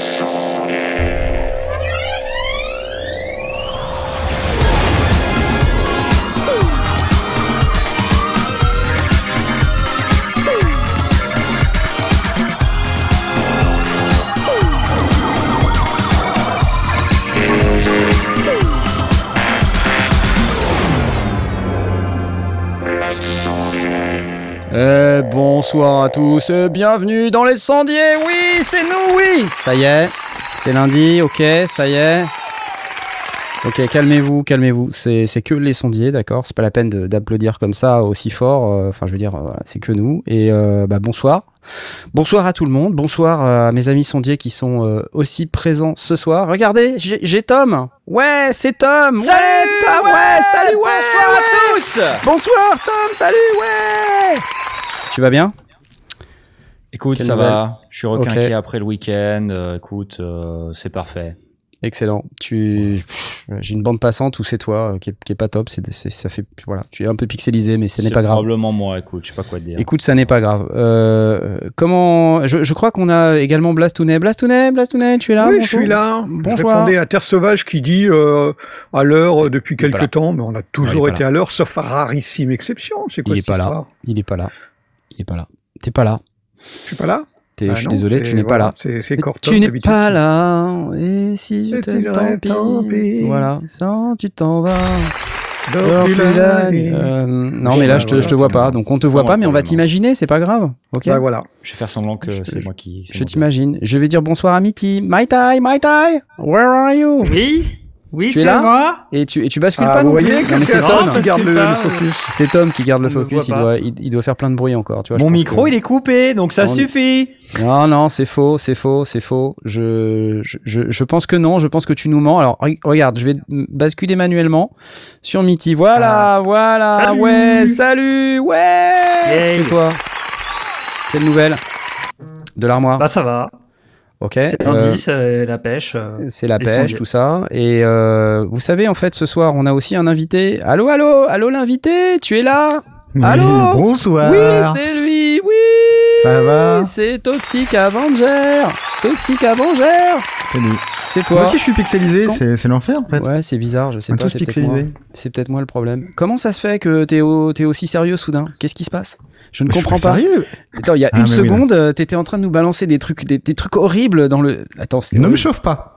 Euh, bonsoir à tous, bienvenue dans les sondiers, oui, c'est nous, oui. Ça y est, c'est lundi, ok, ça y est. Ok, calmez-vous, calmez-vous, c'est que les sondiers, d'accord. C'est pas la peine d'applaudir comme ça aussi fort, euh, enfin je veux dire, euh, c'est que nous. Et euh, bah, bonsoir. Bonsoir à tout le monde, bonsoir à mes amis sondiers qui sont aussi présents ce soir. Regardez, j'ai Tom. Ouais, c'est Tom. Ouais, Tom, ouais, salut, ouais. Bonsoir à tous. Bonsoir Tom, salut, ouais. Tu vas bien? Écoute, Quelle ça nouvelle va. Je suis requinqué après le week-end. euh, écoute, euh, c'est parfait. Excellent. Tu, j'ai une bande passante où c'est toi euh, qui, est, qui est pas top. C'est, c'est- ça fait, voilà, tu es un peu pixelisé, mais ce n'est pas grave. Probablement moi, écoute, je sais pas quoi te dire. Écoute, ça n'est pas grave. Euh, comment, je, je crois qu'on a également Blastounet. Blastounet, Blastounet, tu es là oui, bonjour je suis là. Bonjour. Je répondais à Terre Sauvage qui dit euh, à l'heure depuis Il est pas quelque là. temps, mais on a toujours est été à l'heure, sauf à rarissime exception. C'est quoi Il est cette pas là. Il est pas là. Il est pas là. T'es pas là. Je suis pas là T'es- Ah je suis non, désolé, tu n'es voilà, pas là. Tu n'es pas là. Et si je t'aime, tant pis. Voilà. Sans, tu t'en vas. Euh, non, mais là, bah, je te, voilà, je te vois pas. Donc, on te voit pas, mais on va t'imaginer, c'est pas grave. Ok Bah voilà. Je vais faire semblant que Je- c'est moi qui. c'est Je t'imagine. Je vais dire bonsoir à Mitty. My Tai, My Tai, where are you? Oui, oui, Tu es c'est là moi. et tu, et tu bascules Ah, pas vous non plus voyez que c'est Tom qui garde le, pas. le focus. C'est Tom qui garde le focus. Il doit, il, il doit faire plein de bruit encore. Tu vois, Mon micro, que- il est coupé, donc ça suffit. Non, non, c'est faux, c'est faux, c'est faux. Je, je, je, je pense que non. Je pense que tu nous mens. Alors, re- regarde, je vais basculer manuellement sur Mitty. Voilà, voilà. Salut. Ouais, salut. Ouais. Yay. C'est toi. Quelle nouvelle? De l'armoire Bah ça va. Ok. C'est euh, lundi, c'est la pêche. euh. C'est la pêche, tout ça. Et euh, vous savez, en fait, ce soir, on a aussi un invité. Allô, allô, allô, l'invité, tu es là? Allô? bonsoir. Oui, c'est lui, Ça va C'est Toxic Avenger Toxic Avenger Salut. C'est Moi toi aussi, je suis pixelisé, c'est l'enfer en fait. Ouais, c'est bizarre, je sais On pas, c'est peut-être moi. pixelisés. C'est peut-être moi le problème. Comment ça se fait que t'es au- t'es aussi sérieux soudain? Qu'est-ce qui se passe? Je ne comprends pas. Sérieux Attends, il y a Ah, une oui, seconde, euh, t'étais en train de nous balancer des trucs, des, des trucs horribles dans le. Attends, c'était Ne me chauffe pas.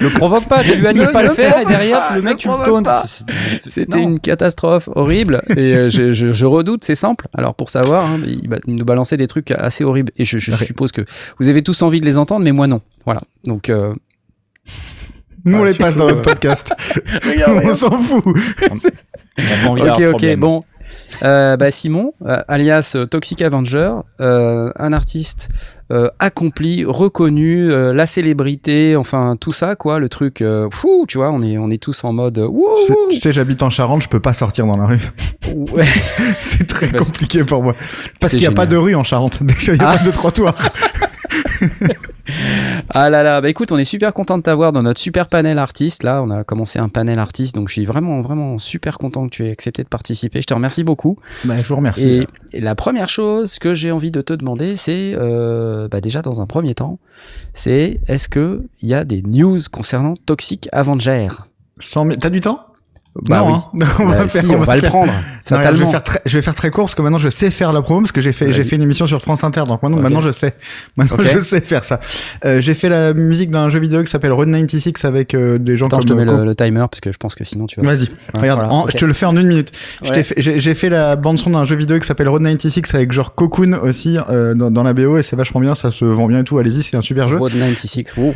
Le provoque pas, tu lui as dit Ne de pas le le faire et derrière, pas, le mec, tu le tauntes. C'était une catastrophe horrible et euh, je, je- je redoute, c'est simple. Alors pour savoir, hein, il va nous balancer des trucs assez horribles et je, je Ouais. suppose que vous avez tous envie de les entendre, mais moi non. Voilà. Donc euh, Nous, on Ah, les passe dans notre podcast. on s'en fout. On ok, ok, problème. bon. Euh, bah, Simon, euh, alias Toxic Avenger, euh, un artiste euh, accompli, reconnu, euh, la célébrité, enfin tout ça quoi, le truc. euh, fou, tu vois, on est on est tous en mode. euh, Tu sais- j'habite en Charente, je peux pas sortir dans la rue. ouais. C'est très Bah, compliqué pour moi. Parce qu'il n'y a pas de rue en Charente. Déjà, il n'y a Ah. pas de trottoir. Ah là là, bah écoute, on est super content de t'avoir dans notre super panel artiste. Là, on a commencé un panel artiste, donc je suis vraiment, vraiment super content que tu aies accepté de participer. Je te remercie beaucoup. Bah, je vous remercie. Et, et la première chose que j'ai envie de te demander, c'est euh, bah déjà dans un premier temps, c'est est-ce que il y a des news concernant Toxic Avenger? 100 000 T'as du temps? Bah non, oui. hein. on Bah va si, faire, on, va, le faire- prendre. Non, regarde, je, vais faire très, je vais faire très court parce que maintenant je sais faire la promo parce que j'ai fait, j'ai Vas-y. fait une émission sur France Inter donc maintenant, je sais. Maintenant je sais faire ça. Euh, j'ai fait la musique d'un jeu vidéo qui s'appelle Road 96 avec euh, des gens Attends, je te comme mets Co- le, le timer parce que je pense que sinon tu vas. Vas-y, regarde, voilà, en- je te le fais en une minute. Ouais. J'ai fait la bande son d'un jeu vidéo qui s'appelle Road 96 avec genre Cocoon aussi euh, dans, dans la BO et c'est vachement bien, ça se vend bien et tout. Allez-y, c'est un super jeu. Road 96. wow.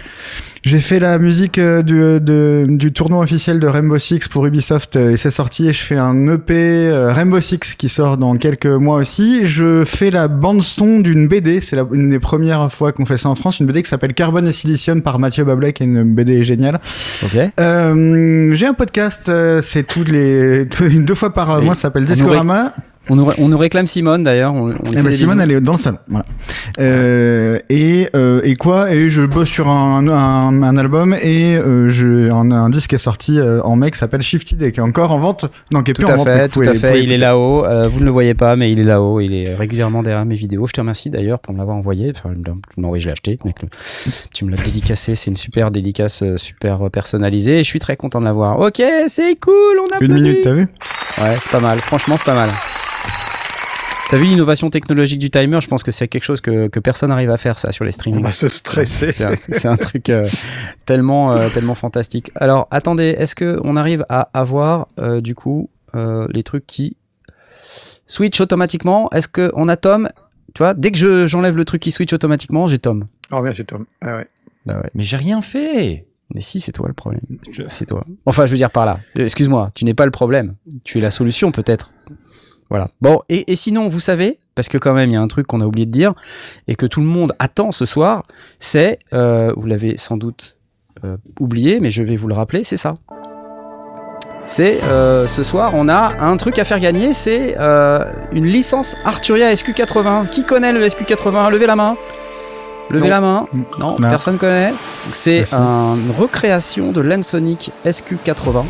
J'ai fait la musique euh, du, euh, de- du tournoi officiel de Rainbow Six pour Ubisoft euh, et c'est sorti et je fais un EP euh, Rainbow Six qui sort dans quelques mois aussi. Je fais la bande son d'une BD, c'est une des premières fois qu'on fait ça en France, une BD qui s'appelle Carbone et Silicium par Mathieu Bablek, qui est une BD géniale. Ok. Euh, j'ai un podcast, euh, c'est tous les deux fois par Et mois, ça s'appelle nous Discorama. On nous, on nous réclame Simone d'ailleurs. On, on lui Eh ben, Simone, elle est dans le salon. Voilà. Euh, et, euh, et quoi? Et je bosse sur un, un, un album et euh, je, un, un disque est sorti en mai qui s'appelle Shifty Day, qui est encore en vente. Non, qui est Tout plus en à vente. fait, tout pouvez- à fait. Il est là-haut. Vous ne le voyez pas, mais il est là-haut. Il est régulièrement derrière mes vidéos. Je te remercie d'ailleurs pour me l'avoir envoyé. Enfin, l'as envoyé, je l'ai acheté. mec, le- tu me l'as dédicacé. C'est une super dédicace, super personnalisée. Et je suis très content de l'avoir. Ok, c'est cool. On a Une minute, t'as vu? Ouais, c'est pas mal. Franchement, c'est pas mal. T'as vu l'innovation technologique du timer? Je pense que c'est quelque chose que, que personne n'arrive à faire ça sur les On streamings. va se stresser. C'est un, truc euh, tellement, euh, tellement fantastique. Alors, attendez, est-ce que on arrive à avoir euh, du coup euh, les trucs qui switch automatiquement? Est-ce que on a Tom? Tu vois, dès que je- j'enlève le truc qui switch automatiquement, j'ai Tom. Oh, bien, c'est Tom. Ah ouais. Bah ouais. Mais j'ai rien fait. Mais si, c'est toi le problème. Je- C'est toi. Enfin, je veux dire par là. Excuse-moi, tu n'es pas le problème. Tu es la solution peut-être. Voilà. Bon, et, et sinon, vous savez, parce que quand même, il y a un truc qu'on a oublié de dire et que tout le monde attend ce soir, c'est, euh, vous l'avez sans doute euh, oublié, mais je vais vous le rappeler, c'est ça. C'est euh, ce soir, on a un truc à faire gagner, c'est une licence Arturia SQ80. Qui connaît le SQ80 Levez la main. Levez Non. la main. Non, Non. personne connaît. C'est une recréation de l'Ensonic SQ80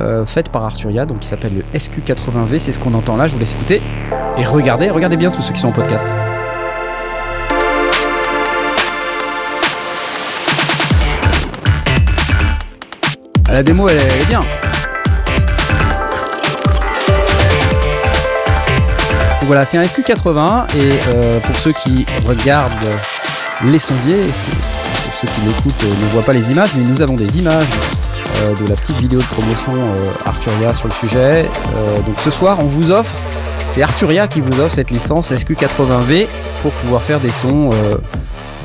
euh, faite par Arturia, donc qui s'appelle le SQ80V. C'est ce qu'on entend là. Je vous laisse écouter et regardez, regardez bien tous ceux qui sont en podcast. La démo, elle, est- bien. Donc voilà, c'est un SQ80 et euh, pour ceux qui regardent les sondiers, pour ceux qui l'écoutent euh, ne voient pas les images, mais nous avons des images euh, de la petite vidéo de promotion euh, Arturia sur le sujet. Euh, donc ce soir, on vous offre, c'est Arturia qui vous offre cette licence SQ80V pour pouvoir faire des sons euh,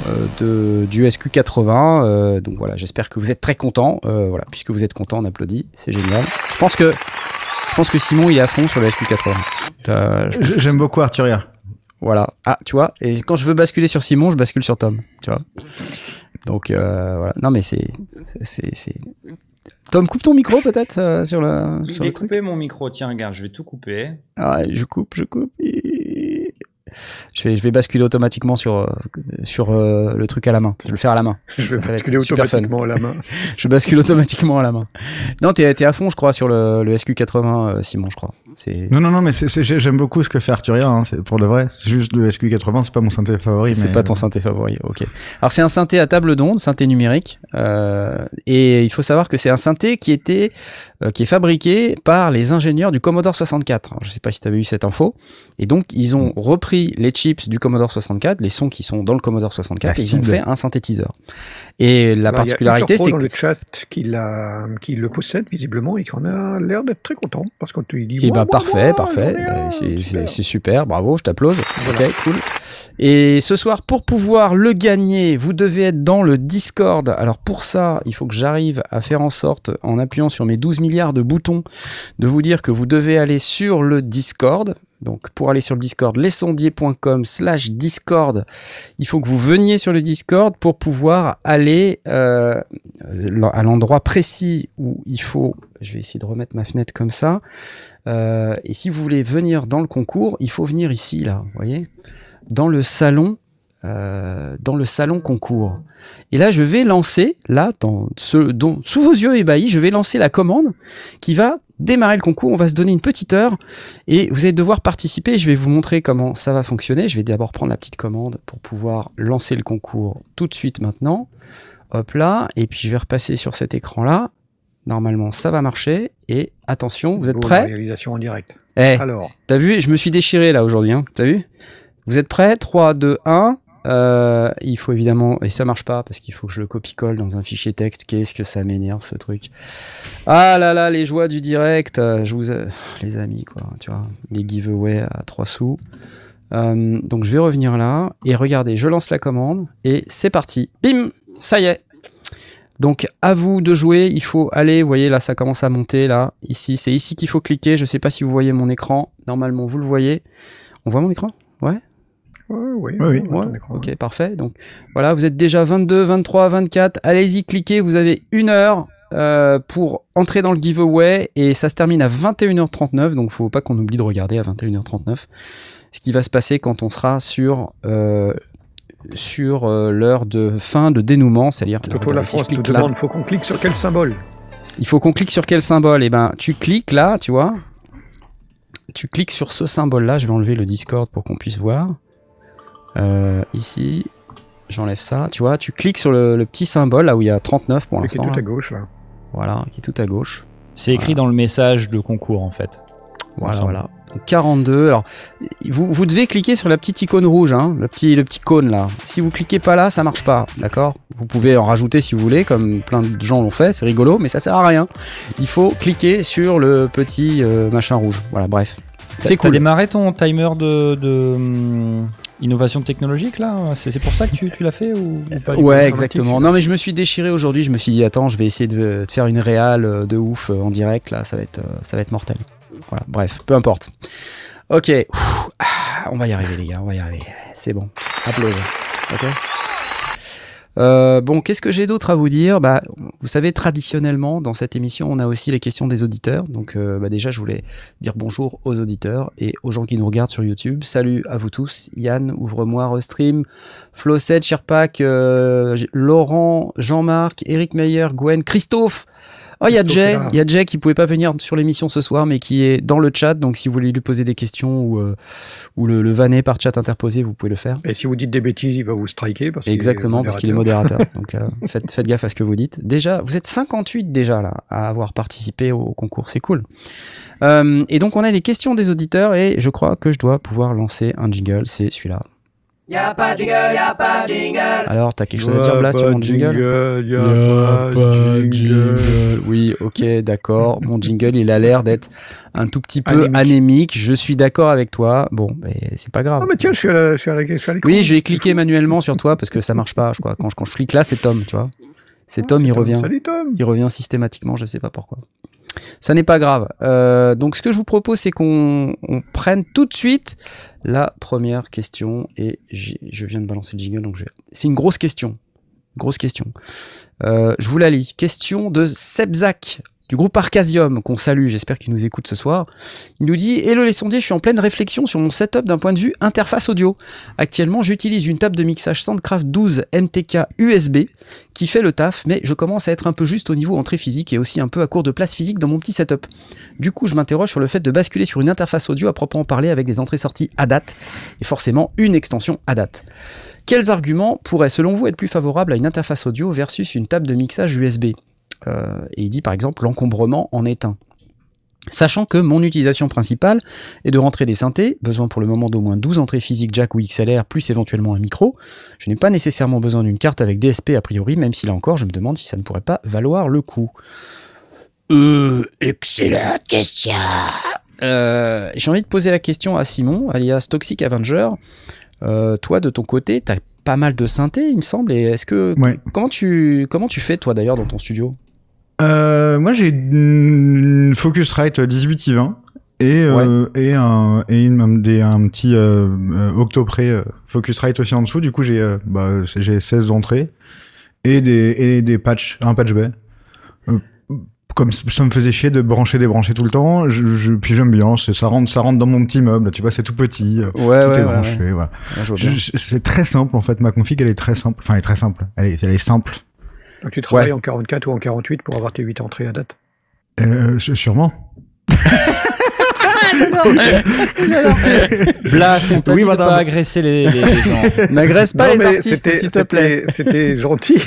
euh, de, du SQ80. Euh, donc voilà, j'espère que vous êtes très contents. Euh, voilà, puisque vous êtes contents, on applaudit, c'est génial. Je pense que je pense que Simon il est à fond sur le SQ80. T'as- je- J- J'aime beaucoup Arturia. voilà. Ah, tu vois. Et quand je veux basculer sur Simon, je bascule sur Tom. Tu vois. Donc euh, voilà. Non mais c'est c'est c'est. Tom, coupe ton micro peut-être euh, sur le Il sur est le truc. coupé mon micro. Tiens, regarde, je vais tout couper. Ah, je coupe, je coupe. Je vais, je vais basculer automatiquement sur, euh, sur euh, le truc à la main. Je vais le faire à la main. Je vais Ça, ça va être basculer automatiquement à la main. Je bascule automatiquement à la main. Non, t'es es à fond, je crois, sur le, le SQ80, euh, Simon, je crois. C'est. Non, non, non, mais c'est- c'est- j'ai- j'aime beaucoup ce que fait Arturia, hein, c'est pour de vrai. C'est juste le SQ80, c'est pas mon synthé favori. C'est mais- pas ton synthé favori, ok. Alors c'est un synthé à table d'onde, synthé numérique, euh, et il faut savoir que c'est un synthé qui était, euh, qui est fabriqué par les ingénieurs du Commodore 64. Alors, je sais pas si tu avais eu cette info. Et donc ils ont repris les chips du Commodore 64, les sons qui sont dans le Commodore 64, et ils ont fait un synthétiseur. Et la Alors, particularité, c'est que le chat qui, l'a- qui le possède visiblement et qui en a l'air d'être très content parce qu'on te dit. Eh ben parfait, moi, parfait. Ben, super. c'est super, bravo, je t'applause. Voilà. Ok, cool. Et ce soir, pour pouvoir le gagner, vous devez être dans le Discord. Alors pour ça, il faut que j'arrive à faire en sorte, en appuyant sur mes 12 milliards de boutons, de vous dire que vous devez aller sur le Discord. Donc pour aller sur le Discord, lesondiers.com slash Discord, il faut que vous veniez sur le Discord pour pouvoir aller euh, à l'endroit précis où il faut, je vais essayer de remettre ma fenêtre comme ça, Euh, et si vous voulez venir dans le concours, il faut venir ici, là, vous voyez, dans le salon, euh, dans le salon concours. Et là, je vais lancer, là, sous vos yeux ébahis, je vais lancer la commande qui va démarrer le concours. On va se donner une petite heure et vous allez devoir participer. Je vais vous montrer comment ça va fonctionner. Je vais d'abord prendre la petite commande pour pouvoir lancer le concours tout de suite maintenant. Hop là, et puis je vais repasser sur cet écran-là. Normalement, ça va marcher. Et attention, vous êtes Boum, prêts? Réalisation en direct. Eh, Alors, T'as vu? Je me suis déchiré là aujourd'hui, hein. T'as vu? Vous êtes prêts? 3, 2, 1. Euh, il faut évidemment, et ça marche pas parce qu'il faut que je le copie-colle dans un fichier texte. Qu'est-ce que ça m'énerve ce truc? Ah là là, les joies du direct. euh, Je vous, ai- les amis quoi, tu vois, les giveaways à 3 sous. Euh, donc je vais revenir là et regardez, je lance la commande et c'est parti. Bim, ça y est. Donc à vous de jouer, il faut aller, vous voyez là ça commence à monter là, ici, c'est ici qu'il faut cliquer, je sais pas si vous voyez mon écran, normalement vous le voyez. On voit mon écran? Ouais, oui, Oui, oui. Ouais, ok, parfait. Donc voilà, vous êtes déjà 22, 23, 24. Allez-y, cliquez. Vous avez une heure euh, pour entrer dans le giveaway et ça se termine à 21h39, donc faut pas qu'on oublie de regarder à 21h39 ce qui va se passer quand on sera sur euh, sur euh, l'heure de fin de dénouement, c'est-à-dire Toto La si nous là- faut qu'on clique sur quel symbole? Il faut qu'on clique sur quel symbole? Et ben, tu cliques là, tu vois. Tu cliques sur ce symbole-là. Je vais enlever le Discord pour qu'on puisse voir. Euh, ici, j'enlève ça. Tu vois, tu cliques sur le, le petit symbole là où il y a 39 pour Qui est l'instant. tout à gauche là. Voilà, qui est tout à gauche. C'est écrit dans le message de concours en fait. Voilà, voilà. Donc, 42. Alors, vous, vous devez cliquer sur la petite icône rouge, hein, le petit le petit cône là. Si vous cliquez pas là, ça marche pas, d'accord? Vous pouvez en rajouter si vous voulez, comme plein de gens l'ont fait. C'est rigolo, mais ça sert à rien. Il faut cliquer sur le petit euh, machin rouge. Voilà, bref. T'as- C'est T'as cool. démarré ton timer de, de, hum, innovation technologique là C'est pour ça que tu, tu l'as fait ou, ou pas du Ouais, exactement. Non, mais je me suis déchiré aujourd'hui. Je me suis dit, attends, je vais essayer de, de faire une réal euh, de ouf euh, en direct. Là, ça va être, euh, ça va être mortel. Voilà, bref, peu importe. Ok, Ouh, ah, on va y arriver, les gars. On va y arriver. C'est bon. Applause. Ok? Euh, bon, qu'est-ce que j'ai d'autre à vous dire? Bah, Vous savez, traditionnellement, dans cette émission, on a aussi les questions des auditeurs. Donc, euh, bah, déjà, je voulais dire bonjour aux auditeurs et aux gens qui nous regardent sur YouTube. Salut à vous tous. Yann, ouvre-moi, restream. Flosset, Sherpak, euh, Laurent, Jean-Marc, Eric Meyer, Gwen, Christophe. Oh, il y a Jay, il y a Jay qui pouvait pas venir sur l'émission ce soir, mais qui est dans le chat. Donc, si vous voulez lui poser des questions ou, euh, ou le, le vanner par chat interposé, vous pouvez le faire. Et si vous dites des bêtises, il va vous striker. Parce Exactement, parce qu'il est modérateur. modérateur. Donc euh, faites, faites gaffe à ce que vous dites. Déjà, vous êtes 58 déjà là à avoir participé au concours, c'est cool. Euh, et donc on a les questions des auditeurs et je crois que je dois pouvoir lancer un jingle, c'est celui-là. Y'a pas de jingle, y'a pas de jingle. Alors t'as quelque chose à dire Blast sur mon jingle? y a pas de jingle. Oui, ok, d'accord. Mon jingle, il a l'air d'être un tout petit peu anémique. Anémique. Je suis d'accord avec toi. Bon, mais c'est pas grave. Ah, mais tiens, je suis à la- je suis à la- je suis à l'écran. oui, je vais cliquer manuellement sur toi parce que ça marche pas, je crois. Quand je, quand je clique là, c'est Tom, tu vois. C'est Ah, Tom, il Tom. revient. Salut Tom. Il revient systématiquement, je sais pas pourquoi. Ça n'est pas grave. Euh, donc ce que je vous propose, c'est qu'on on prenne tout de suite la première question. Et je viens de balancer le jingle, donc je vais... C'est une grosse question. Grosse question. Euh, je vous la lis. Question de Sebzak du groupe Arcasium, qu'on salue, j'espère qu'il nous écoute ce soir. Il nous dit Hello les sondiers, je suis en pleine réflexion sur mon setup d'un point de vue interface audio. Actuellement, j'utilise une table de mixage Soundcraft 12 MTK USB qui fait le taf, mais je commence à être un peu juste au niveau entrée physique et aussi un peu à court de place physique dans mon petit setup. Du coup, je m'interroge sur le fait de basculer sur une interface audio à proprement parler avec des entrées-sorties ADAT et forcément une extension ADAT. Quels arguments pourraient, selon vous, être plus favorables à une interface audio versus une table de mixage USB Euh, Et il dit par exemple l'encombrement en est un. Sachant que mon utilisation principale est de rentrer des synthés, besoin pour le moment d'au moins 12 entrées physiques jack ou XLR, plus éventuellement un micro, je n'ai pas nécessairement besoin d'une carte avec DSP a priori, même si là encore je me demande si ça ne pourrait pas valoir le coup. Euh, excellente question. Euh, J'ai envie de poser la question à Simon, alias Toxic Avenger. Euh, toi, de ton côté, t'as pas mal de synthés, il me semble. Et est-ce que Ouais. comment tu comment tu fais toi d'ailleurs dans ton studio? Euh, moi, j'ai une Focusrite 18i20 et, euh, et, un, et une, un, des- un petit euh, euh, Octopré euh, Focusrite aussi en dessous. Du coup, j'ai euh, bah, c'est- j'ai 16 entrées et des, et des patchs, un patch bay. Euh, comme ça me faisait chier de brancher, débrancher tout le temps, je, je- puis j'aime bien, ça rentre, ça rentre dans mon petit meuble, tu vois, c'est tout petit, euh, Ouais, tout est branché, voilà. C'est très simple en fait, ma config elle est très simple, enfin elle est très simple, elle est, elle est simple, Donc tu travailles en 44 ou en 48 pour avoir tes 8 entrées à date. euh, sû- sûrement. Blast, on Oui, madame. pas agresser les, les- les gens. N'agresse pas Non, les artistes, s'il te plaît. C'était gentil.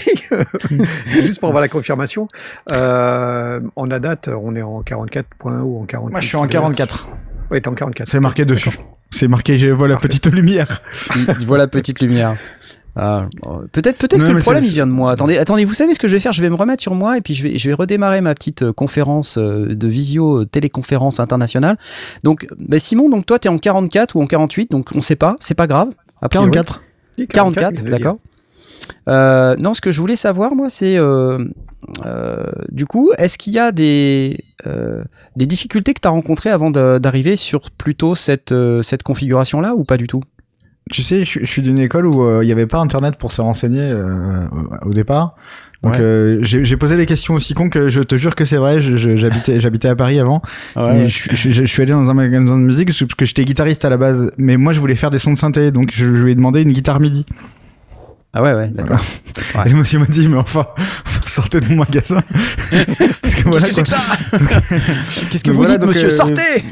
Juste pour avoir la confirmation. Euh, en ADAT, on est en 44.1 ou en 48. Moi je suis en 44, Oui, t'es en 44. c'est marqué dessus. C'est marqué, je vois la Parfait. petite lumière. il voit la petite lumière. Ah, oh, peut-être peut-être que le problème il vient de moi. Attendez, attendez, vous savez ce que je vais faire? Je vais me remettre sur moi et puis je vais, je vais redémarrer ma petite euh, conférence euh, de visio euh, téléconférence internationale. Donc, bah, Simon, donc toi tu es en 44 ou en 48, donc on sait pas, c'est pas grave. A priori. 44. 44, je l'ai dit. d'accord. Euh, non, ce que je voulais savoir, moi, c'est euh, euh, du coup, est-ce qu'il y a des, euh, des difficultés que tu as rencontrées avant d'arriver sur plutôt cette, euh, cette configuration-là ou pas du tout? Tu sais, je, je suis d'une école où euh, il n'y avait pas internet pour se renseigner euh, au départ. Donc Ouais. euh, j'ai posé des questions aussi con que je te jure que c'est vrai. J'habitais j'habitais à Paris avant. Ouais, et je, je- je suis allé dans un magasin de musique parce que j'étais guitariste à la base. Mais moi je voulais faire des sons de synthé, donc je, je lui ai demandé une guitare MIDI. Ah ouais, ouais, d'accord. Ouais. Et le monsieur m'a dit mais enfin sortez de mon magasin. Parce que voilà, quoi. ça Qu'est-ce que vous voilà, dites, donc, monsieur euh, Sortez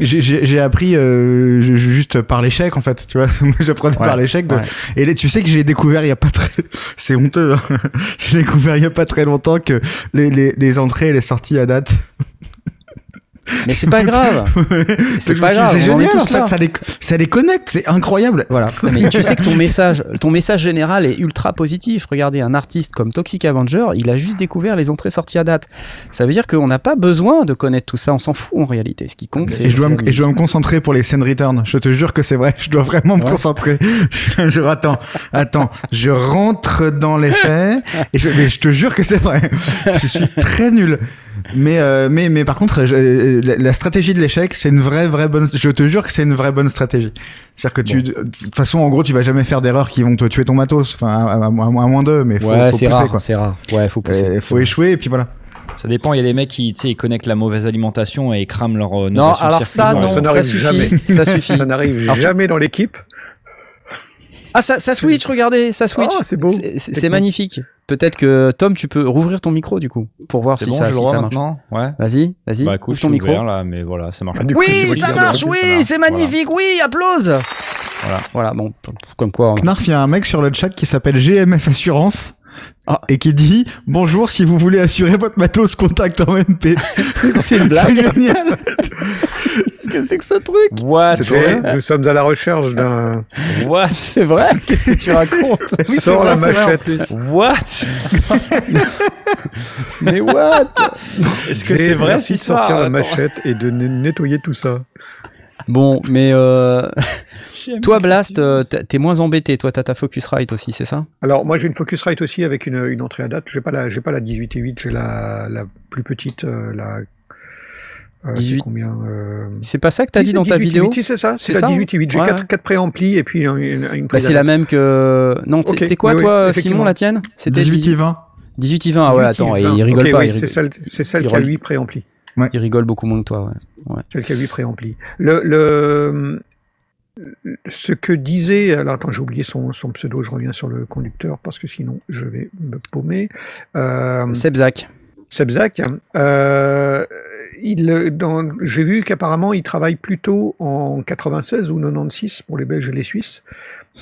J'ai- J'ai appris euh, ju- juste par l'échec en fait, tu vois. Moi, J'apprenais Ouais, par l'échec. de- ouais. Et là, tu sais que j'ai découvert il y a pas très, c'est honteux. hein. J'ai découvert il y a pas très longtemps que les, les, les entrées et les sorties à date. Mais c'est pas grave. C'est pas grave. C'est génial en fait, ça les, ça les connecte, c'est incroyable. Voilà. Mais tu sais que ton message, ton message général est ultra positif. Regardez, un artiste comme Toxic Avenger, il a juste découvert les entrées-sorties à date. Ça veut dire qu'on n'a pas besoin de connaître tout ça, on s'en fout en réalité. Ce qui compte, c'est. Et je, dois me, la et je dois me concentrer pour les scènes return. Je te jure que c'est vrai. Je dois vraiment me Ouais. concentrer. Je, je- attends, attends. Je rentre dans les faits. Et je, mais je te jure que c'est vrai. Je suis très nul. Mais, euh, mais, mais par contre, je- la, la stratégie de l'échec, c'est une vraie, vraie bonne. Je te jure que c'est une vraie bonne stratégie. C'est-à-dire que tu, de toute façon, en gros, tu vas jamais faire d'erreurs qui vont te tuer ton matos. Enfin, à, à- à moins d'eux, mais faut, Ouais, faut c'est pousser, rare, quoi. c'est rare. Ouais, faut pousser. Euh, faut échouer et puis voilà. Ça dépend, il y a des mecs qui, tu sais, ils connectent la mauvaise alimentation et ils crament leur euh, Non, alors ça, non, ça n'arrive suffit. jamais. Ça suffit. Ça n'arrive Alors, jamais dans l'équipe. Ah, ça, ça switch, regardez, ça switch. Oh, c'est beau. C'est- magnifique. Peut-être que Tom, tu peux rouvrir ton micro du coup pour voir si bon, ça, je le si vois ça marche. maintenant Ouais. Vas-y, vas-y. Bah écoute, ouvre ton micro. ouvert là, mais voilà, ça marche. Coup, Oui, ça marche, oui, ça marche. c'est magnifique, oui, applause. Voilà. Voilà, bon, comme quoi. on- Knarf, il y a un mec sur le chat qui s'appelle GMF Assurance. Ah. Et qui dit bonjour si vous voulez assurer votre matos contact en MP. C'est une C'est blague. génial. Qu'est-ce que c'est que ce truc What C'est vrai, nous sommes à la recherche d'un. What C'est vrai Qu'est-ce que tu racontes Sors la c'est machette. What Mais what Est-ce que c'est vrai Merci de sortir la Attends. machette et de ne- nettoyer tout ça. Bon, mais euh, J'aime toi, Blast, euh, t'es moins embêté. Toi, t'as ta Focusrite aussi, c'est ça? Alors moi j'ai une Focusrite aussi avec une, une entrée à date. J'ai pas la j'ai pas la 18 et 8, j'ai la, la plus petite euh, la euh, 18. c'est combien euh... C'est pas ça que t'as si, dit c'est dans ta 18 vidéo? 8, si, c'est ça, C'est c'est la ça 18 et 8. J'ai Ouais, 4, ouais. 4 préamplis et puis une, une, une Bah, c'est la même que. Non, c'était quoi, oui, oui, toi, Simon, effectivement. la tienne? C'était 18 et 20. 18 et 20. Ah ouais, 18 et attends, 20. il rigole Ok, pas. oui, il, c'est rigole, celle, c'est celle il qui a rigole. 8 préamplis. il rigole beaucoup moins que toi. Ouais. Celle qui a 8 préamplis. Le, le, ce que disait, alors attends, j'ai oublié son, son pseudo, je reviens sur le conducteur parce que sinon je vais me paumer. Euh, Sebzak. Sebzak, euh, il, dans, j'ai vu qu'apparemment il travaille plutôt en 96 ou 96 pour les Belges et les Suisses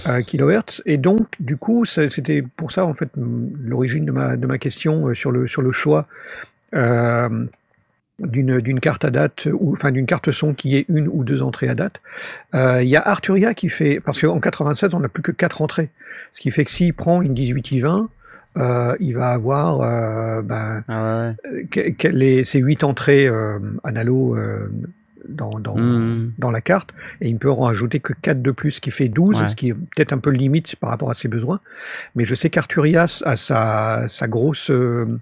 euh, kilohertz, et donc du coup c'était pour ça en fait l'origine de ma, de ma question euh, sur le, sur le choix euh, d'une, d'une carte à date ou enfin d'une carte son qui ait une ou deux entrées à date. Euh, Il y a Arturia qui fait parce qu'en 96 on n'a plus que quatre entrées, ce qui fait que s'il prend une 18 i 20 euh, il va avoir euh, ben, Ah ouais. que- que les, ces huit entrées euh, analo euh, dans, dans, Mmh. dans la carte, et il ne peut en rajouter que 4 de plus, ce qui fait 12, Ouais. ce qui est peut-être un peu limite par rapport à ses besoins. Mais je sais qu'Arturias a sa, sa grosse, euh,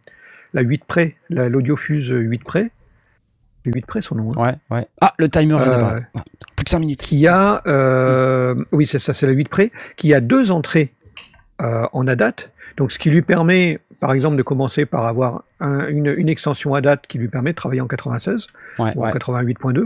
la 8 près, la- l'audiofuse 8 près, 8 près son nom, hein, Ouais, ouais. Ah, le timer Euh, Plus que 5 minutes. qui a, euh, oui c'est ça, c'est la 8 près, qui a deux entrées euh, en ADAT, donc ce qui lui permet, par exemple, de commencer par avoir un- une, une extension ADAT qui lui permet de travailler en 96, Ouais, ou en ouais. 88.2,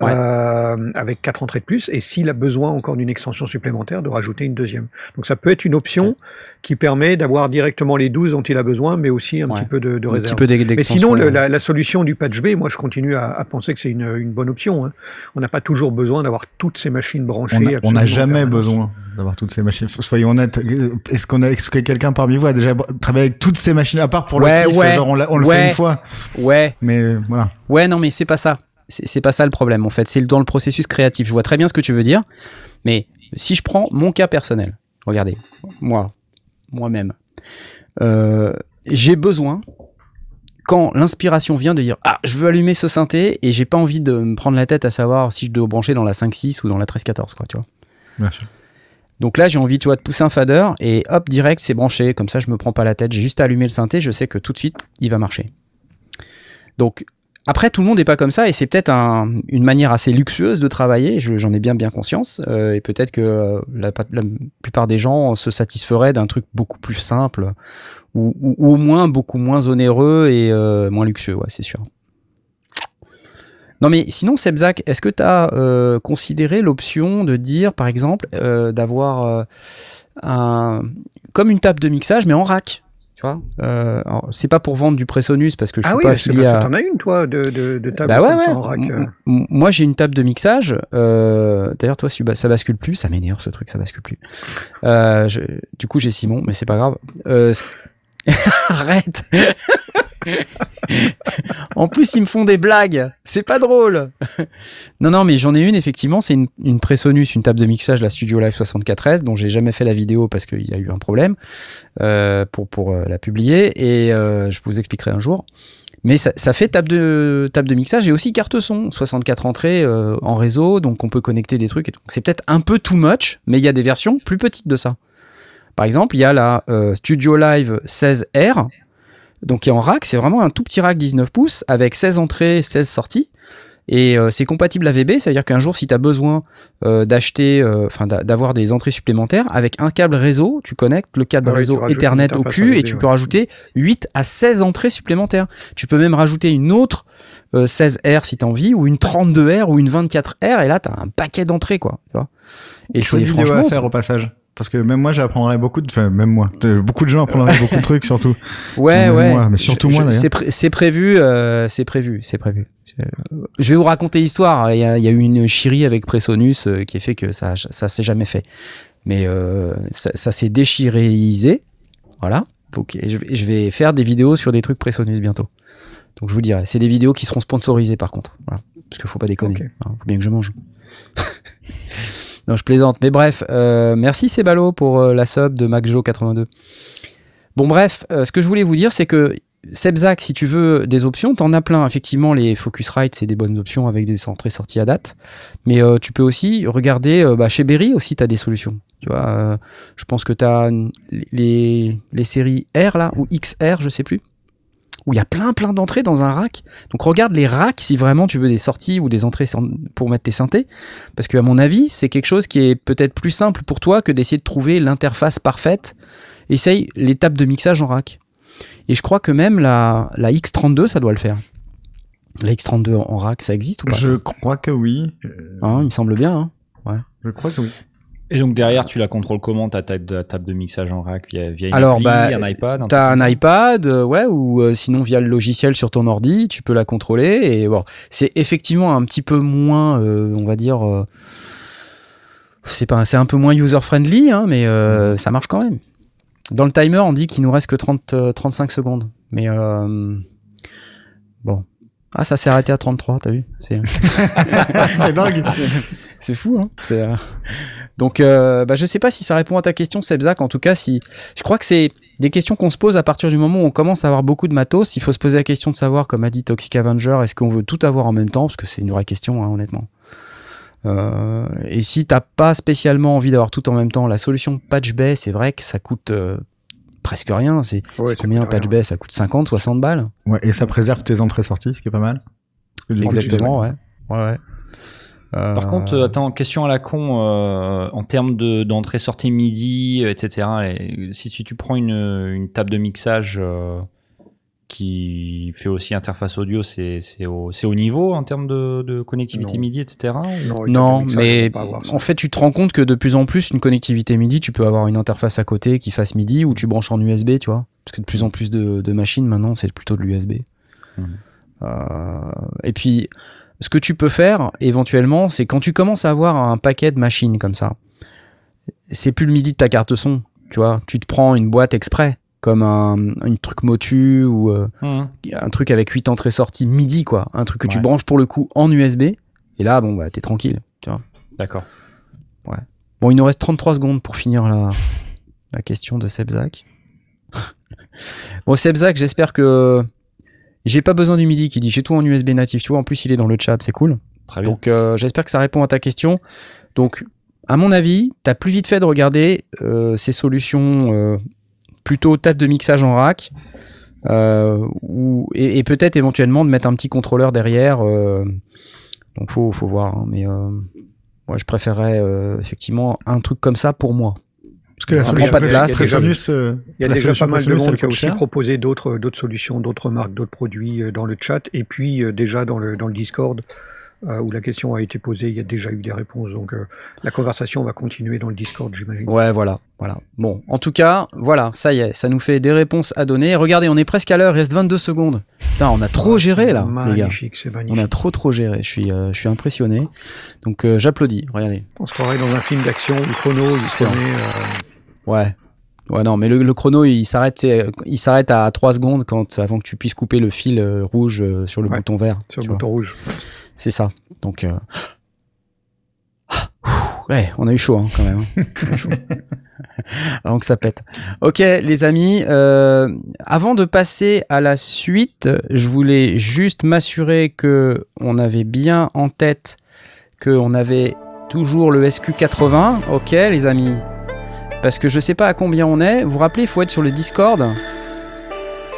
Ouais. euh, avec quatre entrées de plus, et s'il a besoin encore d'une extension supplémentaire, de rajouter une deuxième. Donc ça peut être une option qui permet d'avoir directement les 12 dont il a besoin, mais aussi un Ouais. petit peu de, de Un réserve. petit peu d'ex- Mais sinon, le- la, la solution du patch B, moi je continue à, à penser que c'est une, une bonne option. hein. On n'a pas toujours besoin d'avoir toutes ces machines branchées. On n'a jamais besoin d'avoir toutes ces machines. Soyons honnêtes. euh, Est-ce qu'on a, est-ce que quelqu'un parmi vous a déjà travaillé avec toutes ces machines à part pour Ouais, le kiff, ouais, genre on, le ouais. fait une fois, Ouais, mais euh, voilà. ouais, non, mais c'est pas ça. C'est c'est pas ça le problème, en fait. C'est dans le processus créatif. Je vois très bien ce que tu veux dire, mais si je prends mon cas personnel, regardez, moi, moi-même, euh, j'ai besoin, quand l'inspiration vient de dire Ah, je veux allumer ce synthé et j'ai pas envie de me prendre la tête à savoir si je dois brancher dans la 5.6 ou dans la 13.14, quoi, tu vois. Bien sûr. Donc là, j'ai envie, de pousser un fader et hop, direct, c'est branché. Comme ça, je me prends pas la tête. J'ai juste à allumer le synthé, je sais que tout de suite, il va marcher. Donc, après, tout le monde n'est pas comme ça et c'est peut-être un- une manière assez luxueuse de travailler. je- J'en ai bien bien conscience euh, et peut-être que euh, la, pa- la plupart des gens se satisferaient d'un truc beaucoup plus simple ou au moins beaucoup moins onéreux et euh, moins luxueux. Ouais, c'est sûr. Non mais sinon, Sebzak, est-ce que tu as considéré l'option de dire, par exemple, euh, d'avoir euh, un comme une table de mixage mais en rack tu vois euh, c'est pas pour vendre du Presonus parce que je Ah suis oui, pas affilié bah, à t'en as une, toi, de, de, de table bah ouais, comme ça ouais. en rack. Euh. Moi, j'ai une table de mixage. euh, D'ailleurs, toi, ça bascule plus. Ça m'énerve ce truc, ça bascule plus. Euh, je- Du coup, j'ai Simon, mais c'est pas grave. Euh, Arrête. En plus, ils me font des blagues. C'est pas drôle. non, non, mais j'en ai une effectivement. C'est une, une Presonus, une table de mixage, la Studio Live 64S, dont j'ai jamais fait la vidéo parce qu'il y a eu un problème euh, pour euh, la publier. Et euh, je vous expliquerai un jour. Mais ça, fait table de, mixage et aussi carte son, 64 entrées en réseau, donc on peut connecter des trucs. C'est peut-être un peu too much, mais il y a des versions plus petites de ça. Par exemple, il y a la Studio Live 16R, donc qui est en rack, c'est vraiment un tout petit rack 19 pouces avec 16 entrées, 16 sorties. Et euh, c'est compatible AVB, ça veut dire qu'un jour, si tu as besoin euh, d'acheter, euh, enfin d'a- d'avoir des entrées supplémentaires, avec un câble réseau, tu connectes le câble Ah réseau Ethernet au cul et tu ouais. peux rajouter 8 à 16 entrées supplémentaires. Tu peux même rajouter une autre euh, 16R si tu as envie, ou une 32R ou une 24R, et là, tu as un paquet d'entrées, quoi. Tu vois et c'est vidéo à franchement, faire au passage. Parce que même moi, j'apprendrais beaucoup de, enfin, même moi, beaucoup de gens apprendraient beaucoup de trucs, surtout. Ouais, Même ouais. moi, mais surtout Je- moi, d'ailleurs. C'est pré- c'est prévu, euh, c'est prévu, c'est prévu. Je- vais vous raconter l'histoire. Il y, a, il y a eu une chirie avec Presonus euh, qui a fait que ça, ça s'est jamais fait. Mais euh, ça, ça s'est déchiréisé. Voilà. Donc, et je, vais- je vais faire des vidéos sur des trucs Presonus bientôt. Donc, je vous dirai. C'est des vidéos qui seront sponsorisées par contre. Voilà. Parce qu'il faut pas déconner. Ok. hein, faut bien que je mange. non, je plaisante. Mais bref, euh, merci Sebalo pour euh, la sub de MacJo82. Bon, bref, euh, ce que je voulais vous dire, c'est que Sebzac, si tu veux des options, t'en as plein. Effectivement, les Focusrite, c'est des bonnes options avec des entrées-sorties à date. Mais tu peux aussi regarder, bah, chez Berry aussi, tu as des solutions. Tu vois, je pense que tu as les, les séries R, là, ou XR, je sais plus, où il y a plein, plein d'entrées dans un rack. Donc regarde les racks si vraiment tu veux des sorties ou des entrées pour mettre tes synthés. Parce que, à mon avis, c'est quelque chose qui est peut-être plus simple pour toi que d'essayer de trouver l'interface parfaite. Essaye tables de mixage en rack. Et je crois que même la, la X32, ça doit le faire. La X32 en rack, ça existe ou pas Je crois que oui. Hein, Il me semble bien. hein. Je crois que oui. Et donc derrière, tu la contrôles comment ta table de, table de mixage en rack? Via, via une Alors, appli, bah, un iPad T'as truc un iPad, euh, ouais, ou euh, sinon via le logiciel sur ton ordi, tu peux la contrôler. Et bon, c'est effectivement un petit peu moins, euh, on va dire, euh, c'est pas, c'est un peu moins user friendly, hein, mais ça marche quand même. Dans le timer, on dit qu'il nous reste que 30, euh, 35 secondes, mais bon. Ah, ça s'est arrêté à 33, t'as vu C'est c'est dingue. c'est fou, hein euh, Donc, euh, bah, je sais pas si ça répond à ta question, Sebzak. En tout cas, si je crois que c'est des questions qu'on se pose à partir du moment où on commence à avoir beaucoup de matos. Il faut se poser la question de savoir, comme a dit Toxic Avenger, est-ce qu'on veut tout avoir en même temps? Parce que c'est une vraie question, hein, honnêtement. Euh, et si t'as pas spécialement envie d'avoir tout en même temps, la solution Patch Bay, c'est vrai que ça coûte euh, presque rien. C'est Ouais, combien coûte Patch rien. Bay Ça coûte 50, 60 balles Ouais, et ça préserve tes entrées-sorties, ce qui est pas mal. Exactement, ouais. ouais, ouais. Euh, Par contre, euh, attends, question à la con, euh, en termes de- d'entrée-sortie MIDI, etc. et si, si tu prends une, une table de mixage euh, qui fait aussi interface audio, c'est c'est au, c'est au niveau en termes de, de connectivité Non. MIDI, etc. Non, mais en fait, tu te rends compte que de plus en plus, une connectivité MIDI, tu peux avoir une interface à côté qui fasse MIDI ou tu branches en USB, tu vois. Parce que de plus en plus de, de machines maintenant, c'est plutôt de l'USB. Mhm. Euh, et puis, ce que tu peux faire éventuellement, c'est quand tu commences à avoir un paquet de machines comme ça, c'est plus le MIDI de ta carte son, tu vois. Tu te prends une boîte exprès, comme un, une truc Motu ou euh, Mhm. un truc avec 8 entrées-sorties MIDI, quoi. Un truc que tu Ouais. branches pour le coup en USB. Et là, bon, bah, t'es tranquille, tu vois. D'accord. Bon, il nous reste 33 secondes pour finir la, la question de Sebzak. bon, Sebzak, j'espère que j'ai pas besoin du MIDI qui dit j'ai tout en USB natif. Tu vois, en plus, il est dans le chat, c'est cool. Très bien. Donc, euh, j'espère que ça répond à ta question. Donc, à mon avis, t'as plus vite fait de regarder euh, ces solutions plutôt table de mixage en rack Euh, ou, et, et peut-être éventuellement de mettre un petit contrôleur derrière. euh, donc faut, faut voir. hein, mais euh, moi, je préférerais euh, effectivement un truc comme ça pour moi. Parce que la Ça solution prend pas de place, euh, Il y a la déjà pas mal de monde qui a aussi cher. proposé d'autres d'autres solutions, d'autres marques, d'autres produits euh, dans le chat. Et puis euh, déjà dans le, dans le Discord, euh, où la question a été posée, il y a déjà eu des réponses. Donc euh, la conversation va continuer dans le Discord, j'imagine. Ouais, voilà, voilà. Bon, en tout cas, voilà, ça y est, ça nous fait des réponses à donner. Regardez, on est presque à l'heure, il reste 22 secondes. Putain, on a trop Ah, géré c'est là. Magnifique, c'est On a magnifique. trop trop géré. Je suis, euh, je suis impressionné. Donc euh, j'applaudis. Regardez. On se croirait dans un film d'action, le chrono, il euh, Ouais. Ouais, non, mais le, le chrono, il s'arrête, il s'arrête à 3 secondes quand, avant que tu puisses couper le fil euh, rouge euh, sur le Ouais, bouton vert. sur le vois. bouton rouge. C'est ça. Donc, euh, ouais, on a eu chaud hein, quand même. hein. On chaud. Avant que ça pète. Ok, les amis, euh, avant de passer à la suite, je voulais juste m'assurer que on avait bien en tête qu'on avait toujours le SQ80. Ok, les amis. Parce que je sais pas à combien on est. Vous vous rappelez, il faut être sur le Discord.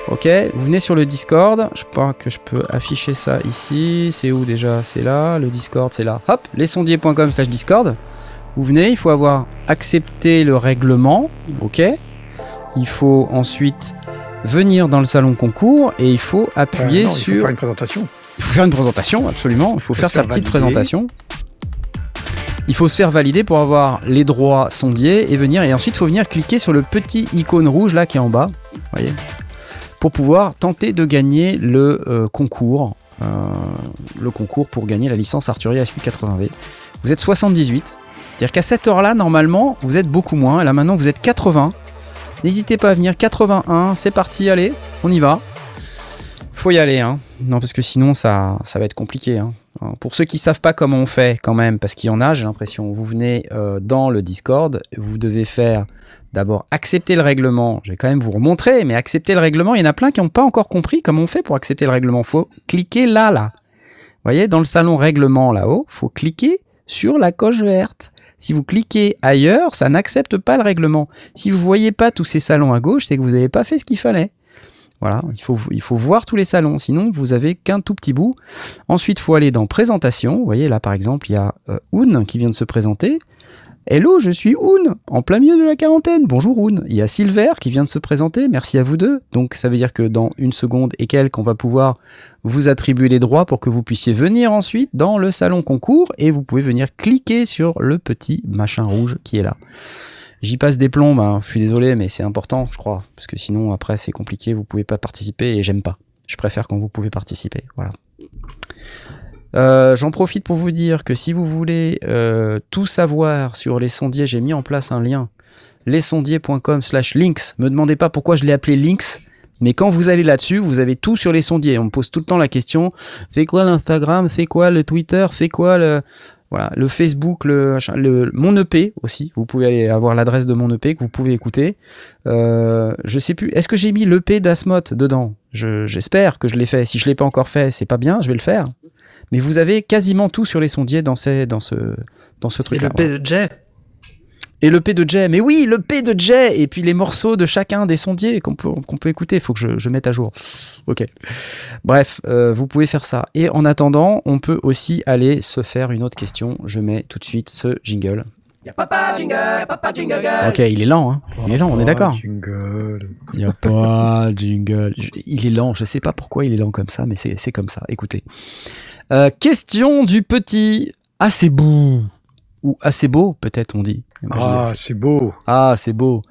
Ok, vous venez sur le Discord. Je crois que je peux afficher ça ici. C'est où déjà? C'est là. Le Discord, c'est là. Hop, lesondiers.com slash Discord. Vous venez, il faut avoir accepté le règlement. Ok. Il faut ensuite venir dans le salon concours et il faut Euh, appuyer non, il faut sur. faire une présentation. Il faut faire une présentation, absolument. Il faut Faut faire sa petite présentation. Il faut se faire valider pour avoir les droits sondiers et venir. Et ensuite, il faut venir cliquer sur le petit icône rouge là qui est en bas. voyez? Pour pouvoir tenter de gagner le euh, concours. euh, le concours pour gagner la licence Arturia SQ80V. Vous êtes 78. C'est-à-dire qu'à cette heure-là, normalement, vous êtes beaucoup moins. Et là, maintenant, vous êtes 80. N'hésitez pas à venir. 81. C'est parti, allez, on y va. Faut y aller, hein. Non, parce que sinon, ça, ça va être compliqué. Hein. Pour ceux qui savent pas comment on fait, quand même, parce qu'il y en a, j'ai l'impression, vous venez euh, dans le Discord, vous devez faire d'abord accepter le règlement. Je vais quand même vous remontrer, mais accepter le règlement, il y en a plein qui n'ont pas encore compris comment on fait pour accepter le règlement. Faut cliquer là, là. Vous voyez, dans le salon règlement là-haut, faut cliquer sur la coche verte. Si vous cliquez ailleurs, ça n'accepte pas le règlement. Si vous voyez pas tous ces salons à gauche, c'est que vous n'avez pas fait ce qu'il fallait. Voilà, il faut, voir tous les salons, sinon vous avez qu'un tout petit bout. Ensuite, il faut aller dans présentation. Vous voyez là, par exemple, il y a euh, qui vient de se présenter. Hello, je suis Oun, en plein milieu de la quarantaine. Bonjour Oun. Il y a Silver qui vient de se présenter. Merci à vous deux. Donc, ça veut dire que dans une seconde et quelques, on va pouvoir vous attribuer les droits pour que vous puissiez venir ensuite dans le salon concours et vous pouvez venir cliquer sur le petit machin rouge qui est là. J'y passe des plombs, hein. je suis désolé, mais c'est important, je crois, parce que sinon après c'est compliqué, vous pouvez pas participer et j'aime pas. Je préfère quand vous pouvez participer, voilà. Euh, J'en profite pour vous dire que si vous voulez euh, tout savoir sur les sondiers, j'ai mis en place un lien lesondiers.com slash links. Me demandez pas pourquoi je l'ai appelé links, mais quand vous allez là-dessus, vous avez tout sur les sondiers. On me pose tout le temps la question fait quoi l'Instagram, fait quoi le Twitter, fait quoi le voilà, le Facebook, le, le mon EP aussi. Vous pouvez aller avoir l'adresse de mon EP que vous pouvez écouter. Euh, je sais plus. Est-ce que j'ai mis l'EP d'Asmot dedans? Je- J'espère que je l'ai fait. Si je l'ai pas encore fait, c'est pas bien. Je vais le faire. Mais vous avez quasiment tout sur les sondiers dans, ces, dans ce dans ce Et truc. le P de Jay? Et le P de Jay, mais oui, le P de Jay, et puis les morceaux de chacun des sondiers qu'on peut, qu'on peut écouter, il faut que je, je mette à jour. Ok. Bref, euh, vous pouvez faire ça. Et en attendant, on peut aussi aller se faire une autre question. Je mets tout de suite ce jingle. Y'a papa jingle, papa jingle girl. Ok, il est lent, hein. Il est lent, on est Ah, d'accord. jingle. Il n'y a pas de jingle. Je- Il est lent, je sais pas pourquoi il est lent comme ça, mais c'est c'est comme ça. Écoutez. Euh, question du petit assez beau. Ou assez beau, peut-être on dit. Moi, Ah, c'est beau. Ah, c'est beau.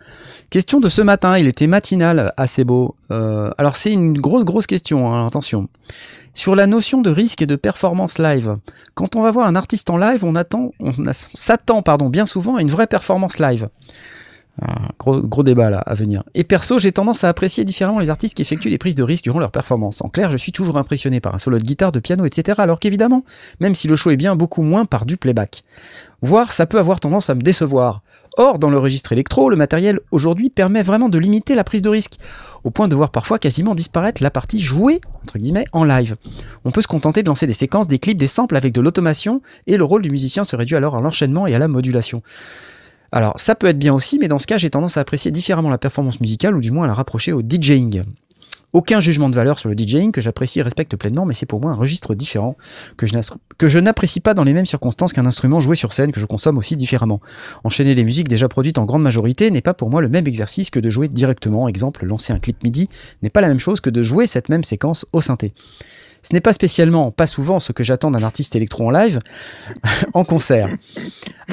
Question de ce matin, il était matinal, assez beau. Euh, alors c'est une grosse, grosse question, hein, attention. Sur la notion de risque et de performance live. Quand on va voir un artiste en live, on attend, on s'attend, pardon, bien souvent à une vraie performance live. Gros, gros débat là à venir. Et perso, j'ai tendance à apprécier différemment les artistes qui effectuent des prises de risque durant leur performance. En clair, je suis toujours impressionné par un solo de guitare, de piano, etc. Alors qu'évidemment, même si le show est bien, beaucoup moins par du playback. Voire, ça peut avoir tendance à me décevoir. Or, dans le registre électro, le matériel aujourd'hui permet vraiment de limiter la prise de risque, au point de voir parfois quasiment disparaître la partie jouée, entre guillemets, en live. On peut se contenter de lancer des séquences, des clips, des samples avec de l'automation, et le rôle du musicien se réduit alors à l'enchaînement et à la modulation. Alors, ça peut être bien aussi, mais dans ce cas, j'ai tendance à apprécier différemment la performance musicale, ou du moins à la rapprocher au DJing. Aucun jugement de valeur sur le DJing que j'apprécie et respecte pleinement, mais c'est pour moi un registre différent que je n'apprécie pas dans les mêmes circonstances qu'un instrument joué sur scène que je consomme aussi différemment. Enchaîner les musiques déjà produites en grande majorité n'est pas pour moi le même exercice que de jouer directement. Exemple, lancer un clip MIDI n'est pas la même chose que de jouer cette même séquence au synthé. Ce n'est pas spécialement, pas souvent, ce que j'attends d'un artiste électro en live, en concert.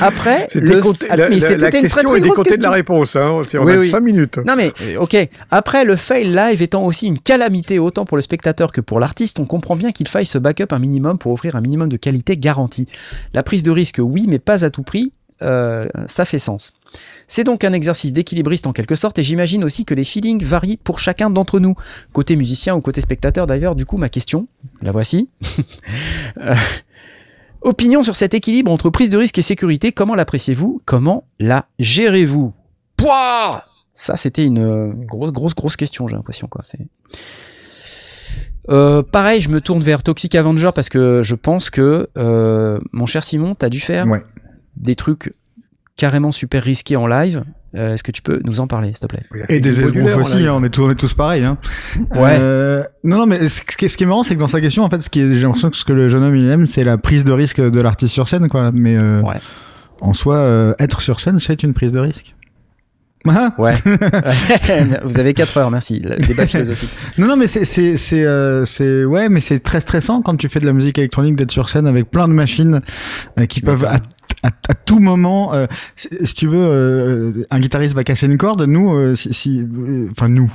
Après, le- décompté- Ah, la, mais la- c'était la une très, question très est grosse décomptée de question. la réponse. Hein. C'est- On Oui, a oui. 5 minutes. Non mais euh, ok. Après le fail live étant aussi une calamité autant pour le spectateur que pour l'artiste, on comprend bien qu'il faille se backup un minimum pour offrir un minimum de qualité garantie. La prise de risque, oui, mais pas à tout prix. euh, ça fait sens. C'est donc un exercice d'équilibriste en quelque sorte et j'imagine aussi que les feelings varient pour chacun d'entre nous. Côté musicien ou côté spectateur d'ailleurs, du coup ma question, la voici. Euh, Opinion sur cet équilibre entre prise de risque et sécurité, comment l'appréciez-vous? Comment la gérez-vous? Pouah Ça, c'était une grosse, grosse, grosse question, j'ai l'impression. quoi. C'est... Euh, pareil, je me tourne vers Toxic Avenger parce que je pense que, euh, mon cher Simon, t'as dû faire Ouais. des trucs carrément super risqués en live. Euh, Est-ce que tu peux nous en parler, s'il te plaît? Et des esbroufs aussi, hein, on, est tous, on est tous pareils. Hein. Ouais. Euh, non, non, mais ce qui est, ce qui est marrant, c'est que dans sa question, en fait, ce qui est, j'ai l'impression que ce que le jeune homme il aime, c'est la prise de risque de l'artiste sur scène, quoi. Mais euh, Ouais. en soi, euh, être sur scène, c'est une prise de risque. Ah Ouais. Vous avez 4 heures, merci. Le débat philosophique. non, non, mais c'est, c'est, c'est, euh, c'est, ouais, mais c'est très stressant quand tu fais de la musique électronique d'être sur scène avec plein de machines euh, qui peuvent à, à, à tout moment, euh, si, si tu veux, euh, un guitariste va casser une corde, nous, euh, si, si, enfin nous.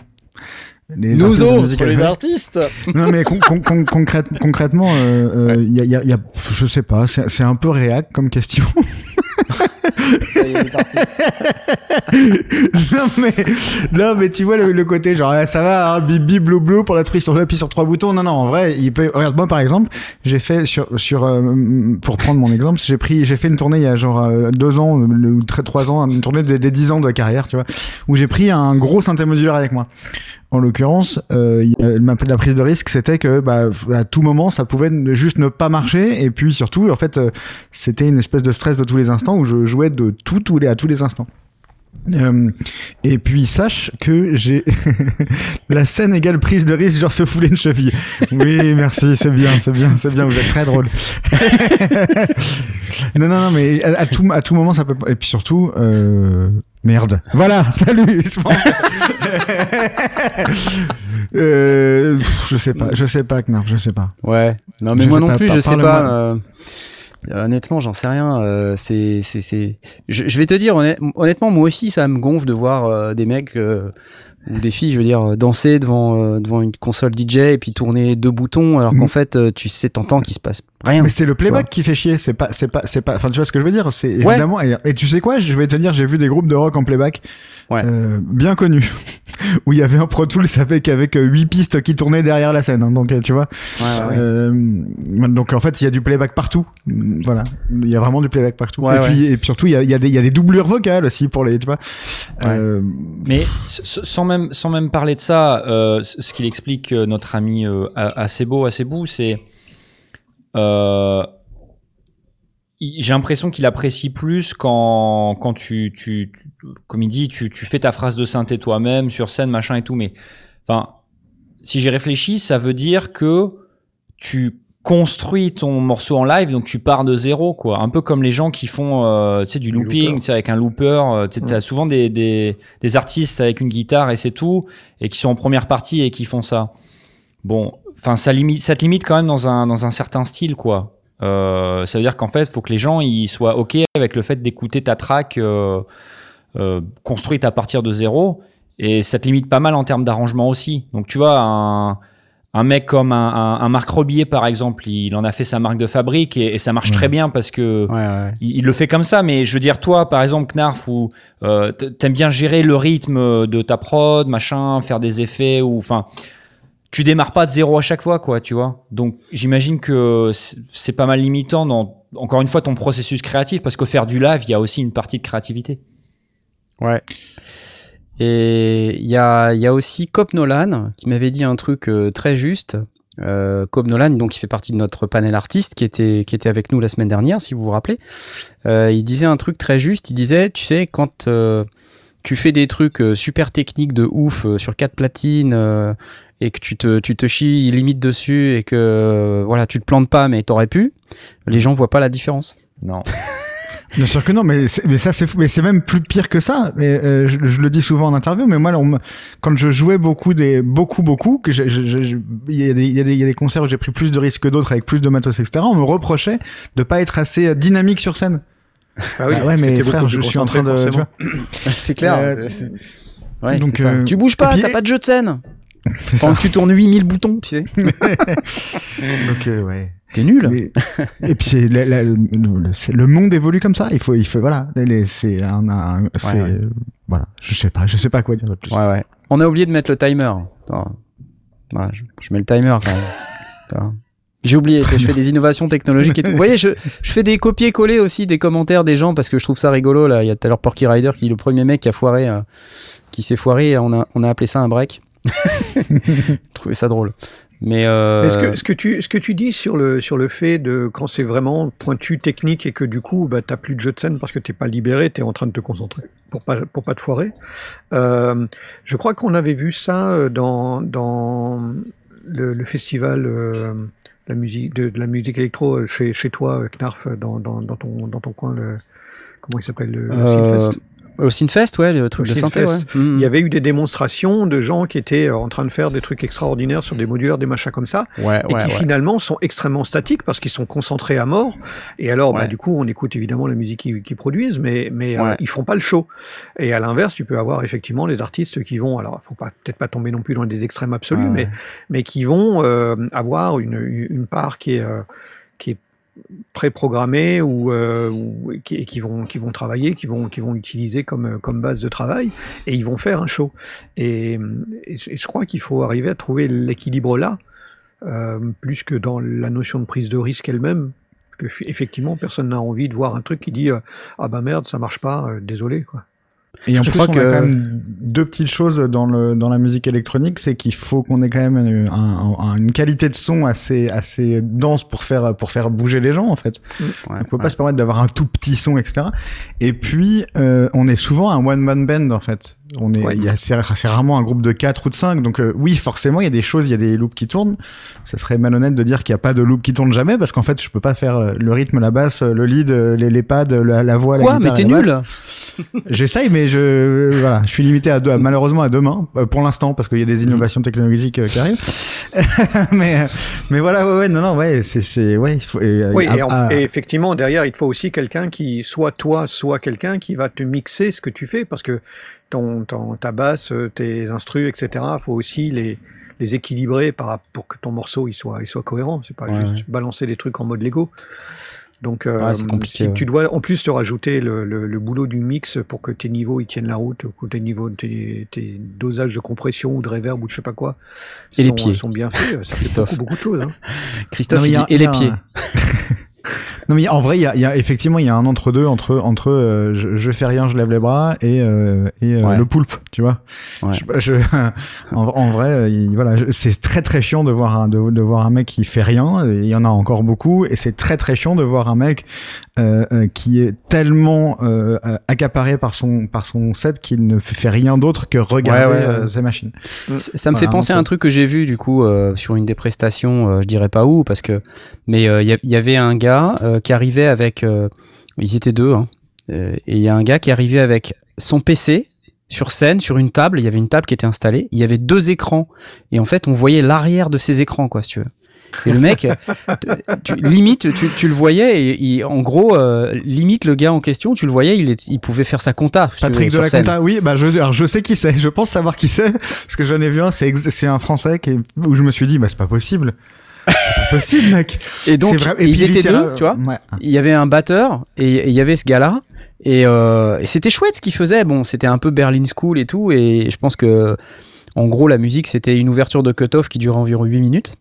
Les Nous artistes autres, les artistes Non mais con- con- con- concrète- concrètement, il euh, y, a, y a- y a- je sais pas, c'est c'est un peu réac comme question. Non mais non mais tu vois le, le côté genre ah, ça va hein, bip blou blou pour la prise sur appuie sur trois boutons. Non non en vrai il peut regarde moi par exemple j'ai fait sur sur euh, pour prendre mon exemple j'ai pris j'ai fait une tournée il y a genre euh, deux ans euh, ou trois ans une tournée des, des dix ans de carrière tu vois où j'ai pris un gros synthé modulaire avec moi en l'occurrence, euh, la prise de risque, c'était que bah, à tout moment, ça pouvait juste ne pas marcher. Et puis surtout, en fait, euh, c'était une espèce de stress de tous les instants où je jouais de tout, tous les, à tous les instants. Euh, et puis sache que j'ai la scène égale prise de risque, genre se fouler une cheville. Oui, merci, c'est bien, c'est bien, c'est bien, vous êtes très drôle. non, non, non, mais à, à tout, à tout moment, ça peut. pas- Et puis surtout, euh, merde. Voilà, salut. je pense. euh, je sais pas, je sais pas, Knarf, je sais pas. Ouais. Non, mais Je moi non pas, plus, je sais pas. euh, honnêtement, j'en sais rien. euh, c'est, c'est, c'est. Je, vais te dire, honnêt- honnêtement, moi aussi, ça me gonfle de voir euh, des mecs euh, ou des filles, je veux dire, euh, danser devant euh, devant une console DJ et puis tourner deux boutons, alors qu'en Mhm. fait, euh, tu sais, t'entends qu'il se passe rien. Mais c'est le playback qui fait chier, c'est pas, c'est pas, c'est pas, enfin, tu vois ce que je veux dire, c'est Ouais. évidemment, et, et tu sais quoi, je vais te dire, j'ai vu des groupes de rock en playback, Ouais. euh, bien connus, où il y avait un Pro Tools avec, avec huit pistes qui tournaient derrière la scène, hein, donc, tu vois, Ouais, ouais, ouais. euh, donc en fait, il y a du playback partout, Mm, voilà, il y a vraiment du playback partout, Ouais, et puis, et puis surtout, il y a, y a des, il y a des doublures vocales aussi pour les, tu vois, euh, Mais sans même, sans même parler de ça, euh, ce qu'il explique euh, notre ami assez beau, assez beau, c'est. euh, J'ai l'impression qu'il apprécie plus quand, quand tu, tu, tu- comme il dit, tu, tu fais ta phrase de synthé toi-même sur scène, machin et tout. Mais enfin, si j'ai réfléchi, ça veut dire que tu construis ton morceau en live, donc tu pars de zéro, quoi. Un peu comme les gens qui font, euh, tu sais, du looping, tu sais, avec un looper. euh, tu t'as souvent des, des, des artistes avec une guitare et c'est tout, et qui sont en première partie et qui font ça. Bon, enfin, ça limite, ça te limite quand même dans un, dans un certain style, quoi. Euh, ça veut dire qu'en fait, il faut que les gens ils soient ok avec le fait d'écouter ta track euh, euh, construite à partir de zéro, et ça te limite pas mal en termes d'arrangement aussi. Donc, tu vois, un un mec comme un, un, un Marc Rebier, par exemple, il en a fait sa marque de fabrique et, et ça marche très bien parce que Ouais, ouais. il, il le fait comme ça. Mais je veux dire, toi, par exemple, Knarf, où euh, t'aimes bien gérer le rythme de ta prod, machin, faire des effets ou enfin. Tu démarres pas de zéro à chaque fois, quoi, tu vois. Donc, j'imagine que c'est c'est pas mal limitant dans, encore une fois, ton processus créatif, parce que faire du live, il y a aussi une partie de créativité. Ouais. Et il y a, y a aussi Cop Nolan qui m'avait dit un truc euh, très juste. Euh, Cobb Nolan, donc qui fait partie de notre panel artiste, qui était qui était avec nous la semaine dernière, si vous vous rappelez. Euh, il disait un truc très juste. Il disait, tu sais, quand euh, tu fais des trucs euh, super techniques de ouf euh, sur quatre platines euh, et que tu te, tu te chies limite dessus et que voilà, tu te plantes pas, mais t'aurais pu, les gens voient pas la différence. Non. Bien sûr que non, mais, c'est- mais ça c'est fou. mais c'est même plus pire que ça. Mais euh, je, je le dis souvent en interview, mais moi on me- quand je jouais beaucoup des beaucoup beaucoup, que j'ai- je- je- je- il y, a des- il y, a des- il y a des concerts où j'ai pris plus de risques que d'autres avec plus de matos etc. On me reprochait de pas être assez euh, dynamique sur scène. Ah Bah ouais, parce que mais frère, je suis en train de. concentré, tu vois, c'est clair. Euh, c'est- Ouais, donc, euh, tu bouges et pas, t'as pas de jeu de scène. Ça. Pendant que tu tournes 8000 boutons, tu sais. Donc euh, ouais. T'es nul. Mais- et puis c'est la- la- le, le- c'est- le monde évolue comme ça. Il faut, il faut voilà. Les- C'est un, un- c'est ouais. euh, voilà. Je sais pas, je sais pas quoi dire de plus. Ouais, ouais. On a oublié de mettre le timer. Ouais, je, je mets le timer quand même. J'ai oublié, je fais des innovations technologiques et tout. Vous voyez, je, je fais des copier-coller aussi des commentaires des gens parce que je trouve ça rigolo. Là, il y a tout à l'heure Porky Rider qui est le premier mec qui a foiré, euh, qui s'est foiré. On a, on a appelé ça un break. Je trouvais ça drôle. Mais, euh, ce que, ce, que tu, ce que tu dis sur le, sur le fait de quand c'est vraiment pointu technique et que du coup bah, t'as plus de jeu de scène parce que t'es pas libéré, t'es en train de te concentrer pour pas, pour pas te foirer. Euh, je crois qu'on avait vu ça euh, dans, dans le, le festival euh, la musique, de, de la musique électro chez, chez toi, Knarf, dans, dans, dans, ton, dans ton coin. Le, comment il s'appelle le, le au Synfest, ouais, le truc Au de synthé, ouais. Synfest, Mhm. Il y avait eu des démonstrations de gens qui étaient euh, en train de faire des trucs extraordinaires sur des modulaires, des machins comme ça, Ouais, et ouais, qui finalement sont extrêmement statiques parce qu'ils sont concentrés à mort. Et alors, bah, du coup, on écoute évidemment la musique qu'ils produisent, mais, mais euh, ils font pas le show. Et à l'inverse, tu peux avoir effectivement les artistes qui vont, alors, faut pas peut-être pas tomber non plus dans des extrêmes absolus, mais mais qui vont euh, avoir une, une part qui est euh, qui est préprogrammée ou, euh, ou qui, qui vont qui vont travailler, qui vont qui vont utiliser comme comme base de travail et ils vont faire un show. Et, et je crois qu'il faut arriver à trouver l'équilibre là, euh, plus que dans la notion de prise de risque elle-même. Que effectivement, personne n'a envie de voir un truc qui dit euh, ah bah merde ça marche pas, euh, désolé quoi. Et en plus, crois on que- a quand même deux petites choses dans le dans la musique électronique, c'est qu'il faut qu'on ait quand même une, un- un- une qualité de son assez assez dense pour faire pour faire bouger les gens en fait. Ouais, on peut ouais. pas se permettre d'avoir un tout petit son, etc. Et puis, euh, on est souvent un one man band en fait. On est, Ouais. il y a c'est c'est rarement un groupe de 4 ou de 5 Donc euh, oui, forcément, il y a des choses, il y a des loops qui tournent. Ça serait malhonnête de dire qu'il n'y a pas de loop qui tourne jamais, parce qu'en fait, je peux pas faire euh, le rythme, la basse, euh, le lead, les, les pads, la, la voix, Quoi la Mais t'es nul J'essaye, mais je voilà, je suis limité à deux, malheureusement à deux mains pour l'instant parce qu'il y a Mm. des innovations technologiques qui arrivent. mais mais voilà, ouais, ouais, non, non, ouais, c'est c'est ouais, il faut. Et, Oui, à- et, en- à- et effectivement, derrière, il te faut aussi quelqu'un qui, soit toi, soit quelqu'un qui va te mixer ce que tu fais, parce que ton, ton, ta basse, euh, tes instrus, etc., il faut aussi les, les équilibrer par, pour que ton morceau il soit, il soit cohérent. C'est pas Ouais, juste balancer des trucs en mode Lego. Donc, euh, Ouais, c'est compliqué, si ouais. tu dois en plus te rajouter le, le, le boulot du mix pour que tes niveaux ils tiennent la route, que tes niveaux, tes, tes dosages de compression ou de reverb ou je sais pas quoi, Et les pieds. sont bien faits, ça fait Christophe. beaucoup, beaucoup de choses. Hein. Christophe, Non, il y a- dit et les pieds. non mais en vrai, il y a, il y a effectivement il y a un entre deux entre entre euh, je, je fais rien, je lève les bras et euh, et euh, Ouais. le poulpe, tu vois. Ouais. Je- je- en, en vrai, il- voilà, c'est très très chiant de voir un de, de voir un mec qui fait rien. Il y en a encore beaucoup et c'est très très chiant de voir un mec qui est tellement accaparé par son par son set qu'il ne fait rien d'autre que regarder Ouais, ouais, ouais. euh, ses machines. Ça ça me Voilà, fait penser à un truc que j'ai vu du coup euh, sur une des prestations, euh, je dirais pas où parce que, mais euh, il y, a- il y avait un gars euh, qui arrivait avec, euh, ils étaient deux, hein, euh, et il y a un gars qui arrivait avec son PC sur scène, sur une table, il y avait une table qui était installée, il y avait deux écrans. Et en fait on voyait l'arrière de ces écrans quoi, si tu veux. Et le mec, tu, limite, tu, tu le voyais, et il- en gros, euh, limite le gars en question, tu le voyais, il, est, il pouvait faire sa compta. Patrick de la scène. Oui, bah je, alors je sais qui c'est, je pense savoir qui c'est, parce que j'en ai vu un, c'est un Français qui où je me suis dit, bah c'est pas possible, c'est pas possible, mec. Et donc, ils étaient deux, tu vois. Ouais. il y avait un batteur et et il y avait ce gars-là. Et, euh, et c'était chouette ce qu'il faisait. Bon, c'était un peu Berlin School et tout. Et je pense que, en gros, la musique, c'était une ouverture de cut-off qui durait environ 8 minutes.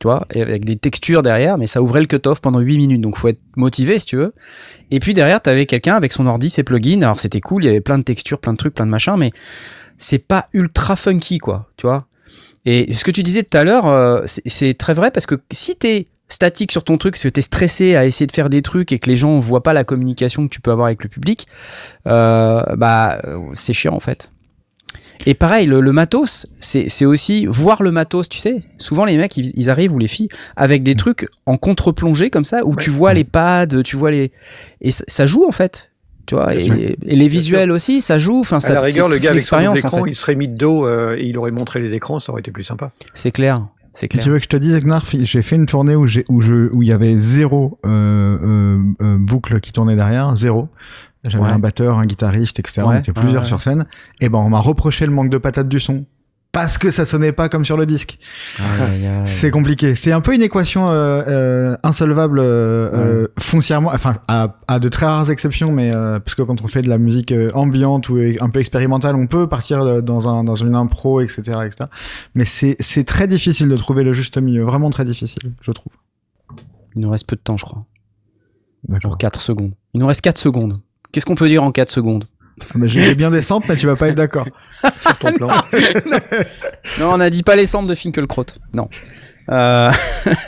Tu vois, et avec des textures derrière, mais ça ouvrait le cut-off pendant 8 minutes. Donc, faut être motivé si tu veux. Et puis derrière, t'avais quelqu'un avec son ordi, ses plugins. Alors, c'était cool. Il y avait plein de textures, plein de trucs, plein de machins. Mais c'est pas ultra funky, quoi. Tu vois. Et ce que tu disais tout à l'heure, euh, c'est- très vrai parce que si t'es statique sur ton truc, parce que stressé à essayer de faire des trucs et que les gens voient pas la communication que tu peux avoir avec le public, euh, bah euh, c'est chiant en fait. Et pareil, le, le matos, c'est c'est aussi voir le matos, tu sais. Souvent, les mecs, ils, ils arrivent, ou les filles, avec des trucs en contre-plongée comme ça, où Ouais. tu vois les pads, tu vois les. Et ça, ça joue, en fait. Tu vois, et, et les visuels aussi, ça joue. Enfin, ça, à la rigueur, c'est le gars avec son l'expérience, en écran, fait. il serait mis de dos euh, et il aurait montré les écrans, ça aurait été plus sympa. C'est clair. Clair. tu veux que je te dise, Knarf, j'ai fait une tournée où j'ai où je où il y avait zéro euh, euh, boucle qui tournait derrière, zéro. J'avais Ouais. un batteur, un guitariste, etc. on Ouais, était ouais, plusieurs ouais. sur scène. Et ben on m'a reproché le manque de patate du son parce que ça sonnait pas comme sur le disque. C'est compliqué. C'est un peu une équation euh, euh, insolvable euh, foncièrement, enfin à, à de très rares exceptions, mais parce que quand on fait de la musique ambiante ou un peu expérimentale, on peut partir dans un dans une impro, etc., etc. Mais c'est c'est très difficile de trouver le juste milieu, vraiment très difficile, je trouve. Il nous reste peu de temps, je crois. Genre 4 secondes. Il nous reste 4 secondes. Qu'est-ce qu'on peut dire en 4 secondes? J'ai bien des samples, mais tu vas pas être d'accord. Sur ton plan. Non, on n'a dit pas les cendres de Finkelkraut. Non. Euh,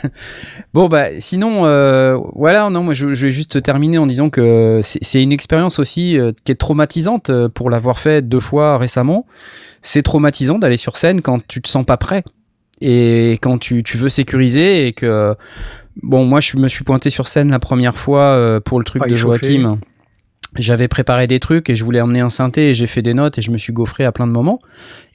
bon, bah, sinon, euh, voilà, non, moi, je, je vais juste terminer en disant que c'est une expérience aussi euh, qui est traumatisante pour l'avoir fait deux fois récemment. C'est traumatisant d'aller sur scène quand tu te sens pas prêt et quand tu, tu veux sécuriser et que, bon, moi, je me suis pointé sur scène la première fois euh, pour le truc Pas de échauffé. Joachim. J'avais préparé des trucs et je voulais emmener un synthé et j'ai fait des notes et je me suis gaufré à plein de moments.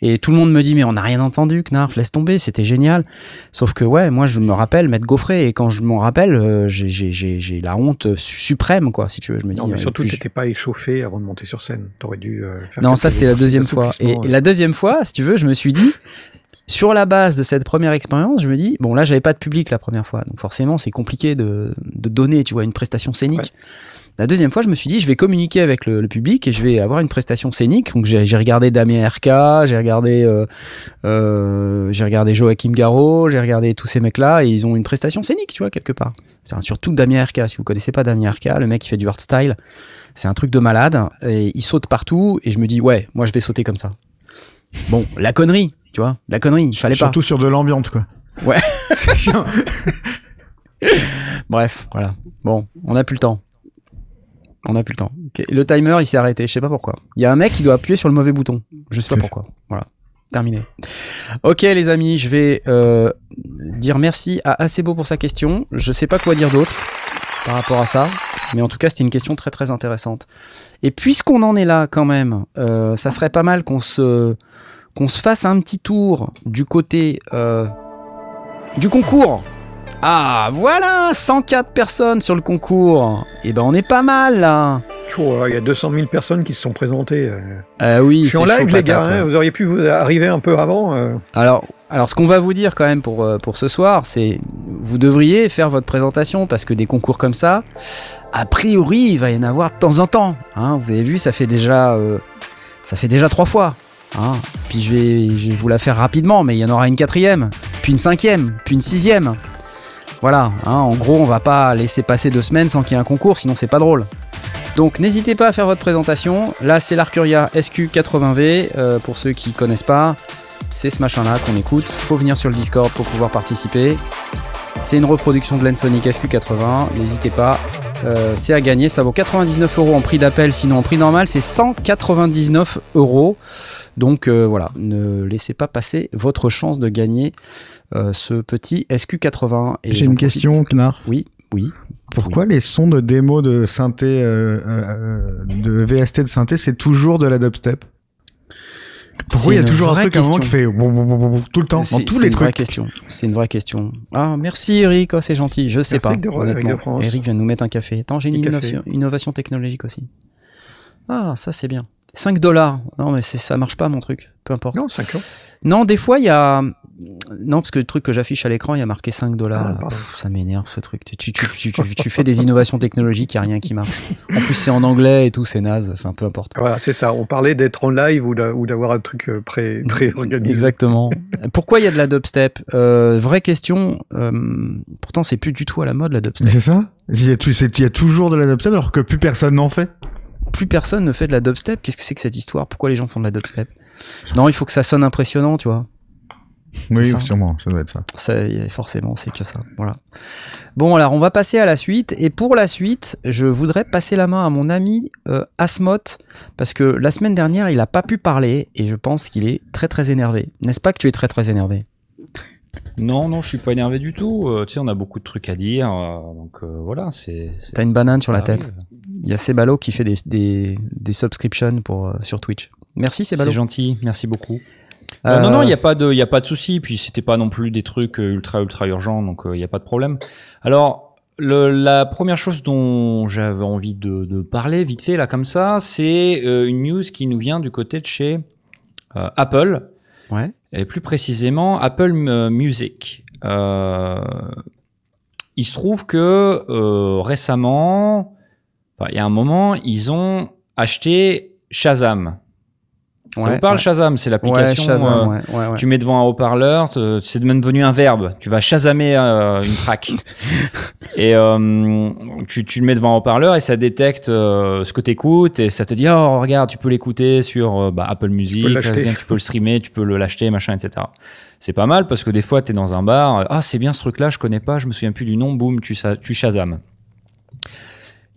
Et tout le monde me dit, mais on n'a rien entendu, Knarf, laisse tomber, c'était génial. Sauf que, ouais, moi, je me rappelle m'être gaufré et quand je m'en rappelle, euh, j'ai- la honte su- suprême, quoi, si tu veux. Je me dis, Non, mais euh, surtout, tu n'étais pas échauffé avant de monter sur scène. T'aurais dû euh, faire Non, ça, c'était la deuxième fois. Et, la deuxième fois, si tu veux, je me suis dit, sur la base de cette première expérience, je me dis, bon, là, j'avais pas de public la première fois. Donc, forcément, c'est compliqué de, de donner, tu vois, une prestation scénique. Ouais. La deuxième fois, je me suis dit, je vais communiquer avec le, le public et je vais avoir une prestation scénique. Donc, j'ai regardé Damien RK, j'ai regardé, euh, euh, j'ai regardé Joachim Garraud, j'ai regardé tous ces mecs-là et ils ont une prestation scénique, tu vois, quelque part. C'est surtout Damien RK. Si vous connaissez pas Damien RK, le mec qui fait du hardstyle, c'est un truc de malade et il saute partout et je me dis, ouais, moi, je vais sauter comme ça. Bon, la connerie, tu vois, la connerie, il fallait pas. Surtout sur de l'ambiance, quoi. Ouais. Bref, voilà. Bon, on n'a plus le temps. On n'a plus le temps. Le timer, il s'est arrêté. Je sais pas pourquoi. Il y a un mec qui doit appuyer sur le mauvais bouton. Je sais pas pourquoi. Voilà. Terminé. Ok, les amis, je vais euh, dire merci à Assez Beau pour sa question. Je sais pas quoi dire d'autre par rapport à ça. Mais en tout cas, c'était une question très très intéressante. Et puisqu'on en est là quand même, euh, ça serait pas mal qu'on se, qu'on se fasse un petit tour du côté euh, du concours. Ah, voilà 104 personnes sur le concours. Et ben, on est pas mal là. Euh, Il y a 200 000 personnes qui se sont présentées. euh. Ah oui, Je suis en live, les gars. hein, ouais. vous auriez pu vous arriver un peu avant. euh. Alors, alors, ce qu'on va vous dire quand même pour, euh, pour ce soir, c'est vous devriez faire votre présentation parce que des concours comme ça, a priori, il va y en avoir de temps en temps. hein. vous avez vu, ça fait déjà, euh, ça fait déjà trois fois. hein. Puis je vais, je vais vous la faire rapidement, mais il y en aura une quatrième, puis une cinquième, puis une sixième. Voilà, hein, en gros, on va pas laisser passer deux semaines sans qu'il y ait un concours, sinon c'est pas drôle. Donc n'hésitez pas à faire votre présentation. Là, c'est l'Arcuria SQ80V, euh, pour ceux qui connaissent pas c'est ce machin-là qu'on écoute. Faut venir sur le Discord pour pouvoir participer. C'est une reproduction de l'Ensonic SQ80. N'hésitez pas. Euh, c'est à gagner. Ça vaut 99 euros en prix d'appel. Sinon, en prix normal, c'est 199 euros. Donc euh, voilà, ne laissez pas passer votre chance de gagner ce petit SQ80. Et J'ai une question, Knarf. Oui, oui. Pourquoi les sons de démo de synthé, euh, euh, de VST de synthé, c'est toujours de la dubstep? Pourquoi il y a toujours un truc à un moment qui fait tout le temps, dans C'est- tous c'est les une vraie trucs question. C'est une vraie question. Ah, merci Eric, oh, c'est gentil. Je sais Merci, pas. Eric de- Eric de France. Eric vient de nous mettre un café. Attends, j'ai une innovation, innovation technologique aussi. Ah, ça c'est bien. 5 dollars. Non, mais ça marche pas mon truc. Peu importe. Non, 5 ans. Non, des fois il y a. Non, parce que le truc que j'affiche à l'écran, il y a marqué 5 dollars. Ah, ça m'énerve ce truc. Tu, tu, tu, tu, tu- tu fais des innovations technologiques, il n'y a rien qui marche. En plus, c'est en anglais et tout, c'est naze. Enfin, peu importe. Voilà, c'est ça. On parlait d'être en live ou d'a- ou d'avoir un truc euh, pré, pré-organisé. Exactement. Pourquoi il y a de la dubstep? Euh, Vraie question. euh, pourtant, c'est plus du tout à la mode la dubstep. c'est ça? Il y, a, il y a toujours de la dubstep alors que plus personne n'en fait. Plus personne ne fait de la dubstep? Qu'est-ce que c'est que cette histoire? Pourquoi les gens font de la dubstep? Non, il faut que ça sonne impressionnant, tu vois. Oui, ça sûrement, ça doit être ça. Ça, forcément, c'est que ça. Voilà. Bon, alors, on va passer à la suite. Et pour la suite, je voudrais passer la main à mon ami euh, Asmoth, parce que la semaine dernière, il n'a pas pu parler, et je pense qu'il est très très énervé. N'est-ce pas que tu es très très énervé? Non, non, je suis pas énervé du tout. Euh, tu sais, on a beaucoup de trucs à dire, euh, donc euh, voilà, c'est. T'as une banane sur la arrive. tête. Il y a Sebalo qui fait des, des, des subscriptions pour, euh, sur Twitch. Merci Sebalo. C'est gentil, merci beaucoup. Euh, non, non, il n'y a pas de, il a pas de souci. Puis c'était pas non plus des trucs euh, ultra ultra urgents, donc il n'y a pas de problème. Alors, le, la première chose dont j'avais envie de, de parler vite fait là comme ça, c'est euh, une news qui nous vient du côté de chez euh, Apple, Ouais. et plus précisément Apple euh, Music. Euh, il se trouve que euh, récemment, il y a un moment, ils ont acheté Shazam. Ça Ouais, vous parle ouais. Shazam C'est Ouais, l'application. Shazam, euh, ouais, ouais, ouais. Tu mets devant un haut-parleur, c'est même devenu un verbe. Tu vas chasamer euh, une track. et euh, tu, tu le mets devant un haut-parleur et ça détecte euh, ce que tu écoutes et ça te dit Oh, regarde, tu peux l'écouter sur euh, bah, Apple Music, peux l'acheter. bien, tu peux le streamer, tu peux le l'acheter, machin, etc. C'est pas mal parce que des fois, tu es dans un bar Ah, c'est bien ce truc-là, je connais pas, je me souviens plus du nom, boum, tu, tu Shazam.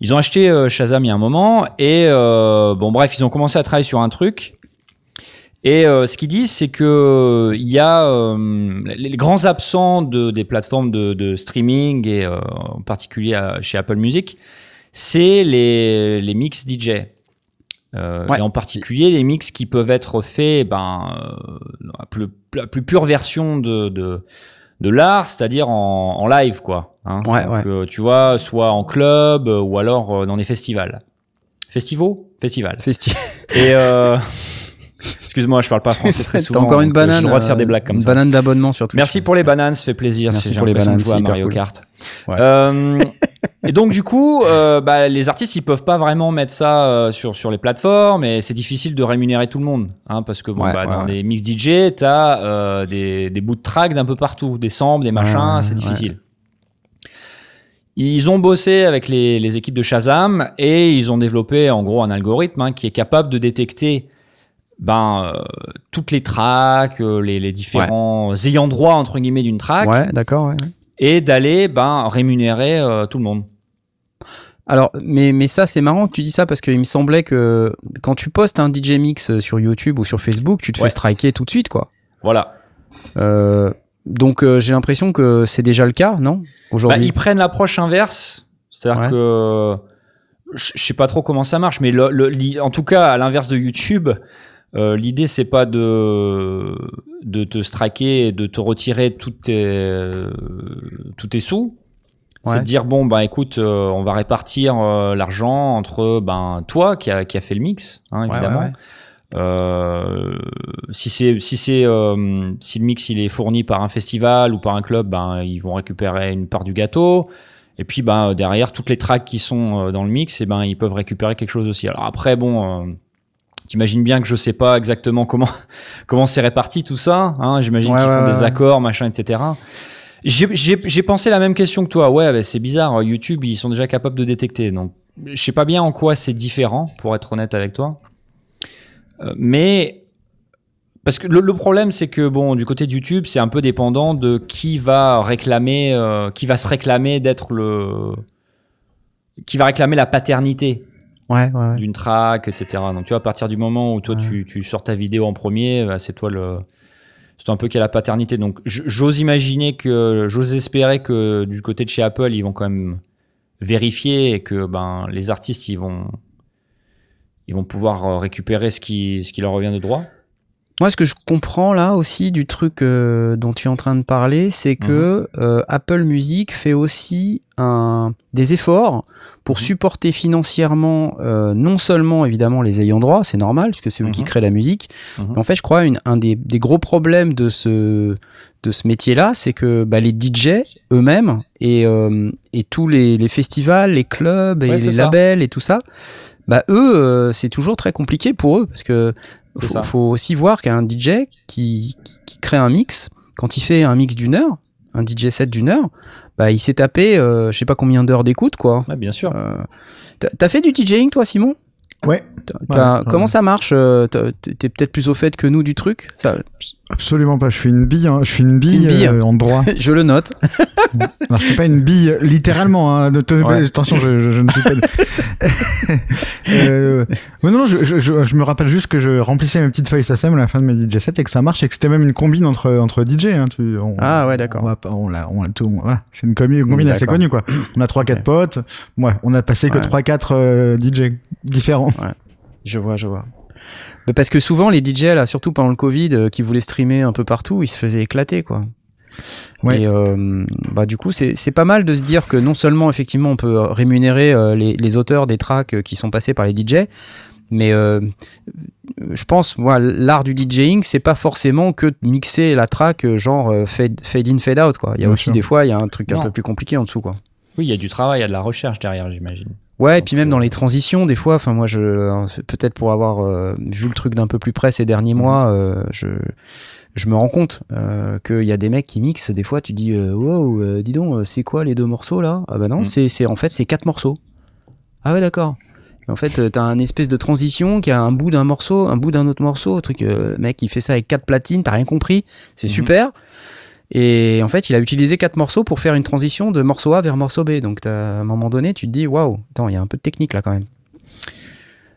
Ils ont acheté euh, Shazam il y a un moment et euh, bon bref ils ont commencé à travailler sur un truc et euh, ce qu'ils disent, c'est que il y a euh, les les grands absents de, des plateformes de, de streaming et euh, en particulier à- chez Apple Music, c'est les, les mix DJ. Euh, Ouais. Et en particulier les mix qui peuvent être faits ben, euh, dans la, plus, la plus pure version de, de, de l'art, c'est-à-dire en, en live, quoi. hein. Ouais, Donc, ouais. euh, tu vois, soit en club euh, ou alors euh, dans des festivals. Festivaux Festival. Festi- Et euh... excuse-moi, je parle pas français très souvent. encore une donc, euh, banane. J'ai le droit de faire euh, des blagues comme une ça. banane d'abonnement sur Twitch. Merci pour les bananes, ça fait plaisir. Merci pour les bananes, de jouer à Mario cool. Kart. Ouais. Euh, et donc du coup, euh, bah, les artistes ils peuvent pas vraiment mettre ça euh, sur sur les plateformes et c'est difficile de rémunérer tout le monde, hein, parce que bon, Ouais, bah, ouais, dans les mix DJ, t'as euh, des des bouts de track d'un peu partout, des samples, des machins, c'est difficile. Ils ont bossé avec les, les équipes de Shazam et ils ont développé en gros un algorithme hein, qui est capable de détecter ben, euh, toutes les tracks, euh, les, les différents ayants droit entre guillemets d'une track Ouais, d'accord. ouais. et d'aller ben, rémunérer euh, tout le monde. Alors, mais, mais ça, c'est marrant que tu dis ça parce qu'il me semblait que quand tu postes un DJ mix sur YouTube ou sur Facebook, tu te Ouais. fais striker tout de suite, quoi. Voilà. Euh, donc, euh, j'ai l'impression que c'est déjà le cas, non Bah, Aujourd'hui? ils prennent l'approche inverse, c'est-à-dire Ouais. que je sais pas trop comment ça marche, mais le- en tout cas, à l'inverse de YouTube, euh, l'idée c'est pas de de te straquer et de te retirer tous tes euh, tous tes sous. Ouais. C'est de dire bon bah écoute, euh, on va répartir euh, l'argent entre ben toi qui a qui a fait le mix, hein, évidemment. ouais, ouais. Euh, si c'est si c'est euh, si le mix il est fourni par un festival ou par un club, ben ils vont récupérer une part du gâteau. Et puis ben derrière toutes les tracks qui sont euh, dans le mix, et ben ils peuvent récupérer quelque chose aussi. Alors après bon, euh, t'imagines bien que je sais pas exactement comment comment c'est réparti tout ça. Hein, J'imagine Ouais, qu'ils font ouais, des accords, machin, etc. J'ai- pensé la même question que toi. Ouais, bah, c'est bizarre. YouTube, ils sont déjà capables de détecter. Donc, je sais pas bien en quoi c'est différent, pour être honnête avec toi. Euh, mais parce que le, le problème, c'est que bon, du côté de YouTube, c'est un peu dépendant de qui va réclamer, euh, qui va se réclamer d'être le, qui va réclamer la paternité Ouais, ouais, ouais. d'une track, etc. Donc tu vois, à partir du moment où toi tu, tu sors ta vidéo en premier, bah, c'est toi le, c'est un peu qui a la paternité. Donc j'ose imaginer que, j'ose espérer que du côté de chez Apple, ils vont quand même vérifier et que ben les artistes ils vont, ils vont pouvoir euh, récupérer ce qui, ce qui leur revient de droit. Moi, ce que je comprends là aussi du truc euh, dont tu es en train de parler, c'est que Mhm. euh, Apple Music fait aussi un, des efforts pour Mhm. supporter financièrement euh, non seulement évidemment les ayants droit, c'est normal puisque c'est eux qui Mhm. créent la musique. Mais en fait, je crois une, un des, des gros problèmes de ce de ce métier-là, c'est que bah, les DJ eux-mêmes et, euh, et tous les, les festivals, les clubs et Ouais, les ça. labels et tout ça, bah eux, euh, c'est toujours très compliqué pour eux parce que C'est faut, faut aussi voir qu'un DJ qui, qui, qui crée un mix, quand il fait un mix d'une heure, un DJ set d'une heure, bah il s'est tapé, euh, je sais pas combien d'heures d'écoute quoi. Ouais, bien sûr. Euh, t'as- T'as fait du DJing toi, Simon? Ouais, Voilà, Comment ouais. ça marche euh, T'es peut-être plus au fait que nous du truc? Ça, absolument pas. Je suis une bille, hein. je suis une bille, Une bille. euh, en droit. Je le note. Alors, je suis pas une bille littéralement. Hein. Ne Ouais. Attention, je, je- je ne suis pas. euh, ouais, non, non, je, me rappelle juste que je remplissais mes petites feuilles SACEM à la fin de mes DJ sets et que ça marche et que c'était même une combine entre entre DJ. Hein, tu, on, Ah ouais, d'accord. On, l'a, on voilà. C'est une combine, assez connue quoi. On a trois quatre potes. Ouais, on a passé que Ouais. trois quatre euh, DJ différents. Je vois, je vois. Mais parce que souvent les DJ là, surtout pendant le Covid, euh, qui voulaient streamer un peu partout, ils se faisaient éclater quoi. Ouais. Et euh, bah du coup c'est pas mal de se dire que non seulement effectivement on peut euh, rémunérer euh, les, les auteurs des tracks euh, qui sont passés par les DJ, mais euh, je pense moi l'art du DJing c'est pas forcément que de mixer la track genre fade, fade in fade out quoi. Il y a Bien aussi sûr. des fois il y a un truc un peu plus compliqué en dessous quoi. Oui, il y a du travail, il y a de la recherche derrière, j'imagine. Ouais, et puis même euh, dans les transitions, des fois, enfin moi, je peut-être pour avoir euh, vu le truc d'un peu plus près ces derniers Mhm. mois, euh, je je me rends compte euh, qu'il y a des mecs qui mixent. Des fois, tu dis, euh, wow, euh, dis donc, c'est quoi les deux morceaux là? Ah bah non, Mhm. c'est c'est en fait c'est quatre morceaux. Ah ouais, d'accord. En fait, t'as un espèce de transition qui a un bout d'un morceau, un bout d'un autre morceau, un truc, euh, mec, il fait ça avec quatre platines, t'as rien compris, c'est Mhm. super. Et en fait, il a utilisé quatre morceaux pour faire une transition de morceau A vers morceau B. Donc, t'as- à un moment donné, tu te dis, waouh, attends, il y a un peu de technique là quand même.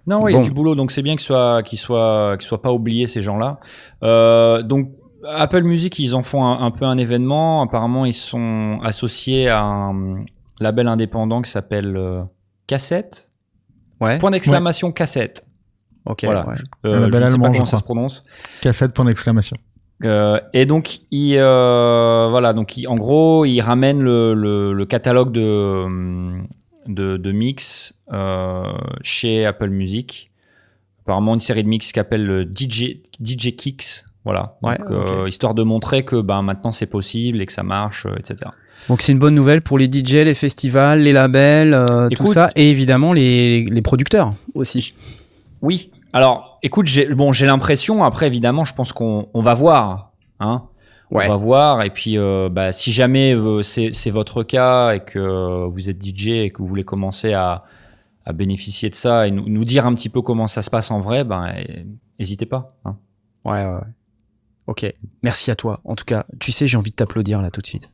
Non, oui, il y a du boulot, donc c'est bien qu'ils soient, qu'ils soient, qu'ils soient pas oubliés ces gens-là. Euh, donc Apple Music, ils en font un, un peu un événement. Apparemment, ils sont associés à un label indépendant qui s'appelle euh, Cassette. Ouais. Point d'exclamation Cassette. Ok. Voilà. ouais. Je, euh, je ne sais pas comment ça se prononce. Cassette point d'exclamation. Euh, et donc, il, euh, voilà, donc il- en gros, il ramène le, le- le catalogue de, hum, de, de mix euh, chez Apple Music. Apparemment, une série de mix qui s'appelle le DJ, DJ Kicks. Voilà. Ouais, Donc, euh, histoire de montrer que ben, maintenant c'est possible et que ça marche, euh, etc. Donc, c'est une bonne nouvelle pour les DJ, les festivals, les labels, euh, tout Écoute- ça, et évidemment les, les producteurs aussi. Oui. Alors, écoute, j'ai bon, j'ai l'impression. Après, évidemment, je pense qu'on on va voir. Hein Ouais. On va voir. Et puis, euh, bah, si jamais euh, c'est c'est votre cas et que euh, vous êtes DJ et que vous voulez commencer à, à bénéficier de ça et nous, nous dire un petit peu comment ça se passe en vrai, ben, n'hésitez pas. hein. Ouais, ouais, ouais. Ok. Merci à toi. En tout cas, tu sais, j'ai envie de t'applaudir là tout de suite.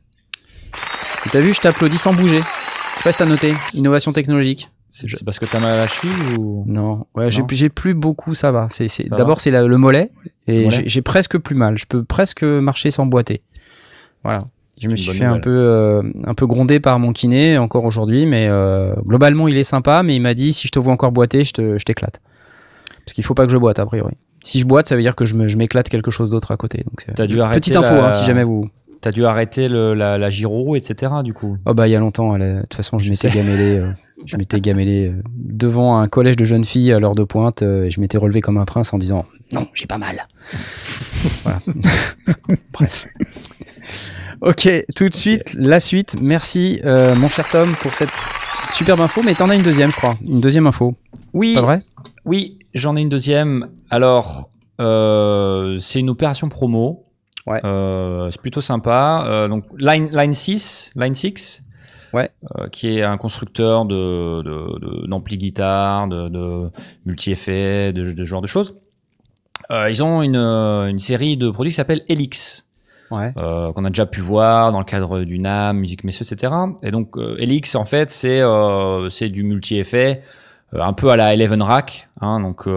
T'as vu, je t'applaudis sans bouger. Je sais pas si t'as noté. Innovation technologique. C'est parce que t'as mal à la cheville ou? Non, ouais, j'ai plus beaucoup, ça va. C'est d'abord c'est le mollet et j'ai- presque plus mal. Je peux presque marcher sans boiter. Voilà. Je me suis fait un peu euh, un peu gronder par mon kiné encore aujourd'hui, mais euh, globalement il est sympa. Mais il m'a dit si je te vois encore boiter, je te- je t'éclate. Parce qu'il faut pas que je boite a priori. Si je boite, ça veut dire que je m'éclate quelque chose d'autre à côté. Donc dû arrêter petite info la- hein, si jamais vous. T'as dû arrêter le, la, la gyro, etc. Du coup. Oh bah il y a longtemps. De toute façon, je, Je m'étais gamélé. euh, je m'étais gamélé euh, devant un collège de jeunes filles à l'heure de pointe euh, et je m'étais relevé comme un prince en disant non, j'ai pas mal. voilà. Bref. Ok, tout de suite la suite. Merci euh, mon cher Tom pour cette superbe info. Mais t'en as une deuxième, je crois. Une deuxième info. Oui. Pas vrai? Oui, j'en ai une deuxième. Alors, euh, c'est une opération promo. Ouais. Euh, c'est plutôt sympa. Donc, Line, Line 6, Line 6 Ouais. euh, qui est un constructeur de, d'ampli guitare, de, de multi-effets, de, de ce genre de choses. Euh, ils ont une, euh, une série de produits qui s'appelle Helix. Ouais. euh, qu'on a déjà pu voir dans le cadre du NAM, Musique Messieurs, etc. Et donc, euh, Helix, en fait, c'est euh, du multi-effet, un peu à la Eleven Rack. Hein, donc, tu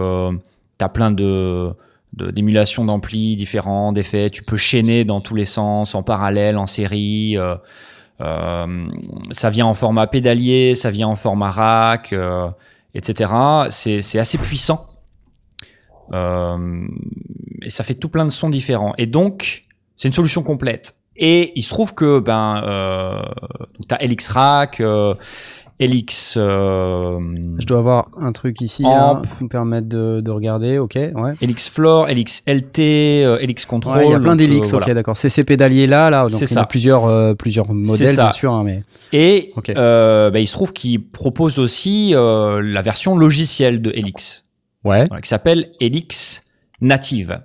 as plein de- d'émulations d'amplis différents, d'effets. Tu peux chaîner dans tous les sens, en parallèle, en série. Euh, ça vient en format pédalier, ça vient en format rack, euh, etc. C'est assez puissant. Euh, et ça fait tout plein de sons différents. Et donc, c'est une solution complète. Et il se trouve que ben, euh, tu as Helix Rack, Helix. euh, Je dois avoir un truc ici là, pour me permettre de, de regarder. Ok, ouais. Helix Floor, Helix LT, euh, Helix Control. Ouais, il y a plein donc, d'Helix, euh, ok, voilà. d'accord. C'est ces pédaliers là, là. Donc il y a plusieurs, euh, plusieurs modèles, bien sûr, hein, mais. Et Ok. euh, ben, il se trouve qu'il propose aussi euh, la version logicielle de Helix, Ouais. voilà, qui s'appelle Helix Native.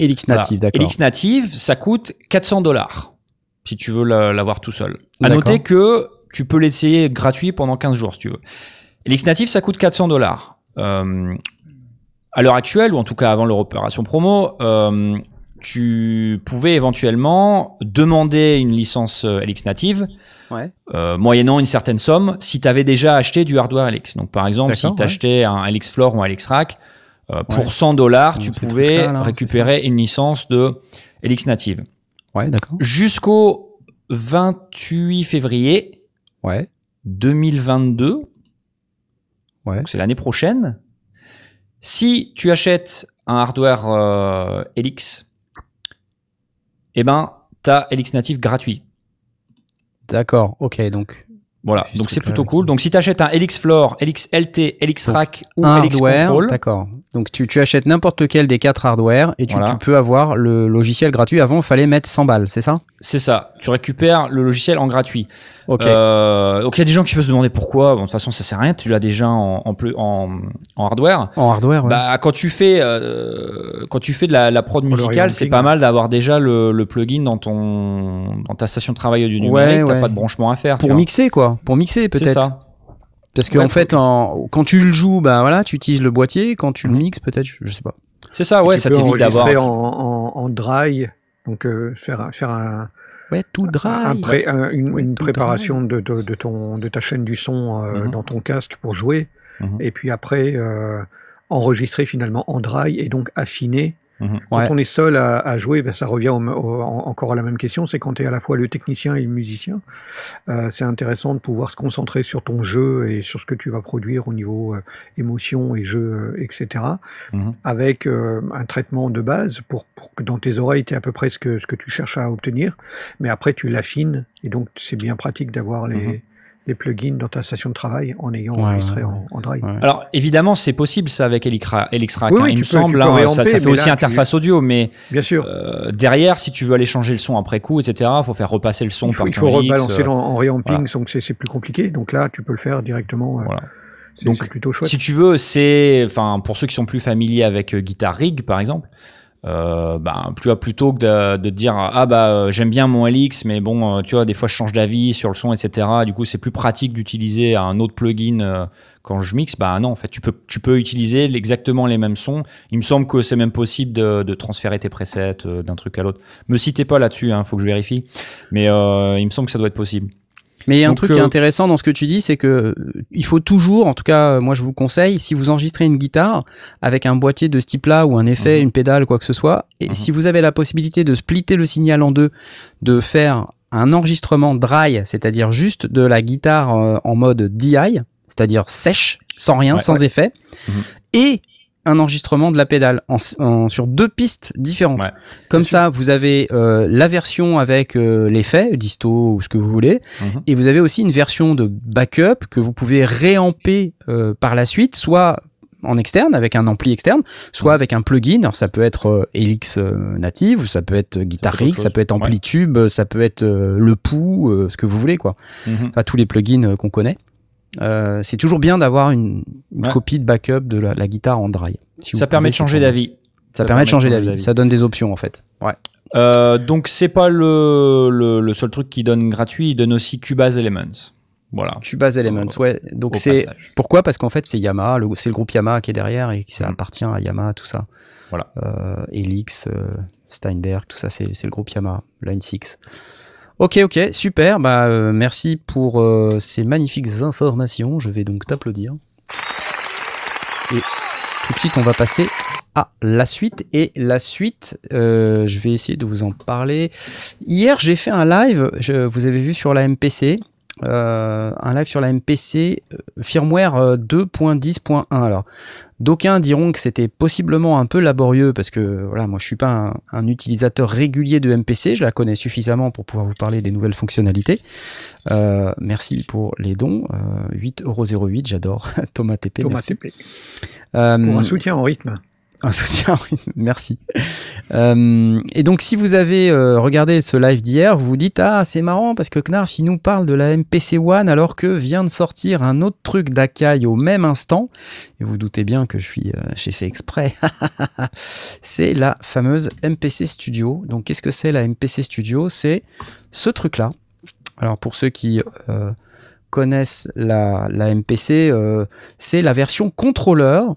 Helix Voilà. native, d'accord. Helix Native, ça coûte 400 dollars si tu veux la- l'avoir tout seul. À noter que tu peux l'essayer gratuit pendant 15 jours si tu veux. Helix Native, ça coûte 400 dollars. euh, à l'heure actuelle, ou en tout cas avant leur opération promo, euh, tu pouvais éventuellement demander une licence euh, LX native, Ouais. euh, moyennant une certaine somme, si tu avais déjà acheté du hardware LX. Donc par exemple, si tu achetais un LX Floor ou un LX Rack, euh, pour Ouais. 100 dollars, tu pouvais là, récupérer une licence de LX native. Ouais, d'accord. Jusqu'au 28 février Ouais. 2022, Ouais. c'est l'année prochaine, si tu achètes un hardware euh, LX, eh ben, tu as LX native gratuit. D'accord. Ok, donc Voilà, donc c'est plutôt cool. Donc si tu achètes un LX Floor, LX LT, Donc, Rack ou hardware. Control, D'accord. Donc tu, tu achètes n'importe lequel des quatre hardware et tu, Voilà. tu peux avoir le logiciel gratuit. Avant, il fallait mettre 100 balles, c'est ça? C'est ça. Tu récupères le logiciel en gratuit. Ok. Euh, donc il y a des gens qui peuvent se demander pourquoi. Bon, de toute façon, ça sert à rien. Tu l'as déjà en, en, plus- en, en hardware. en hardware, ouais. Bah, quand tu fais euh, quand tu fais de la, la prod le musicale, c'est pas ouais. mal d'avoir déjà le, le plugin dans ton dans ta station de travail audio Ouais, numérique. T'as ouais. pas de branchement à faire. pour mixer, quoi. Pour mixer, C'est peut-être. ça. Parce qu'en Ouais, fait, en, quand tu le joues, bah voilà, tu utilises le boîtier. Quand tu le Mhm. mixes, peut-être, je, sais pas. C'est ça. Ouais, tu ça t'évite d'avoir. en, en, en dry, donc euh, faire, un- faire un, Ouais, tout dry. un pré- un- une, Ouais, une tout préparation de, de, de ton, de ta chaîne du son euh, Mhm. dans ton casque pour jouer, Mhm. et puis après euh, enregistrer finalement en dry et donc affiner. Mhm. Quand Ouais. on est seul à, à jouer, ben, ça revient au- au- en- encore à la même question, c'est quand tu es à la fois le technicien et le musicien. Euh, c'est intéressant de pouvoir se concentrer sur ton jeu et sur ce que tu vas produire au niveau euh, émotion et jeu, euh, etc. Mhm. Avec euh, un traitement de base pour, pour que dans tes oreilles, tu aies à peu près ce que, ce que tu cherches à obtenir. Mais après, tu l'affines et donc c'est bien pratique d'avoir les, Mhm. Les plugins dans ta station de travail en ayant Ouais, enregistré ouais, en, en. Ouais. Alors évidemment, c'est possible ça avec LX Ra- LX Rack. Oui, hein. oui, Il tu me peux- semble. hein, ça, réamper, ça fait aussi là, interface audio, mais Bien sûr. euh, derrière, si tu veux aller changer le son après coup, etc., faut faire repasser le son il faut, par il faut rebalancer euh, dans- en reamping, voilà. donc c'est plus compliqué. Donc là, tu peux le faire directement. euh, Voilà. C'est plutôt chouette. Si tu veux, c'est, enfin, pour ceux qui sont plus familiers avec euh, Guitar Rig, par exemple, euh, tu vois, plutôt que de, de dire ah bah euh, j'aime bien mon LX, mais bon, euh, tu vois, des fois je change d'avis sur le son, etc. Du coup, c'est plus pratique d'utiliser un autre plugin euh, quand je mixe. Bah non, en fait, tu peux, tu peux utiliser exactement les mêmes sons. Il me semble que c'est même possible de, de transférer tes presets d'un truc à l'autre. Me citez pas là-dessus, hein, faut que je vérifie. Mais euh, il me semble que ça doit être possible. Mais il y a un Donc, truc qui est euh, intéressant dans ce que tu dis, c'est que euh, il faut toujours, en tout cas, euh, moi je vous conseille, si vous enregistrez une guitare avec un boîtier de ce type-là ou un effet, Mhm. une pédale, quoi que ce soit, et Mhm. si vous avez la possibilité de splitter le signal en deux, de faire un enregistrement dry, c'est-à-dire juste de la guitare en mode DI, c'est-à-dire sèche, sans rien, Ouais, sans effet, Mhm. et un enregistrement de la pédale en, en- sur deux pistes différentes. Ouais. Comme ça, vous avez euh, la version avec euh, l'effet, disto ou ce que vous voulez, Mhm. et vous avez aussi une version de backup que vous pouvez réamper euh, par la suite, soit en externe avec un ampli externe, soit Mhm. avec un plugin. Alors ça peut être euh, Helix euh, native, ou ça peut être Guitar autre Rig, ça peut être Ouais. Amplitube, ça peut être euh, le Pou, euh, ce que vous voulez quoi. Mhm. Enfin tous les plugins euh, qu'on connaît. Euh, c'est toujours bien d'avoir une, une Ouais. copie de backup de la, la guitare en dry. Si Ça permet pouvez, de changer d'avis. Ça, permet de changer d'avis. Ça donne des options en fait. Ouais. Euh, donc c'est pas le, le, le seul truc qui donne gratuit, il donne aussi Cubase Elements. Voilà. Cubase Elements, Au- ouais. Donc c'est pourquoi? Parce qu'en fait c'est Yamaha, c'est le groupe Yamaha qui est derrière et qui ça Mm. appartient à Yamaha tout ça. Voilà. Euh, Helix, euh, Steinberg, tout ça c'est c'est le groupe Yamaha, Line 6. Ok, ok, super. Bah euh, merci pour euh, ces magnifiques informations. Je vais donc t'applaudir. Et tout de suite on va passer à la suite et la suite, euh, je vais essayer de vous en parler. Hier, j'ai fait un live, je, vous avez vu sur la MPC, euh, un live sur la MPC euh, firmware euh, 2.10.1. Alors, d'aucuns diront que c'était possiblement un peu laborieux parce que voilà, moi je suis pas un, un utilisateur régulier de MPC, je la connais suffisamment pour pouvoir vous parler des nouvelles fonctionnalités. Euh, merci pour les dons, euh, 8,08€, j'adore Thomas TP. Thomas merci. TP. Euh, Pour un soutien en rythme. Un soutien en rythme, merci. Euh, et donc, si vous avez euh, regardé ce live d'hier, vous vous dites Ah, c'est marrant parce que Knarf, il nous parle de la MPC One alors que vient de sortir un autre truc d'Akai au même instant. Et vous doutez bien que je suis, euh, j'ai fait exprès. c'est la fameuse MPC Studio. Donc, qu'est-ce que c'est la MPC Studio? C'est ce truc-là. Alors, pour ceux qui connaissent la, la MPC, c'est la version contrôleur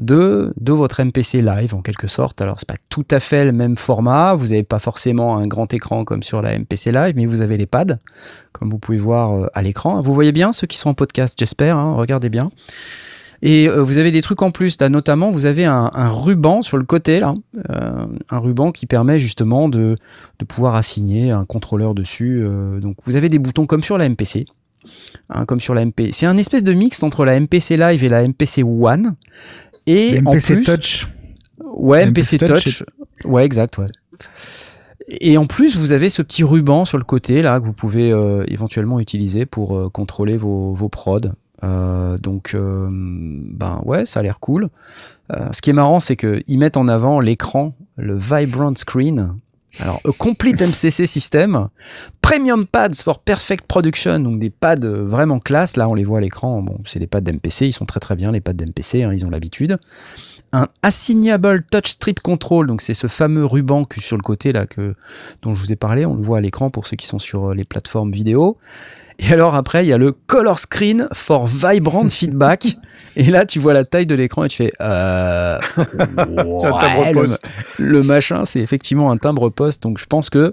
de, votre MPC live en quelque sorte. Alors c'est pas tout à fait le même format, vous n'avez pas forcément un grand écran comme sur la MPC live, mais vous avez les pads, comme vous pouvez voir euh, à l'écran. Vous voyez bien ceux qui sont en podcast, j'espère, hein, regardez bien. Et euh, vous avez des trucs en plus, là, notamment vous avez un, ruban sur le côté, là, euh, un ruban qui permet justement de, pouvoir assigner un contrôleur dessus. donc vous avez des boutons comme sur la MPC, hein, comme sur la MP. C'est un espèce de mix entre la MPC Live et la MPC One. Et en MPC plus, Touch. Ouais, MPC MPC Touch, Touch. Ouais, exact, ouais. Et en plus, vous avez ce petit ruban sur le côté là que vous pouvez euh, éventuellement utiliser pour euh, contrôler vos, vos prods. Euh, donc, ben ouais, ça a l'air cool. Ce qui est marrant, c'est qu'ils mettent en avant l'écran, le Vibrant Screen. Alors, a Complete MCC System, Premium Pads for Perfect Production, donc des pads euh, vraiment classe. Là, on les voit à l'écran. Bon, c'est des pads d'MPC, ils sont très très bien, les pads d'MPC, hein, ils ont l'habitude. Un Assignable Touch Strip Control, donc c'est ce fameux ruban sur le côté là que, dont je vous ai parlé, on le voit à l'écran pour ceux qui sont sur euh, les plateformes vidéo. Et alors après, il y a le Color Screen for Vibrant Feedback. Et là, tu vois la taille de l'écran et tu fais... Euh, C'est un timbre ouais, le- poste. le machin, c'est effectivement un timbre poste. Donc je pense que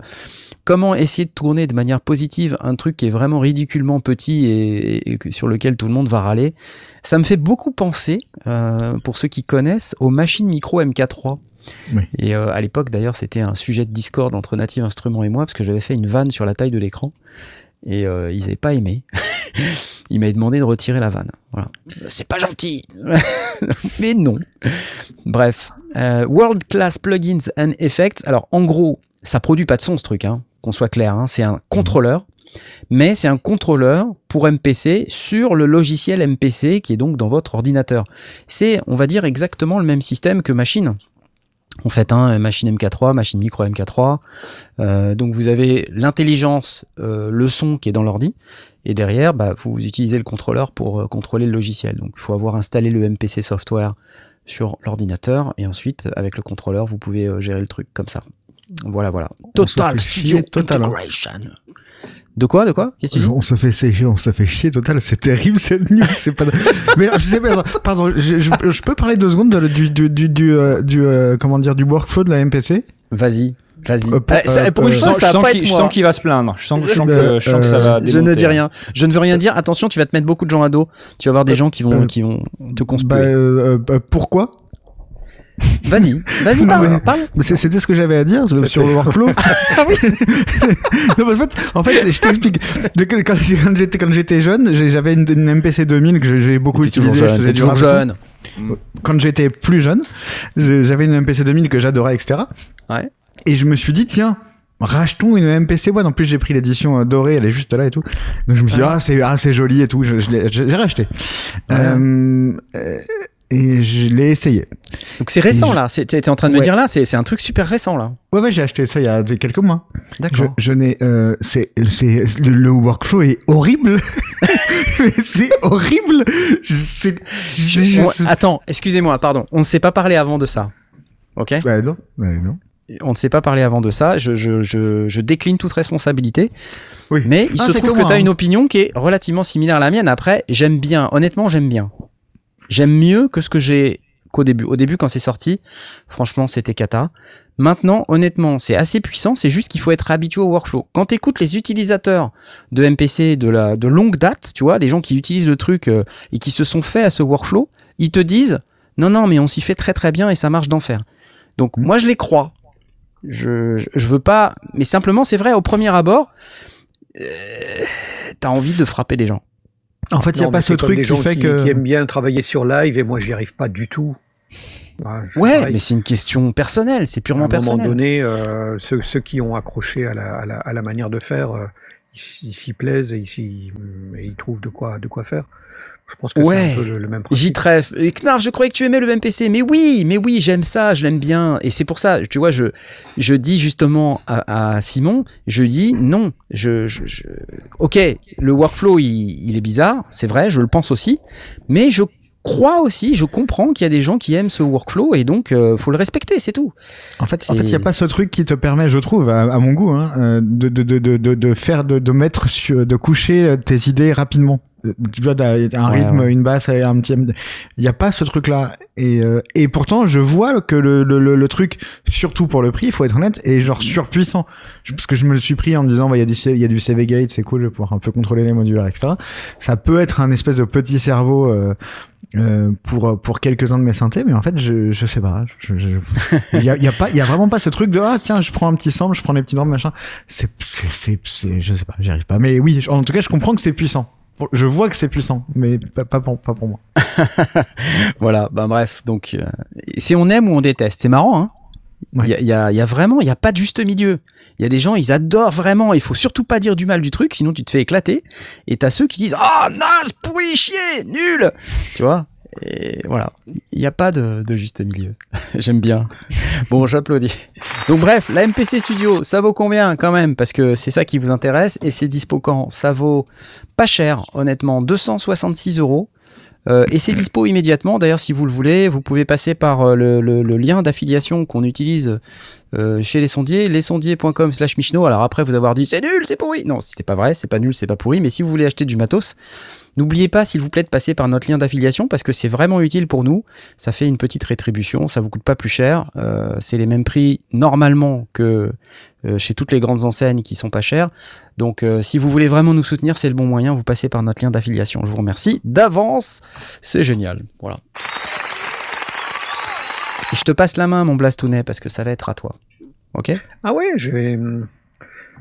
comment essayer de tourner de manière positive un truc qui est vraiment ridiculement petit et, sur lequel tout le monde va râler, ça me fait beaucoup penser, euh, pour ceux qui connaissent, aux machines micro MK3. Oui. Et euh, à l'époque, d'ailleurs, c'était un sujet de Discord entre Native Instruments et moi, parce que j'avais fait une vanne sur la taille de l'écran. Et euh, ils n'avaient pas aimé. ils m'avaient demandé de retirer la vanne. C'est pas gentil. Mais non. Bref. Euh, World Class Plugins and Effects. Alors, en gros, ça produit pas de son, ce truc, hein, qu'on soit clair. hein. C'est un contrôleur. Mais c'est un contrôleur pour MPC sur le logiciel MPC qui est donc dans votre ordinateur. C'est, on va dire, exactement le même système que machine. En fait, hein, machine MK3, machine micro MK3. Euh, donc vous avez l'intelligence, euh, le son qui est dans l'ordi, et derrière, bah, vous utilisez le contrôleur pour euh, contrôler le logiciel. Donc il faut avoir installé le MPC software sur l'ordinateur, et ensuite avec le contrôleur, vous pouvez gérer le truc comme ça. Voilà, voilà. Total Studio total, hein. De quoi, de quoi? Qu'est-ce que tu dis? On se fait sécher, on se fait chier total, c'est terrible cette news, c'est pas. Mais je sais pas, pardon, je, je- je peux parler deux secondes de- du du du du, euh, du, euh, comment dire du workflow de la MPC Vas-y, vas-y. Euh, pour- Eh, ça- euh, pour une euh, Je fois, je va sens pas qu'il être je moi. sens qu'il va se plaindre. Je sens, je sens Euh, que, je sens que ça va. Je ne dis rien. Je ne veux rien dire. Attention, tu vas te mettre beaucoup de gens à dos. Tu vas avoir des gens qui vont, euh, qui vont te Bah, euh, euh, pourquoi? Vas-y, vas-y, parle. mais- parle. Mais C'était ce que j'avais à dire sur le workflow. Ah non, mais en fait, en fait, je t'explique. Quand j'étais jeune, j'avais une, une MPC 2000 que j'ai- beaucoup toujours utilisée. je jeune. du toujours jeune. Quand j'étais plus jeune, je- j'avais une MPC 2000 que j'adorais, etc. Ouais. Et je me suis dit, tiens. Rachetons une MPC One. En plus, j'ai pris l'édition euh, dorée, elle est juste là et tout. Donc, je me suis dit, ah, c'est ah, c'est joli et tout. Je, je l'ai- je- j'ai racheté. Ouais. Euh, euh, et je l'ai essayé. Donc c'est récent je- là. T'es t'es en train de me Ouais. dire là. C'est un truc super récent là. Ouais, ouais, j'ai acheté ça il y a quelques mois. D'accord. je n'ai, euh, c'est, c'est, le, le workflow est horrible. C'est horrible. Je- je- Bon, attends, excusez-moi, pardon. On ne s'est pas parlé avant de ça. Ok? Bah non, bah non. On ne s'est pas parlé avant de ça. Je, je, je, je décline toute responsabilité. Oui. Mais il Ah, se trouve que tu as hein. une opinion qui est relativement similaire à la mienne. Après, j'aime bien. Honnêtement, j'aime bien. J'aime mieux que ce que j'ai qu'au début. Au début, quand c'est sorti, franchement, c'était cata. Maintenant, honnêtement, c'est assez puissant. C'est juste qu'il faut être habitué au workflow. Quand tu écoutes les utilisateurs de MPC de, longue date, tu vois, les gens qui utilisent le truc euh, et qui se sont faits à ce workflow, ils te disent non, non, mais on s'y fait très très bien et ça marche d'enfer. Donc, moi, je les crois. Je, je, je veux pas, mais simplement, c'est vrai, au premier abord, euh, t'as envie de frapper des gens. En fait, il n'y a pas ce truc qui fait qui, que. qui aiment bien travailler sur live et moi j'y arrive pas du tout. Ouais, je- Ouais, pareil. mais c'est une question personnelle, c'est à purement un moment personnel. donné, euh, ceux, ceux qui ont accroché à la, à la, à la manière de faire, euh, ils s'y plaisent et ils, s'y- et ils trouvent de quoi, de quoi faire. Je pense que c'est un peu le, le même principe. J'y trèfle. Et Knarf, je croyais que tu aimais le MPC. Mais oui, mais oui, j'aime ça, je l'aime bien. Et c'est pour ça, tu vois, je, je dis justement à, à Simon, je dis non. Je, je, je- Ok, le workflow, il, il est bizarre, c'est vrai, je le pense aussi. Mais je crois aussi, je comprends qu'il y a des gens qui aiment ce workflow et donc euh, faut le respecter, c'est tout. En fait, en C'est- fait, il n'y a pas ce truc qui te permet, je trouve, à, à mon goût, hein, euh, de, de, de, de, faire, de, de mettre, sur, de coucher euh, tes idées rapidement. Tu vois, un Ouais, rythme, ouais. une basse, un petit. Il n'y a pas ce truc-là. Et, euh, et pourtant, je vois que le, le, le, le truc, surtout pour le prix, il faut être honnête, est genre surpuissant. Je- Parce que je me le suis pris en me disant, bah, il y a du, il y a du CV Gate, c'est cool, je vais pouvoir un peu contrôler les modulaires, etc. Ça peut être un espèce de petit cerveau. Euh, euh, pour pour quelques-uns de mes synthés mais en fait je je sais pas je, je- il y a, il y a pas il y a vraiment pas ce truc de ah tiens je prends un petit sample je prends des petits drums machin c'est c'est c'est c'est- je sais pas j'y arrive pas mais oui en tout cas je comprends que c'est puissant je vois que c'est puissant mais pas, pas pour pas pour moi Voilà, bah bref, donc euh, c'est on aime ou on déteste, c'est marrant, hein. Il Ouais. y, a, y y vraiment, il y a pas de juste milieu. Il y a des gens, ils adorent vraiment. Il faut surtout pas dire du mal du truc, sinon tu te fais éclater. Et t'as ceux qui disent ah naze, pourri, chier, nul. Tu vois? Et voilà, il n'y a pas de, juste milieu. J'aime bien. Bon, j'applaudis. Donc bref, la MPC Studio, ça vaut combien quand même? Parce que c'est ça qui vous intéresse. Et c'est dispo quand? Ça vaut pas cher, honnêtement, 266 euros. Euh, et c'est dispo immédiatement. D'ailleurs, si vous le voulez, vous pouvez passer par euh, le, lien d'affiliation qu'on utilise euh, chez les sondiers, lesondiers.com slash Michno. Alors après vous avoir dit c'est nul, c'est pourri. Non, c'est pas vrai, c'est pas nul, c'est pas pourri. Mais si vous voulez acheter du matos, n'oubliez pas, s'il vous plaît, de passer par notre lien d'affiliation parce que c'est vraiment utile pour nous. Ça fait une petite rétribution, ça vous coûte pas plus cher. Euh, c'est les mêmes prix normalement que euh, chez toutes les grandes enseignes qui sont pas chères. Donc euh, si vous voulez vraiment nous soutenir, c'est le bon moyen, vous passez par notre lien d'affiliation. Je vous remercie d'avance, c'est génial. Voilà. Je te passe la main, mon Blastounet, parce que ça va être à toi. Ok? Ah ouais, je vais.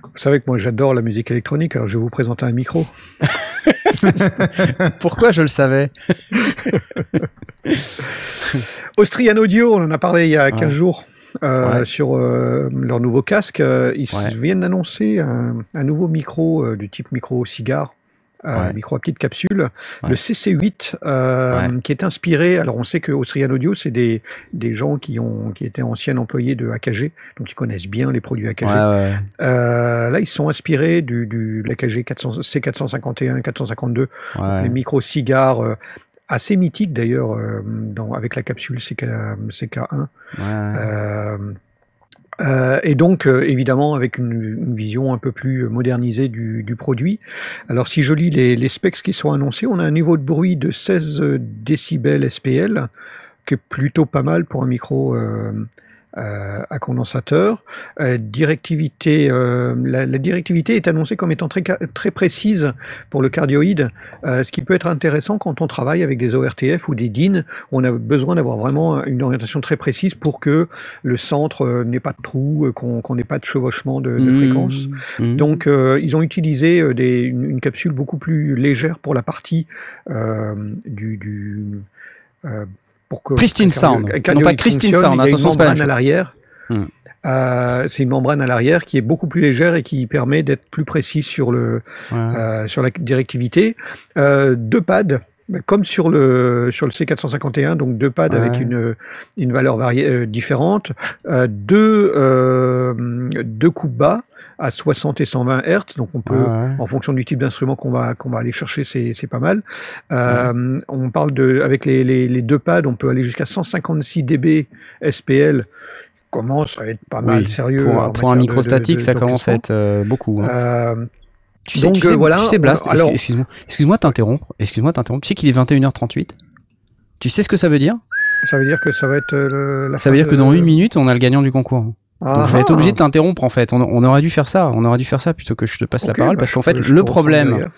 Vous savez que moi j'adore la musique électronique, alors je vais vous présenter un micro. Pourquoi je le savais Austrian Audio, on en a parlé il y a 15 Ouais. jours. euh, Ouais. sur euh, leur nouveau casque, Euh, ils Ouais. viennent d'annoncer un, un nouveau micro euh, du type micro cigare, Ouais. micro à petite capsule, Ouais. le CC8, euh, Ouais. qui est inspiré. Alors on sait que Austrian Audio, c'est des, des gens qui ont qui étaient anciens employés de AKG, donc ils connaissent bien les produits AKG. Euh, là, ils sont inspirés du, du de l'AKG 400, C451, 452, ouais. les micro cigares. euh, assez mythiques d'ailleurs euh, avec la capsule CK, CK1 ouais. euh, euh, et donc, euh, évidemment, avec une, vision un peu plus modernisée du, du produit. Alors, si je lis les, les specs qui sont annoncés, on a un niveau de bruit de 16 décibels SPL, qui est plutôt pas mal pour un micro euh, euh, à condensateur. Euh, directivité, euh, la, la directivité est annoncée comme étant très, très précise pour le cardioïde, euh, ce qui peut être intéressant quand on travaille avec des ORTF ou des DIN. On a besoin d'avoir vraiment une orientation très précise pour que le centre euh, n'ait pas de trou, euh, qu'on n'ait pas de chevauchement de, de Mmh. fréquence. Mmh. Donc, euh, ils ont utilisé des, une, une capsule beaucoup plus légère pour la partie euh, du. du euh, pour que cardio- sound. un Non, pas Christine sound, attention, c'est à l'arrière. Hmm. Euh, c'est une membrane à l'arrière qui est beaucoup plus légère et qui permet d'être plus précis sur le Ouais. euh, sur la directivité. Euh, deux pads, comme sur le sur le C451, donc deux pads Ouais. avec une une valeur variée différente. Deux deux coups bas à 60 et 120 Hz, donc on peut Ouais, ouais. en fonction du type d'instrument qu'on va qu'on va aller chercher, c'est c'est pas mal. Euh, On parle de avec les, les, les deux pads, on peut aller jusqu'à 156 dB SPL. Commence à être pas mal Oui, sérieux. Pour, pour un de- micro de- statique, de- ça commence à être euh, beaucoup. hein. Euh, Tu sais, donc, tu sais, euh, voilà, tu sais Blast, alors- excuse- excuse-moi, excuse-moi de t'interrompre, excuse-moi de t'interrompre. Tu sais qu'il est 21h38 Tu sais ce que ça veut dire? Ça veut dire que ça va être euh, le, la Ça veut dire de- que dans une minute, on a le gagnant du concours. Donc Ah je vais être obligé de t'interrompre en fait. On, on aurait dû faire ça. On aurait dû faire ça plutôt que je te passe la parole bah, parce qu'en fait, le problème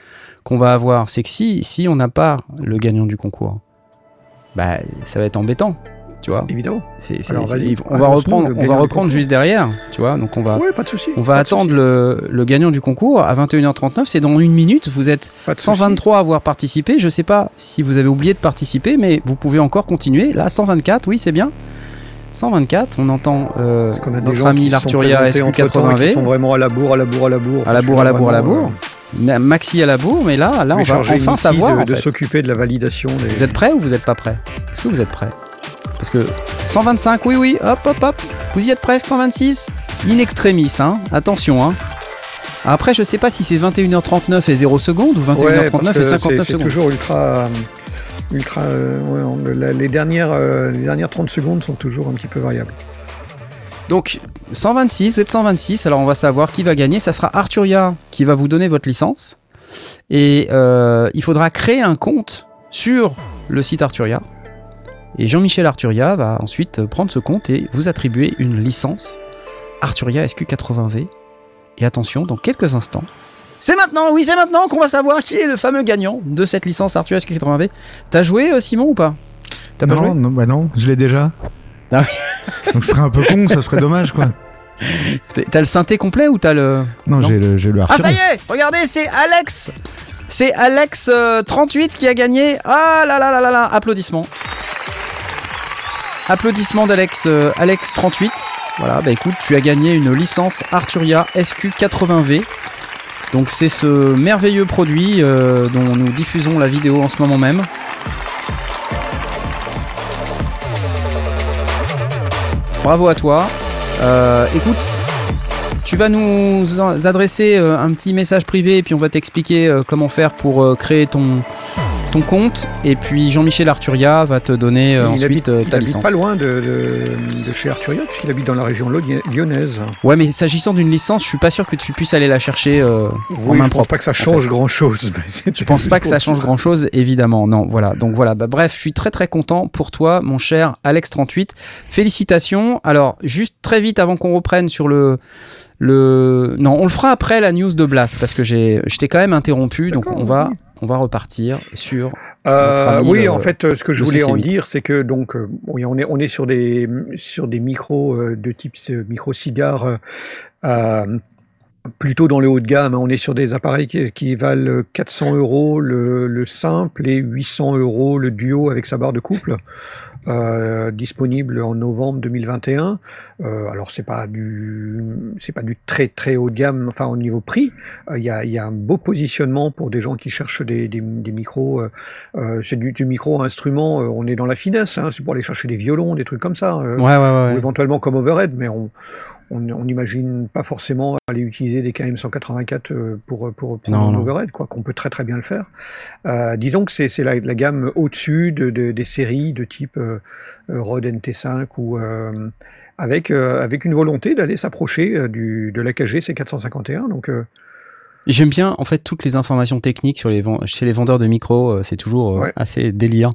qu'on va avoir, c'est que si, si on n'a pas le gagnant du concours, bah ça va être embêtant. Tu vois Évidemment. On va reprendre, on va reprendre juste derrière. Tu vois Donc on va, Ouais, pas de on va attendre le, le gagnant du concours à 21h39. C'est dans une minute. Vous êtes pas de souci. 123 à avoir participé. Je sais pas si vous avez oublié de participer, mais vous pouvez encore continuer. Là, 124, oui, c'est bien. 124, on entend euh, a des notre ami l'Arturia présentés entre-temps et qui SQ80V. sont vraiment à la bourre, à la bourre, à la bourre. À la bourre, à la bourre, à la bourre. Ma- Maxi à la bourre, mais là, là, euh, on va enfin savoir. de, en de s'occuper de la validation des. Vous êtes prêts ou vous êtes pas prêts? Est-ce que vous êtes prêts? Parce que 125, oui, oui, hop, hop, hop. Vous y êtes presque, 126 In extremis, hein. Attention, hein. Après, je sais pas si c'est 21h39 et 0 secondes ou 21h39 Ouais, parce que et c'est 59 c'est secondes. toujours ultra, euh, les, dernières, euh, les dernières 30 secondes sont toujours un petit peu variables. Donc 126, vous êtes 126, alors on va savoir qui va gagner. Ça sera Arturia qui va vous donner votre licence. Et euh, il faudra créer un compte sur le site Arturia. Et Jean-Michel Arturia va ensuite prendre ce compte et vous attribuer une licence Arturia SQ80V. Et attention, dans quelques instants, c'est maintenant, oui, c'est maintenant qu'on va savoir qui est le fameux gagnant de cette licence Arturia SQ80V. T'as joué, euh, Simon, ou pas T'as pas joué non, bah non, je l'ai déjà. Ah Donc ce serait un peu con, ça serait dommage quoi. T'as- le synthé complet ou t'as le. Non, Non. j'ai le, le Ah Arthur. ça y est, regardez, c'est Alex. C'est Alex euh, 38 qui a gagné. Ah là là là là là, applaudissements. Applaudissements d'Alex euh, Alex 38. Voilà, bah écoute, tu as gagné une licence Arturia SQ80V. Donc c'est ce merveilleux produit euh, dont nous diffusons la vidéo en ce moment même. Bravo à toi. Euh, écoute, tu vas nous adresser euh, un petit message privé et puis on va t'expliquer comment faire pour créer ton, ton compte. Et puis Jean-Michel Arturia va te donner euh, il ensuite habite, euh, il ta habite licence. pas loin de, de, de chez Arturia, puisqu'il habite dans la région lyonnaise. Ouais, mais s'agissant d'une licence, je suis pas sûr que tu puisses aller la chercher euh, en Oui, main je pense pas que ça change grand-chose. mais c'était Je pense pas que ça change grand chose, évidemment. Non, voilà. Donc voilà. Bah, bref, je suis très très content pour toi, mon cher Alex38. Félicitations. Alors, juste très vite avant qu'on reprenne sur le. Le... Non, on le fera après la news de Blast parce que j'ai, je t'ai quand même interrompu, donc on va, oui. On va repartir sur. Euh, ami, oui, le- en fait, euh, ce que je voulais en CC8. dire, c'est que donc, euh, oui, on est on est sur des sur des micros euh, de type euh, micro cigare. euh, euh, Plutôt dans le haut de gamme, hein. on est sur des appareils qui, qui valent 400 euros le, le simple et 800 euros le duo avec sa barre de couple, euh, disponible en novembre 2021. Euh, alors c'est pas du c'est pas du très très haut de gamme, enfin au niveau prix, euh, il y, a, il y a un beau positionnement pour des gens qui cherchent des, des, des micros. euh, euh, c'est du, du micro instrument, euh, on est dans la finesse, hein, c'est pour aller chercher des violons, des trucs comme ça. euh, Ouais, ouais, ouais. ou éventuellement comme overhead, mais on on n'imagine pas forcément aller utiliser des KM184 euh, pour pour prendre Non, un overhead, quoi, qu'on peut très très bien le faire. Euh, disons que c'est la, la gamme au-dessus de, de- des séries de type euh, Rode NT5 ou euh, avec avec une volonté d'aller s'approcher du de l'AKG C451. Donc J'aime bien en fait toutes les informations techniques sur les ven- chez les vendeurs de micros. euh, C'est toujours Ouais. assez délire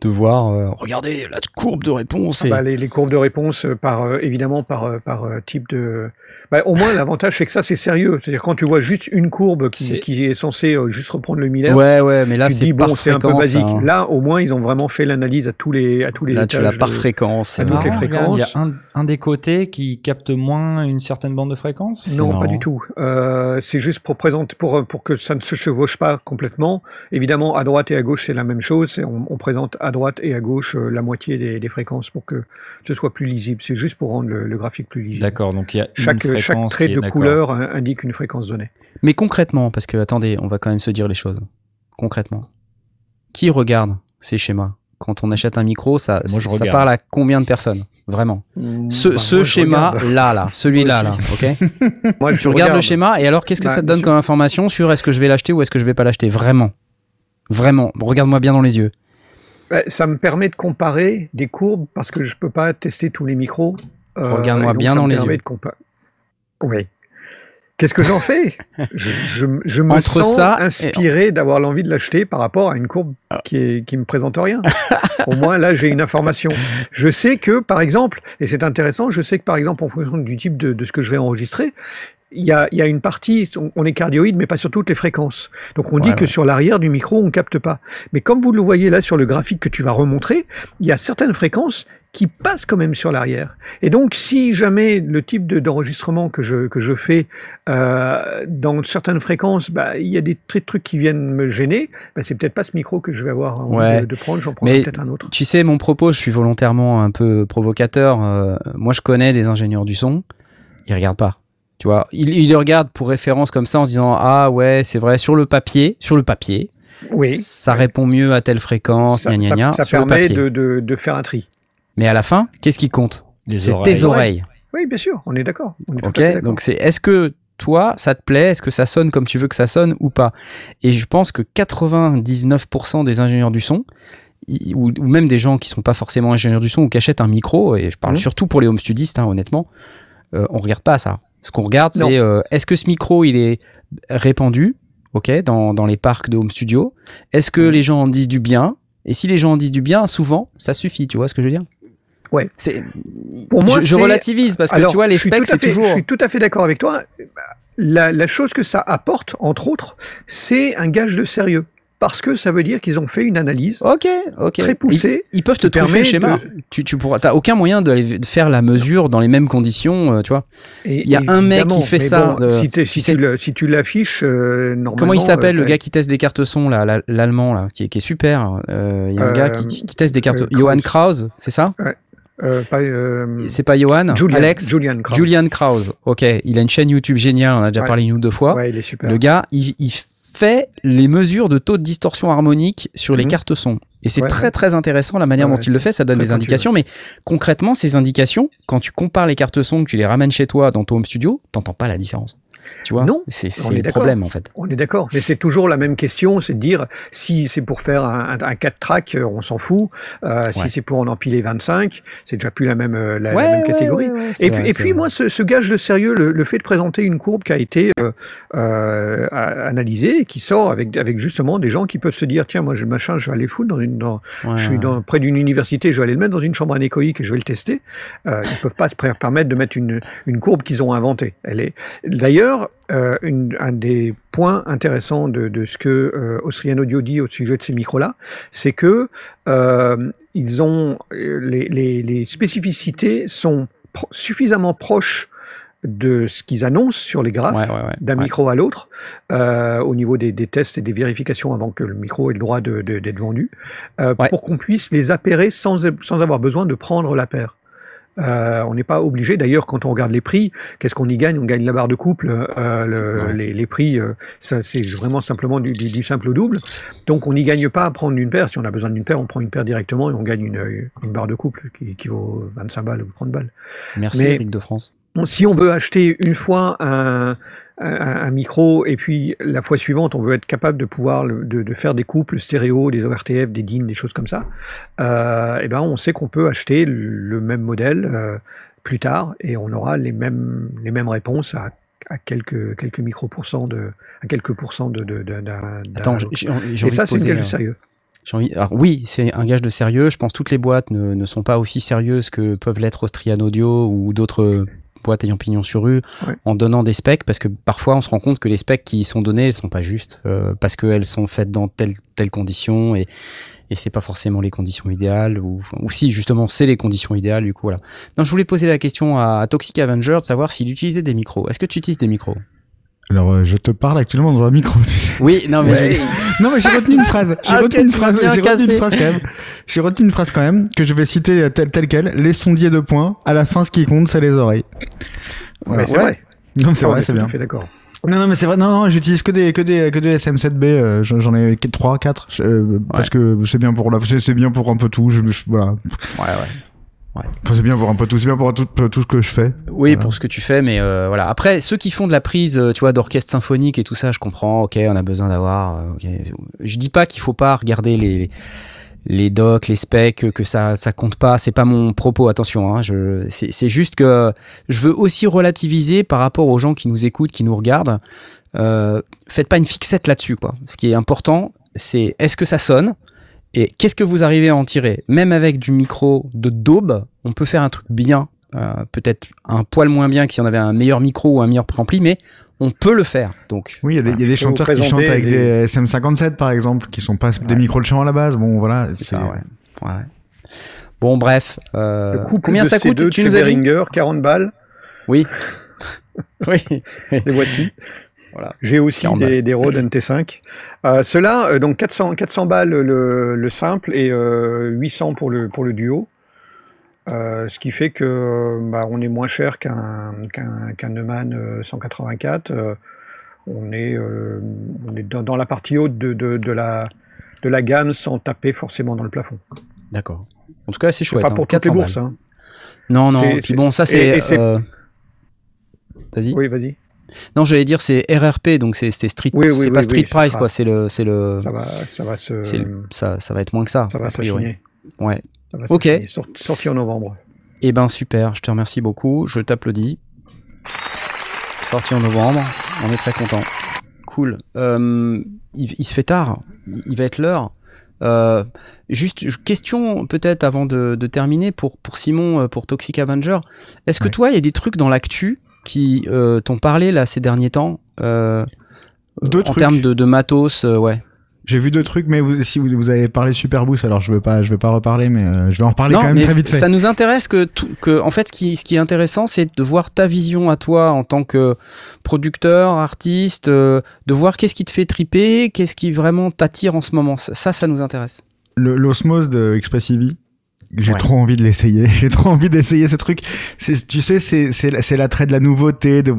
de voir. euh, regardez la courbe de réponse. Ah bah, les, les courbes de réponse euh, par euh, évidemment par par euh, type de bah, au moins l'avantage c'est que ça c'est sérieux c'est-à-dire quand tu vois juste une courbe qui, est censée euh, juste reprendre le mille hertz, ouais, ouais, mais là tu te c'est dis bon c'est un peu basique hein. là au moins ils ont vraiment fait l'analyse à tous les à tous les Là, tu étages l'as par fréquence. à toutes les Marrant, regarde, Il y fréquences. a un, un des côtés qui capte moins une certaine bande de fréquence. Non marrant. pas du tout euh, c'est juste pour présenter pour pour que ça ne se chevauche pas complètement évidemment à droite et à gauche c'est la même chose on présente à droite et à gauche euh, la moitié des, des fréquences pour que ce soit plus lisible c'est juste pour rendre le, le graphique plus lisible D'accord, donc il y a une chaque, trait de couleur in- indique une fréquence donnée. Mais concrètement, parce que attendez, on va quand même se dire les choses. Concrètement, qui regarde ces schémas? Quand on achète un micro Ça, Moi, je ça regarde. parle à combien de personnes? Vraiment. Ce, Bah, ce moi, je schéma regarde. là, là, celui-là là, Moi ok? Moi, je Tu regardes le regarde. schéma et alors qu'est-ce que Bah, ça te donne sûr. comme information sur est-ce que je vais l'acheter ou est-ce que je vais pas l'acheter? Vraiment, vraiment. Regarde-moi bien dans les yeux. Bah, ça me permet de comparer des courbes parce que je peux pas tester tous les micros. Euh, Regarde-moi bien dans les yeux. Oui. Qu'est-ce que j'en fais? Je, je, je me Entre sens ça et- inspiré d'avoir l'envie de l'acheter par rapport à une courbe qui, est, qui me présente rien. Au moins, là, j'ai une information. Je sais que, par exemple, et c'est intéressant, je sais que, par exemple, en fonction du type de, de ce que je vais enregistrer, il y a, y a une partie, on- on est cardioïde, mais pas sur toutes les fréquences. Donc on dit Ouais, que sur l'arrière du micro, on capte pas. Mais comme vous le voyez là sur le graphique que tu vas remontrer, il y a certaines fréquences qui passent quand même sur l'arrière. Et donc, si jamais le type de- d'enregistrement que je, que je fais euh, dans certaines fréquences, bah, il y a des tr- trucs qui viennent me gêner, bah, c'est peut-être pas ce micro que je vais avoir envie Ouais. de, de prendre, j'en prendrai Mais peut-être un autre. Tu sais, mon propos, je suis volontairement un peu provocateur. euh, moi, je connais des ingénieurs du son. Ils regardent pas. Tu vois, ils, ils le regardent pour référence comme ça en se disant ah ouais, c'est vrai sur le papier, sur le papier, Oui. ça répond mieux à telle fréquence, Ça, gna gna ça- gna, permet de, de, de faire un tri. Mais à la fin, qu'est-ce qui compte? Les C'est oreilles. tes oreilles. Oui, bien sûr, on est d'accord. Ok, donc c'est est-ce que toi, ça te plaît? Est-ce que ça sonne comme tu veux que ça sonne ou pas? Et je pense que 99% des ingénieurs du son, ou même des gens qui sont pas forcément ingénieurs du son ou qui achètent un micro, et je parle Mhm. surtout pour les home studistes, hein, honnêtement, euh, on regarde pas ça. Ce qu'on regarde, c'est euh, est-ce que ce micro, il est répandu, ok, dans, dans les parcs de home studio? Est-ce que les gens en disent du bien? Et si les gens en disent du bien, souvent, ça suffit, tu vois ce que je veux dire? Ouais. C'est, Pour moi, je, relativise parce que Alors, tu vois, les specs, c'est toujours. Je suis tout à fait d'accord avec toi. La, la chose que ça apporte, entre autres, c'est un gage de sérieux. Parce que ça veut dire qu'ils ont fait une analyse Ok, ok. très poussée. Ils, ils peuvent te permet le schéma. de- Tu, tu pourras, t'as aucun moyen de faire la mesure dans les mêmes conditions, euh, tu vois. Il y a un mec qui fait ça, bon, de- si, tu si sais- tu le- si tu l'affiches, euh, normalement. Comment il s'appelle euh, le gars qui teste des cartes son là, la- l'allemand là, qui est, qui est super. Euh, Il y a un gars qui, qui teste des cartes. Johan Krause, c'est ça? Euh, pas, euh, C'est pas Johan? Julian, Alex? Julian Krause. Julian Krause. Ok, il a une chaîne YouTube géniale. On a déjà Ouais. parlé une ou deux fois. Ouais, il est super. Le gars, il, il fait les mesures de taux de distorsion harmonique sur les Mhm. cartes son. Et c'est Ouais, très très intéressant la manière Ouais, dont il le fait, ça donne des indications, mais concrètement, ces indications, quand tu compares les cartes son, que tu les ramènes chez toi dans ton home studio, t'entends pas la différence. Tu vois Non, c'est on c'est est le d'accord. problème en fait. On est d'accord, mais c'est toujours la même question, c'est de dire si c'est pour faire un, un, 4 track, euh, on s'en fout. Euh, Ouais. Si c'est pour en empiler 25, c'est déjà plus la même, euh, la même catégorie. ouais, Et vrai, puis, et c'est puis vrai. moi, ce, ce gage de sérieux, le, le fait de présenter une courbe qui a été euh, euh, analysée, qui sort avec, avec justement des gens qui peuvent se dire tiens, moi, je, machin, je vais aller foutre dans une, dans, je suis dans, près d'une université, je vais aller le mettre dans une chambre anéchoïque et je vais le tester. Ils peuvent pas se per- permettre de mettre une, une courbe qu'ils ont inventée. Elle est d'ailleurs euh, un des points intéressants de, de ce que euh, Austrian Audio dit au sujet de ces micros-là, c'est que euh, ils ont euh, les, les, les spécificités sont pro- suffisamment proches de ce qu'ils annoncent sur les graphes Ouais, ouais, ouais, d'un micro à l'autre euh, au niveau des, des tests et des vérifications avant que le micro ait le droit d'être vendu, euh, pour qu'on puisse les appairer sans, sans avoir besoin de prendre la paire. Euh, on n'est pas obligé. D'ailleurs, quand on regarde les prix, qu'est-ce qu'on y gagne? On gagne la barre de couple. euh, le- Ouais. les, les prix, euh, c'est vraiment simplement du, du- du simple au double. Donc, on n'y gagne pas à prendre une paire. Si on a besoin d'une paire, on prend une paire directement et on gagne une, une barre de couple qui, qui vaut 25 balles ou 30 balles. Merci mais- de France. Si on veut acheter une fois un, un, un micro et puis la fois suivante on veut être capable de pouvoir le- de, de faire des couples stéréo, des ORTF, des DIN, des choses comme ça, euh, et ben on sait qu'on peut acheter le, même modèle euh, plus tard et on aura les mêmes les mêmes réponses à, à quelques quelques micro pourcents de à quelques pourcents de de- Attends, envie et ça c'est poser, gage de sérieux. envie- alors oui, c'est un gage de sérieux. Je pense que toutes les boîtes ne, ne sont pas aussi sérieuses que peuvent l'être Austrian Audio ou d'autres boîtes ayant pignon sur rue Ouais. en donnant des specs parce que parfois on se rend compte que les specs qui sont donnés elles sont pas justes euh, parce qu'elles sont faites dans telle telle condition et et c'est pas forcément les conditions idéales ou, ou si justement c'est les conditions idéales du coup voilà. Non, je voulais poser la question à, à Toxic Avenger de savoir s'il utilisait des micros. Est-ce que tu utilises des micros? Alors, euh, je te parle actuellement dans un micro. Oui, non mais Ouais. non, mais j'ai retenu une phrase. J'ai Ah, retenu une phrase. J'ai retenu une phrase quand même. J'ai retenu une phrase quand même que je vais citer euh, telle telle quelle. Les sondiers de points. À la fin, ce qui compte, c'est les oreilles. Voilà. Mais c'est Ouais. vrai. Non, c'est vrai, est c'est bien. fait d'accord. Non, non, mais c'est vrai. Non, non, j'utilise que des, que des, que des SM7B. euh, j'en ai 3, 4. Parce que c'est bien pour la, c'est c'est bien pour un peu tout. Je, je- voilà. ouais ouais. Enfin, c'est bien pour un peu tout. C'est bien pour tout, tout ce que je fais. Oui, Voilà. pour ce que tu fais, mais euh, voilà. Après, ceux qui font de la prise, euh, tu vois, d'orchestre symphonique et tout ça, je comprends. Ok, on a besoin d'avoir. euh, ok. Je dis pas qu'il faut pas regarder les les docs, les specs, que ça ça compte pas. C'est pas mon propos. Attention, hein, je c'est c'est juste que je veux aussi relativiser par rapport aux gens qui nous écoutent, qui nous regardent. Euh, faites pas une fixette là-dessus, quoi. Ce qui est important, c'est est-ce que ça sonne? Et qu'est-ce que vous arrivez à en tirer? Même avec du micro de daube, on peut faire un truc bien. euh, Peut-être un poil moins bien que si on avait un meilleur micro ou un meilleur préampli, mais on peut le faire. Donc, Oui, il y a des, y a chanteurs qui chantent avec les- des SM57 par exemple, qui sont pas des micros de chant à la base. Bon, voilà. c'est ça, ouais. ouais. Bon, bref. euh, Le combien de ça ces coûte deux Tu de nous chez as dit? Behringer, 40 balles. Oui. oui. voici. Voilà. J'ai aussi 40 des, des Rode NT5. Euh, Ceux-là, euh, donc 400, 400 balles le, le simple et euh, 800 pour le, pour le duo. Euh, ce qui fait que euh, bah, on est moins cher qu'un Neumann euh, 184. Euh, on est, euh, on est dans, dans la partie haute de, de, de la, de la gamme sans taper forcément dans le plafond. D'accord. En tout cas, c'est chouette. pas hein, pour toutes les 400 bourses. Hein. Non, non. Puis bon, ça, c'est. euh, Vas-y. Oui, vas-y. Non, j'allais dire c'est RRP, donc c'est street, Oui, oui, c'est oui, pas street ce price sera- quoi. C'est le, c'est le, Ça va, ça va se, le- ça, ça va être moins que ça. ça va s'affiner. Ouais. Ça va Ok. Sort- Sorti en novembre. Eh ben super, je te remercie beaucoup, je t'applaudis. Sorti en novembre, on est très content. Cool. Euh, il, il se fait tard, il il va être l'heure. Euh, juste question peut-être avant de, de terminer pour, pour Simon, euh, pour Toxic Avenger. Est-ce que Ouais. toi, il y a des trucs dans l'actu qui euh, t'ont parlé là ces derniers temps euh, Deux en trucs. termes de, de matos, euh, ouais. J'ai vu deux trucs, mais vous, si vous, vous avez parlé Super Boost, alors je vais pas, je vais pas reparler, mais euh, je vais en reparler Non, quand même très vite fait. ça nous intéresse que, tout- que en fait, ce qui, ce qui est intéressant, c'est de voir ta vision à toi en tant que producteur, artiste, de voir qu'est-ce qui te fait triper, qu'est-ce qui vraiment t'attire en ce moment. Ça, ça, nous intéresse. L'osmose de Expressivi. J'ai Ouais. trop envie de l'essayer. J'ai trop envie d'essayer ce truc. Tu sais, c'est, c'est, c'est l'attrait de la nouveauté. De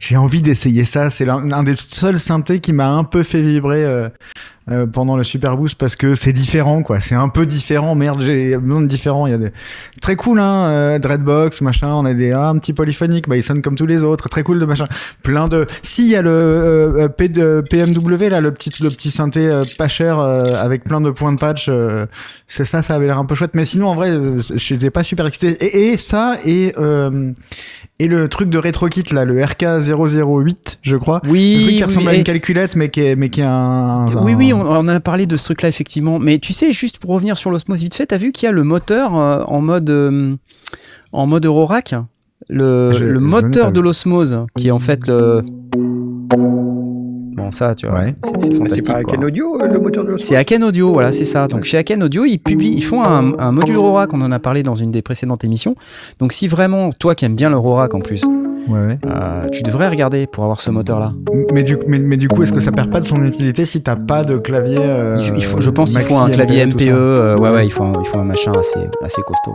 j'ai envie d'essayer ça. C'est l'un l'un des seuls synthés qui m'a un peu fait vibrer euh, euh, pendant le Super Boost parce que c'est différent, quoi. C'est un peu différent. Merde, j'ai besoin de différent. Il y a des très cool, hein. euh, Dreadbox, machin. On a des ah, un petit polyphonique. Bah, il sonne comme tous les autres. Très cool de machin. Plein de. Si, il y a le euh, euh, PMW là, le petit, le petit synthé euh, pas cher avec plein de points de patch. c'est ça, ça avait l'air un peu chouette. Mais sinon, en vrai, j'étais pas super excité. Et, et ça, et, et le truc de RetroKit, là, le RK008, je crois. Oui, le truc qui ressemble à et- une calculette, mais qui est, mais qui est un. oui, un- oui, on, on en a parlé de ce truc-là effectivement. Mais tu sais, juste pour revenir sur l'osmose vite fait, t'as vu qu'il y a le moteur euh, en mode euh, en mode Eurorack, le, Je- moteur de l'osmose, qui est en fait le bon ça, tu vois, Ouais. c'est- c'est C'est fantastique. pas quoi. Ken Audio, euh, le moteur de C'est Aken Audio, voilà, c'est ça. Donc chez Aken Audio, ils publient, ils font un, un module Eurorack, on en a parlé dans une des précédentes émissions. Donc si vraiment, toi qui aimes bien l'Eurorack en plus, Ouais, euh, tu devrais regarder pour avoir ce moteur-là. Mais du, mais, mais du coup, est-ce que ça perd pas de son utilité si t'as pas de clavier euh, Il- il faut- je pense qu'il faut un Maxi clavier MPE, euh, ouais, ouais, il faut un, il faut un machin assez, assez costaud.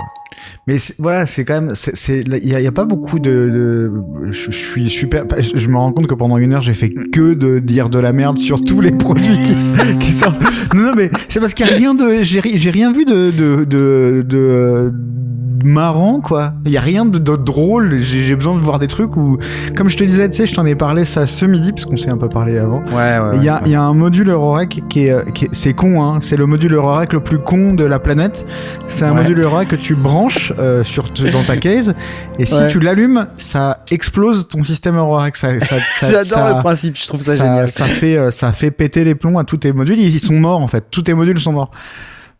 Mais voilà, c'est quand même, il y, a- pas beaucoup de, de je, je suis super, je, je me rends compte que pendant une heure j'ai fait que de dire de la merde sur tous les produits qui, sortent. Non, non, mais c'est parce qu'il y a rien de, j'ai, ri- j'ai rien vu de, de, de, de, marrant quoi. Il y a rien de, drôle. J'ai, j'ai besoin de voir des trucs où, comme je te disais, tu sais, je t'en ai parlé ça ce midi parce qu'on s'est un peu parlé avant. Ouais, ouais. Il y, a, il y a un module Eurorack qui est, qui c'est con, hein, c'est le module Eurorack le plus con de la planète. C'est un Ouais. module Eurorack que tu branches euh, sur dans ta case et si Ouais. tu l'allumes, ça explose ton système Eurorack. Ça, ça, ça- J'adore le principe, je trouve ça, ça, génial. ça fait, euh, ça fait péter les plombs à tous tes modules. Ils sont morts en fait. Tous tes modules sont morts.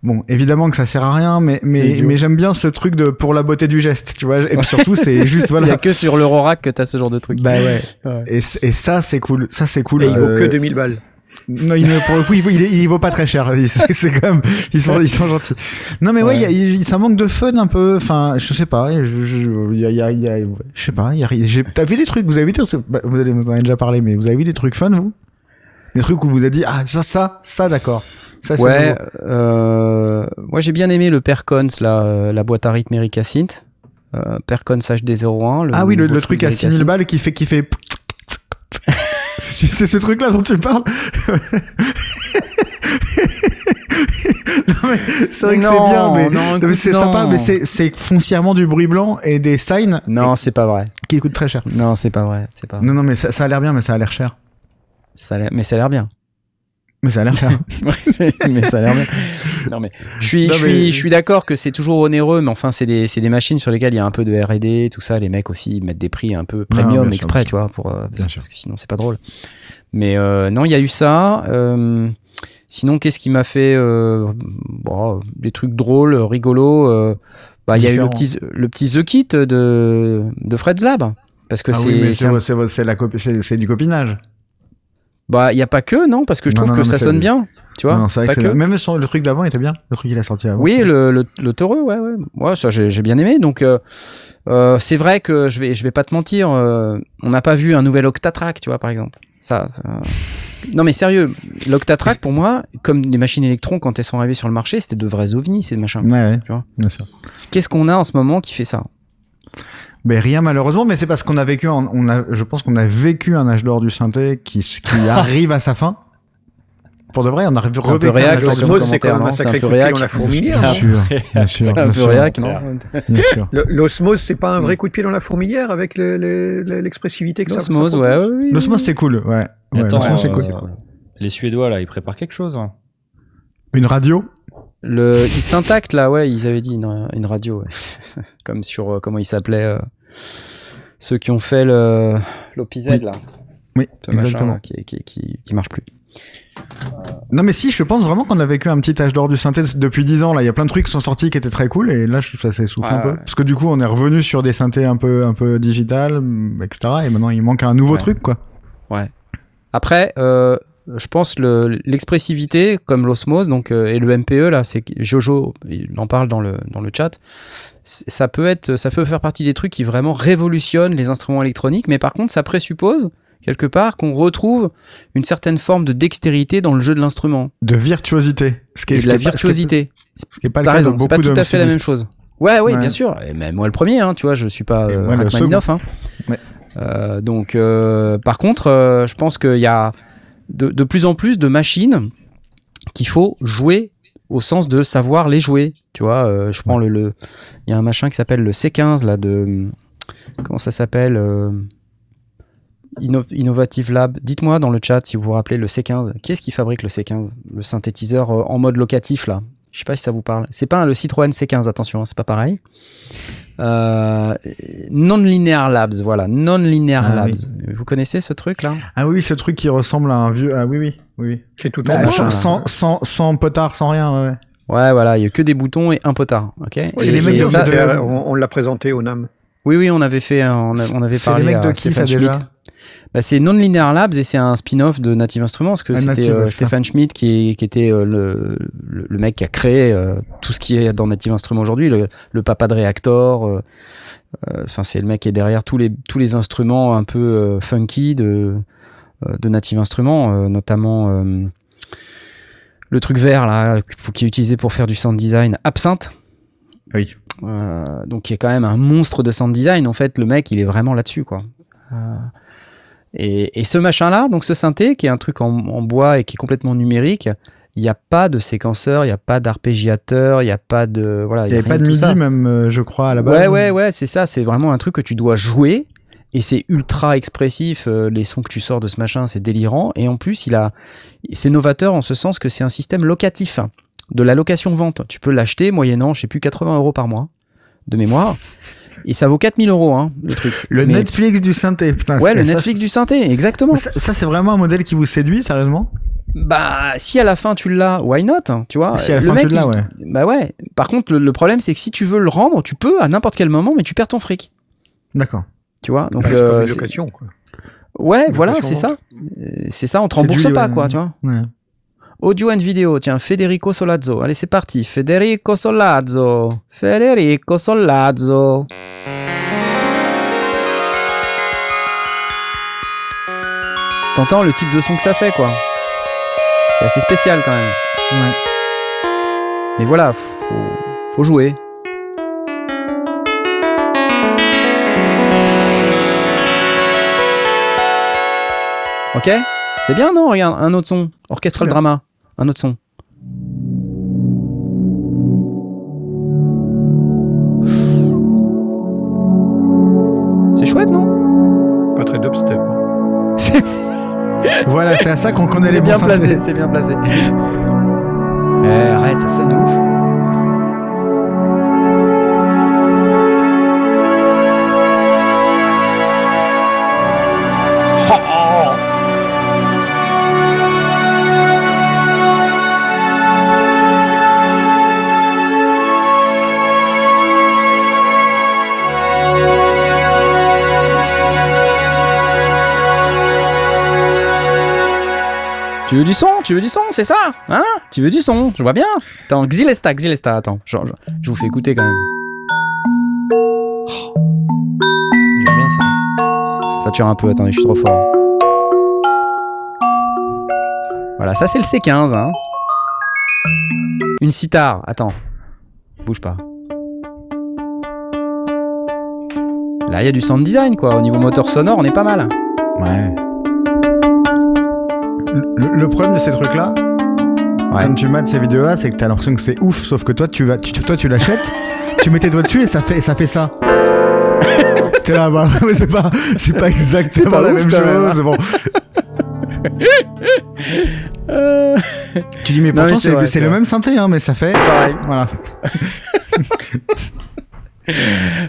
Bon, évidemment que ça sert à rien, mais, mais, mais j'aime bien ce truc de pour la beauté du geste, tu vois. Et puis surtout, c'est juste Il y a voilà. que sur l'Eurorack que t'as ce genre de truc. Bah ouais. Ouais. Et, et ça, c'est cool. Ça, c'est cool. Et il vaut Euh, que 2000 balles. non, il pour le coup, il vaut, il, il vaut pas très cher. C'est c'est quand même, ils sont, ils sont gentils. Non, mais ouais, y a- ça manque de fun un peu. Enfin, je sais pas. Je, y a, il y a, il y a- je sais pas. T'as vu des trucs, vous avez vu des trucs, bah, vous allez, vous en avez déjà parlé, mais vous avez vu des trucs fun, vous? Des trucs où vous avez dit, ah, ça, ça, ça, d'accord. Ça, Ouais, euh, moi j'ai bien aimé le Percons, là, euh, la boîte à rythme Erika Synth. Euh, Percons HD01. Le Ah oui, le, truc à d'Erika 6000 Synth. balles qui fait, qui fait. C'est ce truc-là dont tu parles Non, mais c'est vrai que c'est bien, mais, non, mais c'est sympa, mais c'est foncièrement du bruit blanc et des signs Non, c'est pas vrai. qui coûtent très cher. Non, c'est pas vrai. Pas vrai. Non, non, mais ça, ça a l'air bien, mais ça a l'air cher. Ça a mais ça a l'air bien. Mais ça a l'air c'est- mais ça a l'air bien. Non, mais je suis, Non, je mais- suis, je suis d'accord que c'est toujours onéreux, mais enfin, c'est des, c'est des machines sur lesquelles il y a un peu de R&D, tout ça. Les mecs aussi ils mettent des prix un peu premium bien exprès, bien tu vois, pour, euh, Bien parce, que sinon c'est pas drôle. Mais euh, non, il y a eu ça. euh, sinon, qu'est-ce qui m'a fait bon, des trucs drôles, rigolos bah, Il y a eu le petit, le petit The Kit de, de Fred's Lab. Parce que ah c'est, oui, c'est un- c'est- c'est la copi- c'est- c'est du copinage. Bah, il y a pas que, non, parce que je Non, trouve non, que ça sonne bien. Tu vois, Non, vrai pas que que. Même sur le truc d'avant était bien. Le truc qu'il a sorti avant. Oui, le, le, le taureau, ouais, ouais. Moi, ça, j'ai j'ai bien aimé. Donc, euh, euh, c'est vrai que je vais, je vais pas te mentir. euh, on n'a pas vu un nouvel Octatrack, tu vois, par exemple. Ça, ça- Non, mais sérieux, l'Octatrack, pour moi, comme les machines électrons, quand elles sont arrivées sur le marché, c'était de vrais ovnis, ces machins. Ouais, ouais. Tu vois? Bien sûr. Qu'est-ce qu'on a en ce moment qui fait ça? Mais rien malheureusement, mais c'est parce qu'on a vécu, un- on a, je pense qu'on a vécu un âge d'or du synthé qui, qui arrive à sa fin. Pour de vrai, on a revécu un peu réac, un c'est quand même un sacré coup de pied dans la fourmilière. Bien sûr, bien sûr, C'est un peu réac, non L'osmose, c'est pas un vrai coup de pied dans la fourmilière avec le- le- le- l'expressivité que ça L'osmose, ouais. L'osmose, c'est cool, ouais. L'osmose, c'est euh, cool. les Suédois là, ils préparent quelque chose. hein. Une radio? Le, ils s'intactent là, ouais, ils avaient dit une, une radio, ouais. comme sur euh, comment ils s'appelaient euh, ceux qui ont fait le l'OPZ Oui. là, Oui, ce machin, exactement. là, qui, qui, qui, qui marche plus. Non mais si, je pense vraiment qu'on a vécu un petit âge d'or du synthé depuis 10 ans. Là, il y a plein de trucs qui sont sortis qui étaient très cool et là, je trouve ça s'essouffle Ouais, un peu. ouais. Parce que du coup, on est revenu sur des synthés un peu, un peu digital, etc. Et maintenant, il manque un nouveau Ouais. truc, quoi. Après, euh, je pense le l'expressivité comme l'osmose donc euh, et le MPE là, c'est Jojo, il en parle dans le dans le chat. Ça peut être, ça peut faire partie des trucs qui vraiment révolutionnent les instruments électroniques, mais par contre, ça présuppose quelque part qu'on retrouve une certaine forme de dextérité dans le jeu de l'instrument De virtuosité. Ce qui est, et de la pas- ce est- virtuosité. Ce qui est pas le T'as cas de raison, c'est pas beaucoup tout de à fait la même chose. Ouais, oui, Ouais. bien sûr. Et même moi le premier, hein, tu vois, je suis pas euh, moi, Rachmaninoff, hein. Ouais. Euh, donc, euh, par contre, je pense qu'il y a de, plus en plus de machines qu'il faut jouer au sens de savoir les jouer. Tu vois, euh, je prends le, le, il y a un machin qui s'appelle le C15 là de, comment ça s'appelle euh, Inno- Innovative Lab. Dites-moi dans le chat si vous vous rappelez le C15. Qui est-ce qui fabrique le C15 Le synthétiseur euh, en mode locatif là? Je sais pas si ça vous parle. C'est pas le Citroën C15, attention, hein, c'est pas pareil. Euh, Non-linear Labs, voilà, Non-linear Ah, Labs. Vous connaissez ce truc là Ah oui, ce truc qui ressemble à un vieux. Ah oui, oui, oui. oui. C'est tout Bah, Ah, sans, sans, sans, sans potard, sans rien, ouais. Ouais, voilà, il y a que des boutons et un potard, ok? C'est Et- les mecs de- ça- de- on on l'a présenté au NAM. Oui, oui, on avait fait, on, a- on avait C'est parlé les mecs de à qui, Stéphane ça, déjà? Bah, c'est Non-Linear Labs et c'est un spin-off de Native Instruments parce que c'était euh. Stéphane Schmidt qui, était euh, le, mec qui a créé euh, tout ce qui est dans Native Instruments aujourd'hui, le, le papa de Reactor. euh, Enfin, c'est le mec qui est derrière tous les, tous les instruments un peu funky de, de Native Instruments, notamment le truc vert là qui est utilisé pour faire du sound design, Absinthe. Oui. Euh, donc qui est quand même un monstre de sound design. En fait, le mec, il est vraiment là-dessus, quoi. Euh, et, et ce machin-là, donc ce synthé, qui est un truc en, en bois et qui est complètement numérique, il n'y a pas de séquenceur, il n'y a pas d'arpégiateur, il n'y a pas de voilà. Il n'y avait pas de MIDI, même, euh, je crois, à la base. Ouais, ouais, ouais, c'est ça. C'est vraiment un truc que tu dois jouer. Et c'est ultra expressif. euh, les sons que tu sors de ce machin, c'est délirant. Et en plus, il a, c'est novateur en ce sens que c'est un système locatif de la location-vente. Tu peux l'acheter moyennant, je sais plus, 80 euros par mois de mémoire. Et ça vaut 4000 euros, hein, le truc. Le Mais- Netflix du synthé, putain. Ouais, le ça, Netflix du synthé, exactement. Ça, ça, c'est vraiment un modèle qui vous séduit, sérieusement? Bah, si à la fin tu l'as, why not hein, Tu vois Si à la le fin, mec, tu l'as, il- ouais. Bah ouais. Par contre, le, le problème, c'est que si tu veux le rendre, tu peux à n'importe quel moment, mais tu perds ton fric. D'accord. Tu vois Donc, Bah, c'est euh, location. Quoi. ouais, Une voilà, c'est ça. Euh, C'est ça, on te rembourse du- pas, ouais. quoi, tu vois. Ouais. Audio and vidéo, tiens, Federico Solazzo. Allez, c'est parti. Federico Solazzo. Federico Solazzo. T'entends le type de son que ça fait, quoi. C'est assez spécial quand même. Ouais. Mais voilà, faut, faut jouer. Ok? C'est bien, non? Regarde, un autre son. Orchestral drama. Un autre son. C'est chouette, non? Pas très dubstep. hein. Voilà, c'est à ça qu'on connaît les bons bien placé, c'est bien placé. Eh, arrête, ça sonne de ouf. Tu veux du son? Tu veux du son, c'est ça? Hein? Tu veux du son? Je vois bien. Attends, Xylesta, Xylesta, attends. Je, vous fais écouter quand même. J'aime bien ça. Ça sature un peu, attendez, je suis trop fort. Voilà, ça c'est le C15. Hein. Une sitar, attends. Bouge pas. Là, il y a du sound design, quoi. Au niveau moteur sonore, on est pas mal. Ouais. Le, le problème de ces trucs-là, Ouais. quand tu mates ces vidéos-là, c'est que t'as l'impression que c'est ouf, sauf que toi, tu vas, tu, toi, tu l'achètes, tu mets tes doigts dessus et ça fait, ça fait ça. T'es là, bah, mais c'est pas, c'est pas exactement pas la ouf, même chose. Bon. Euh, Tu dis, mais pourtant, c'est le même synthé, hein, mais ça fait. C'est pareil. Voilà.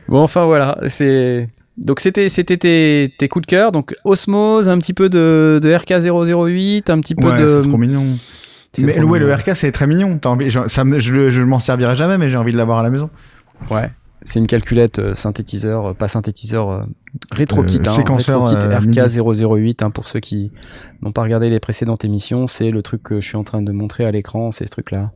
Bon, enfin voilà, c'est. Donc c'était c'était tes, tes coups de cœur, donc Osmose, un petit peu de, de RK008, un petit peu Ouais, de. c'est trop mignon. Mais trop ouais, mignon. le RK, c'est très mignon. T'as envie, genre, ça je, je m'en servirai jamais, mais j'ai envie de l'avoir à la maison. Ouais. C'est une calculette euh, synthétiseur, euh, pas synthétiseur, euh, rétro-kit, Euh, hein, séquenceur, euh, RK008, hein, pour ceux qui n'ont pas regardé les précédentes émissions, c'est le truc que je suis en train de montrer à l'écran, c'est ce truc-là.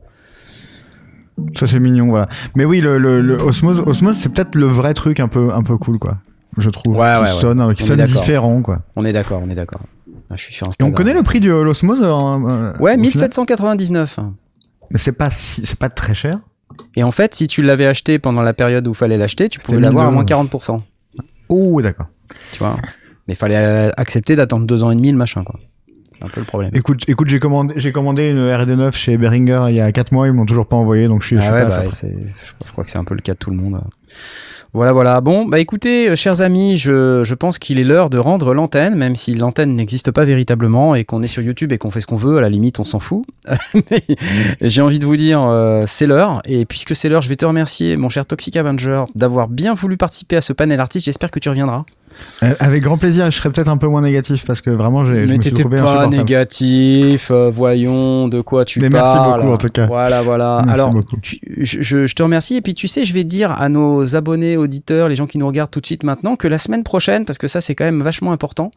Ça, c'est mignon, voilà. Mais oui, le, le, le Osmose, Osmose, c'est peut-être le vrai truc un peu, un peu cool, quoi. Je trouve. Ouais, qui ouais, sonne, qui sonne différent, quoi. On est d'accord, on est d'accord. Ah, je suis sur Et on Instagram. connaît le prix de l'Osmose euh, euh, Ouais, au final 1799. Mais c'est pas, si- c'est pas très cher. Et en fait, si tu l'avais acheté pendant la période où fallait l'acheter, tu pouvais l'avoir à 1200. moins 40%. Oh, d'accord. Tu vois. Mais il fallait euh, accepter d'attendre deux ans et demi le machin, quoi. C'est un peu le problème. Écoute, écoute, j'ai commandé, j'ai commandé une RD9 chez Behringer il y a 4 mois, ils m'ont toujours pas envoyé, donc je suis, je Ah suis ouais, pas bah, je crois que c'est un peu le cas de tout le monde. Voilà, voilà. Bon, bah écoutez, euh, chers amis, je, je pense qu'il est l'heure de rendre l'antenne, même si l'antenne n'existe pas véritablement et qu'on est sur YouTube et qu'on fait ce qu'on veut, à la limite, on s'en fout. Mais j'ai envie de vous dire, euh, c'est l'heure. Et puisque c'est l'heure, je vais te remercier, mon cher Toxic Avenger, d'avoir bien voulu participer à ce panel artiste. J'espère que tu reviendras. Euh, avec grand plaisir, je serais peut-être un peu moins négatif parce que vraiment, j'ai, je Mais me suis t'étais pas négatif, euh, voyons de quoi tu Mais merci parles. beaucoup, en tout cas. Voilà, voilà. Merci Alors, tu- je- je te remercie. Et puis, tu sais, je vais dire à nos abonnés, auditeurs, les gens qui nous regardent tout de suite maintenant, que la semaine prochaine, parce que ça, c'est quand même vachement important,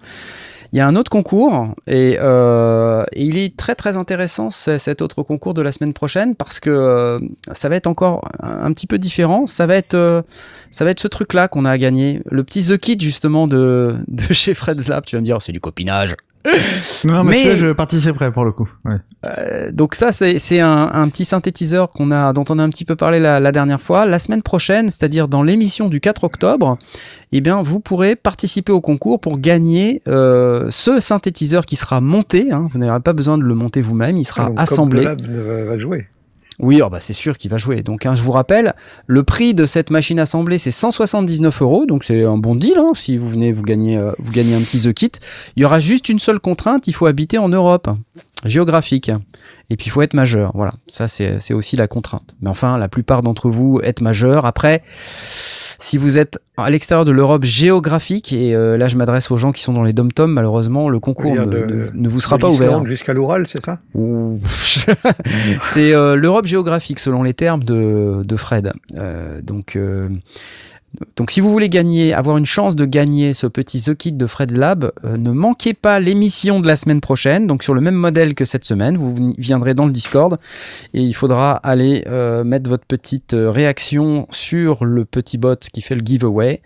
il y a un autre concours. Et, euh, il est très, très intéressant, ce- cet autre concours de la semaine prochaine, parce que euh, ça va être encore un, petit peu différent. Ça va être, euh, ça va être ce truc-là qu'on a à gagner. Le petit The Kit, justement, de, de chez Fred's Lab. Tu vas me dire, c'est du copinage. Non, non, mais, Mais- celui-là, je participerai pour le coup. Ouais. Euh, donc ça, c'est c'est un, un petit synthétiseur qu'on a, dont on a un petit peu parlé la, la dernière fois. La semaine prochaine, c'est-à-dire dans l'émission du 4 octobre, eh bien, vous pourrez participer au concours pour gagner euh, ce synthétiseur qui sera monté. hein. vous n'aurez pas besoin de le monter vous-même, il sera Donc, assemblé. Comme le lab va, va jouer. Oui, oh bah c'est sûr qu'il va jouer. Donc, hein, je vous rappelle, le prix de cette machine assemblée, c'est 179 euros. Donc, c'est un bon deal. hein, si vous venez, vous gagnez, euh, vous gagnez un petit The Kit. Il y aura juste une seule contrainte il faut habiter en Europe géographique. Et puis, il faut être majeur. Voilà, ça, c'est aussi la contrainte. Mais enfin, la plupart d'entre vous êtes majeurs. Après, si vous êtes à l'extérieur de l'Europe géographique, et euh, là, je m'adresse aux gens qui sont dans les dom-toms, malheureusement, le concours ne, de- ne- ne vous sera De pas ouvert. jusqu'à l'Oural, c'est ça? C'est euh, l'Europe géographique selon les termes de, de Fred. Euh, donc, donc si vous voulez gagner, avoir une chance de gagner ce petit The Kit de Fred's Lab, euh, ne manquez pas l'émission de la semaine prochaine. Donc sur le même modèle que cette semaine, vous viendrez dans le Discord et il faudra aller euh, mettre votre petite euh, réaction sur le petit bot qui fait le giveaway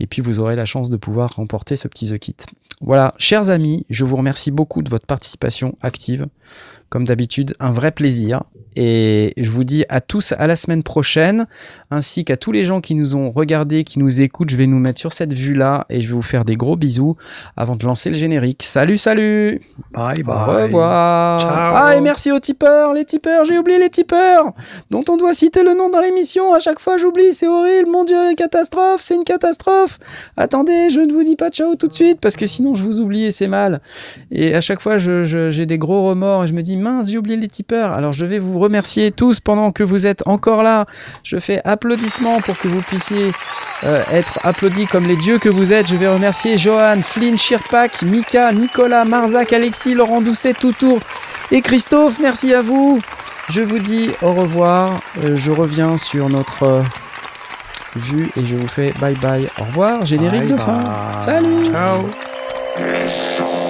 et puis vous aurez la chance de pouvoir remporter ce petit The Kit. Voilà, chers amis, je vous remercie beaucoup de votre participation active. Comme d'habitude, un vrai plaisir. Et je vous dis à tous à la semaine prochaine, ainsi qu'à tous les gens qui nous ont regardés, qui nous écoutent. Je vais nous mettre sur cette vue-là et je vais vous faire des gros bisous avant de lancer le générique. Salut, salut Bye Au bye. revoir Ciao. Ah, et merci aux tipeurs, les tipeurs, j'ai oublié les tipeurs dont on doit citer le nom dans l'émission. À chaque fois, j'oublie, c'est horrible, mon Dieu, catastrophe, c'est une catastrophe. Attendez, je ne vous dis pas ciao tout de suite parce que sinon je vous oublie et c'est mal. Et à chaque fois, je- je- j'ai des gros remords et je me dis mince, j'ai oublié les tipeurs. Alors je vais vous remercier tous pendant que vous êtes encore là. Je fais applaudissements pour que vous puissiez euh, être applaudis comme les dieux que vous êtes. Je vais remercier Johan, Flynn, Shirpak, Mika, Nicolas, Marzac, Alexis, Laurent Doucet, Toutour et Christophe. Merci à vous. Je vous dis au revoir. Euh, je reviens sur notre euh, vue et je vous fais bye bye. Au revoir. Générique Bye de fin. Salut. Ciao. Ciao.